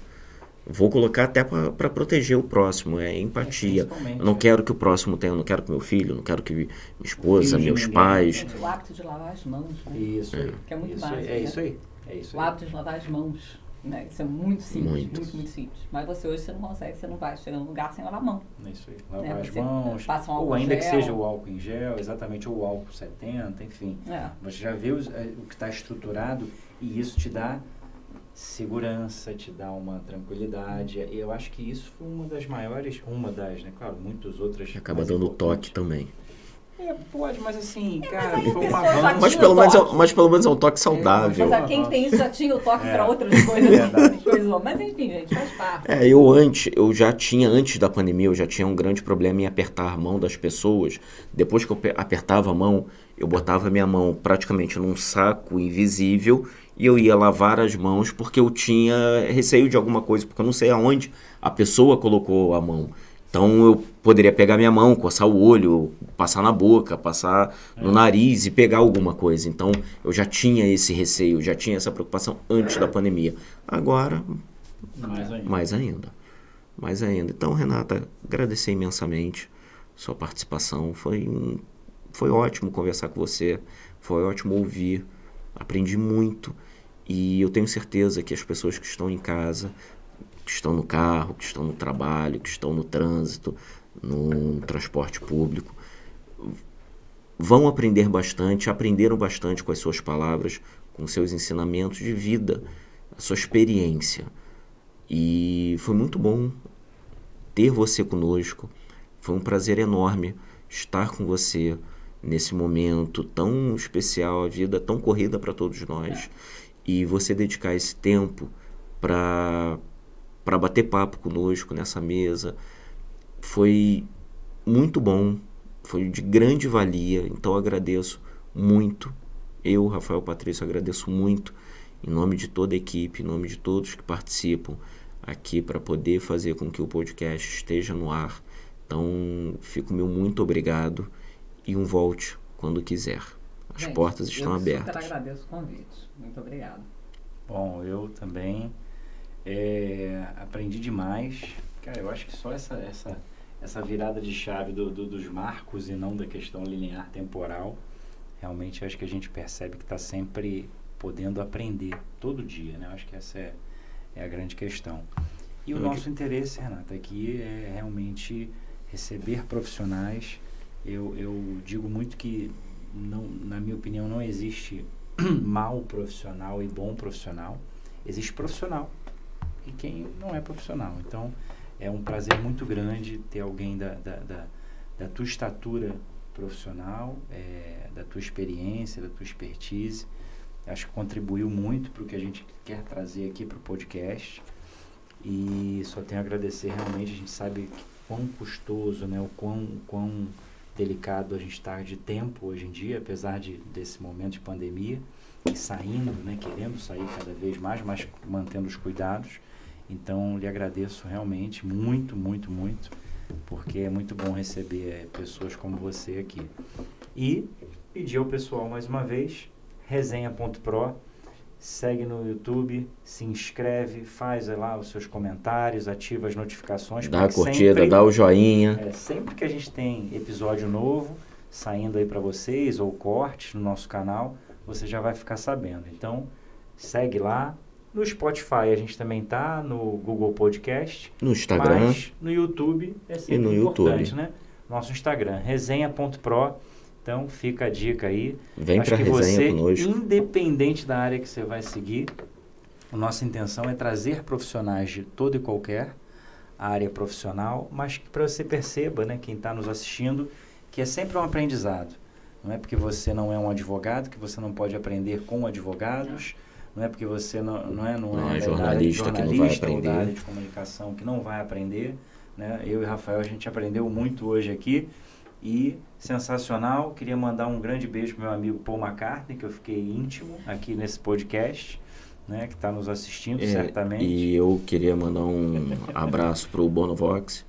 Vou colocar até para proteger o próximo, é empatia. Eu não é. quero que o próximo tenha, eu não quero que meu filho, não quero que minha esposa, meus ninguém. pais. Gente, o hábito de lavar as mãos, né? Isso aí. Que é muito isso básico, aí. É né? isso aí. É isso O aí. hábito de lavar as mãos, né? Isso é muito simples, Muito. muito, muito, simples. Mas você hoje você não consegue, você não vai chegar num lugar sem lavar a mão. É isso aí. Lavar né? as Você mãos. passa um álcool ou ainda que gel. seja o álcool em gel, exatamente, ou o álcool 70, enfim. É. Você já vê os- é, o que está estruturado e isso te dá segurança, te dá uma tranquilidade. E eu acho que isso foi uma das maiores, uma das, né? Claro, muitas outras. Que acaba dando toque também. É, pode, mas assim, cara, aí a foi um já avanço. Mas pelo, menos é, mas pelo menos é um toque saudável. Mas a quem tem isso já tinha o toque É. para outras (laughs) coisas. Verdade. (laughs) coisas. Mas enfim, gente, faz parte. É, eu antes, eu já tinha, antes da pandemia, eu já tinha um grande problema em apertar a mão das pessoas. Depois que eu pe- apertava a mão, eu botava minha mão praticamente num saco invisível e eu ia lavar as mãos porque eu tinha receio de alguma coisa, porque eu não sei aonde a pessoa colocou a mão. Então eu poderia pegar minha mão, coçar o olho, passar na boca, passar no nariz e pegar alguma coisa. Então eu já tinha esse receio, já tinha essa preocupação antes da pandemia. Agora Mais ainda. mais ainda. Mais ainda. Então, Renata, agradecer imensamente sua participação. Foi, um, foi ótimo conversar com você. Foi ótimo ouvir. Aprendi muito. E eu tenho certeza que as pessoas que estão em casa, que estão no carro, que estão no trabalho, que estão no trânsito, no transporte público, vão aprender bastante, aprenderam bastante com as suas palavras, com seus ensinamentos de vida, a sua experiência. E foi muito bom ter você conosco. Foi um prazer enorme estar com você nesse momento tão especial, a vida tão corrida para todos nós. E você dedicar esse tempo para para bater papo conosco nessa mesa foi muito bom, foi de grande valia. Então agradeço muito. Eu, Rafael Patrício, agradeço muito em nome de toda a equipe, em nome de todos que participam aqui para poder fazer com que o podcast esteja no ar. Então, fico meu muito obrigado e um volte quando quiser. As Gente, portas estão eu abertas. super agradeço o convite. Muito obrigada. Bom, eu também é, aprendi demais. Cara, eu acho que só essa, essa, essa virada de chave do, do- dos marcos e não da questão linear temporal, realmente acho que a gente percebe que está sempre podendo aprender todo dia, né? Eu acho que essa é, é a grande questão. E o Eu nosso interesse, Renata, aqui é realmente receber profissionais. Eu, eu digo muito que, não, na minha opinião, não existe (clears throat) mau profissional e bom profissional. Existe profissional e quem não é profissional. Então, é um prazer muito grande ter alguém da, da, da, da tua estatura profissional, é, da tua experiência, da tua expertise. Acho que contribuiu muito para o que a gente quer trazer aqui para o podcast. E só tenho a agradecer realmente, a gente sabe quão custoso, né, o quão, quão delicado a gente está de tempo hoje em dia, apesar de, desse momento de pandemia, saindo, né, querendo sair cada vez mais, mas mantendo os cuidados. Então, lhe agradeço realmente muito, muito, muito, porque é muito bom receber é, pessoas como você aqui. E pedir ao pessoal mais uma vez, resenha.pro, segue no YouTube, se inscreve, faz lá os seus comentários, ativa as notificações. Dá a curtida, sempre, dá o joinha. É, sempre que a gente tem episódio novo saindo aí para vocês ou cortes no nosso canal, você já vai ficar sabendo. Então, segue lá. No Spotify a gente também tá, no Google Podcast. No Instagram. Mas no YouTube é sempre e no importante, YouTube. né? Nosso Instagram, resenha.pro. Então fica a dica aí. Vem para resenha você, conosco. Independente da área que você vai seguir, a nossa intenção é trazer profissionais de toda e qualquer área profissional, mas que para você perceba, né, quem está nos assistindo, que é sempre um aprendizado. Não é porque você não é um advogado que você não pode aprender com advogados. Não é porque você não, não é, não, não é, é jornalista, jornalista que não vai aprender. Ou da área de comunicação que não vai aprender. Né? Eu e Rafael, a gente aprendeu muito hoje aqui. E sensacional. Queria mandar um grande beijo para meu amigo Paul McCartney, que eu fiquei íntimo aqui nesse podcast. Né, que está nos assistindo, é, certamente. E eu queria mandar um abraço para o Bonovox,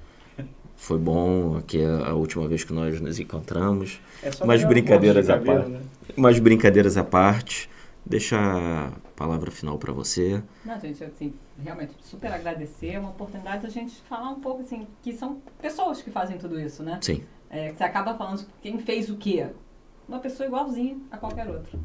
foi bom aqui a, a, última vez que nós nos encontramos. É mas brincadeiras à parte. Né? Mas brincadeiras à parte. Deixa a palavra final para você. Não, gente, assim, realmente super agradecer. É uma oportunidade da gente falar um pouco assim, que são pessoas que fazem tudo isso, né? Sim. É, que você acaba falando quem fez o quê? Uma pessoa igualzinha a qualquer outro.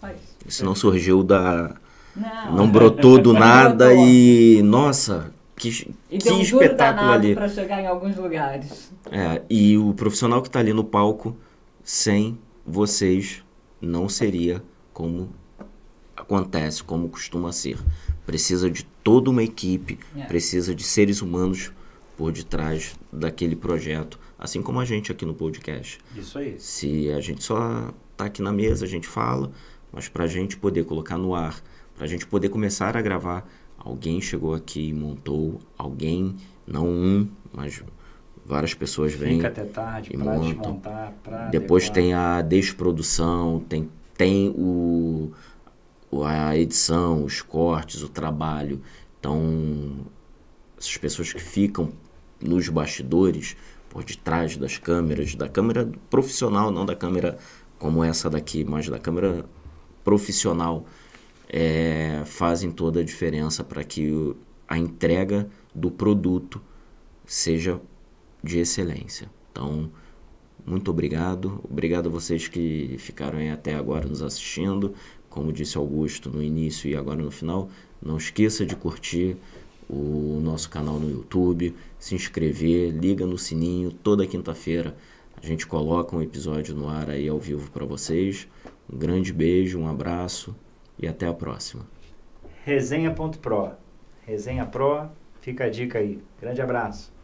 Só isso. Isso não surgiu da. Não, não brotou do (laughs) nada brotou. e. Nossa, que, e que um espetáculo ali. para chegar em alguns lugares. É, e o profissional que está ali no palco, sem vocês, não seria como acontece, como costuma ser. Precisa de toda uma equipe, é. precisa de seres humanos por detrás daquele projeto, assim como a gente aqui no podcast. Isso aí. Se a gente só está aqui na mesa, a gente fala, mas para a gente poder colocar no ar, para a gente poder começar a gravar, Alguém chegou aqui e montou, alguém, não um, mas várias pessoas vêm Fica até tarde e montam. pra Depois adequar. tem a desprodução, tem, tem o, a edição, os cortes, o trabalho. Então, essas pessoas que ficam nos bastidores, por detrás das câmeras, da câmera profissional, não da câmera como essa daqui, mas da câmera profissional, é, fazem toda a diferença para que a entrega do produto seja de excelência. Então, muito obrigado. Obrigado a vocês que ficaram aí até agora nos assistindo. Como disse Augusto no início e agora no final, não esqueça de curtir o nosso canal no YouTube, se inscrever, liga no sininho. Toda quinta-feira a gente coloca um episódio no ar aí ao vivo para vocês. Um grande beijo, um abraço e até a próxima. Resenha.pro. Resenha Pro, fica a dica aí. Grande abraço.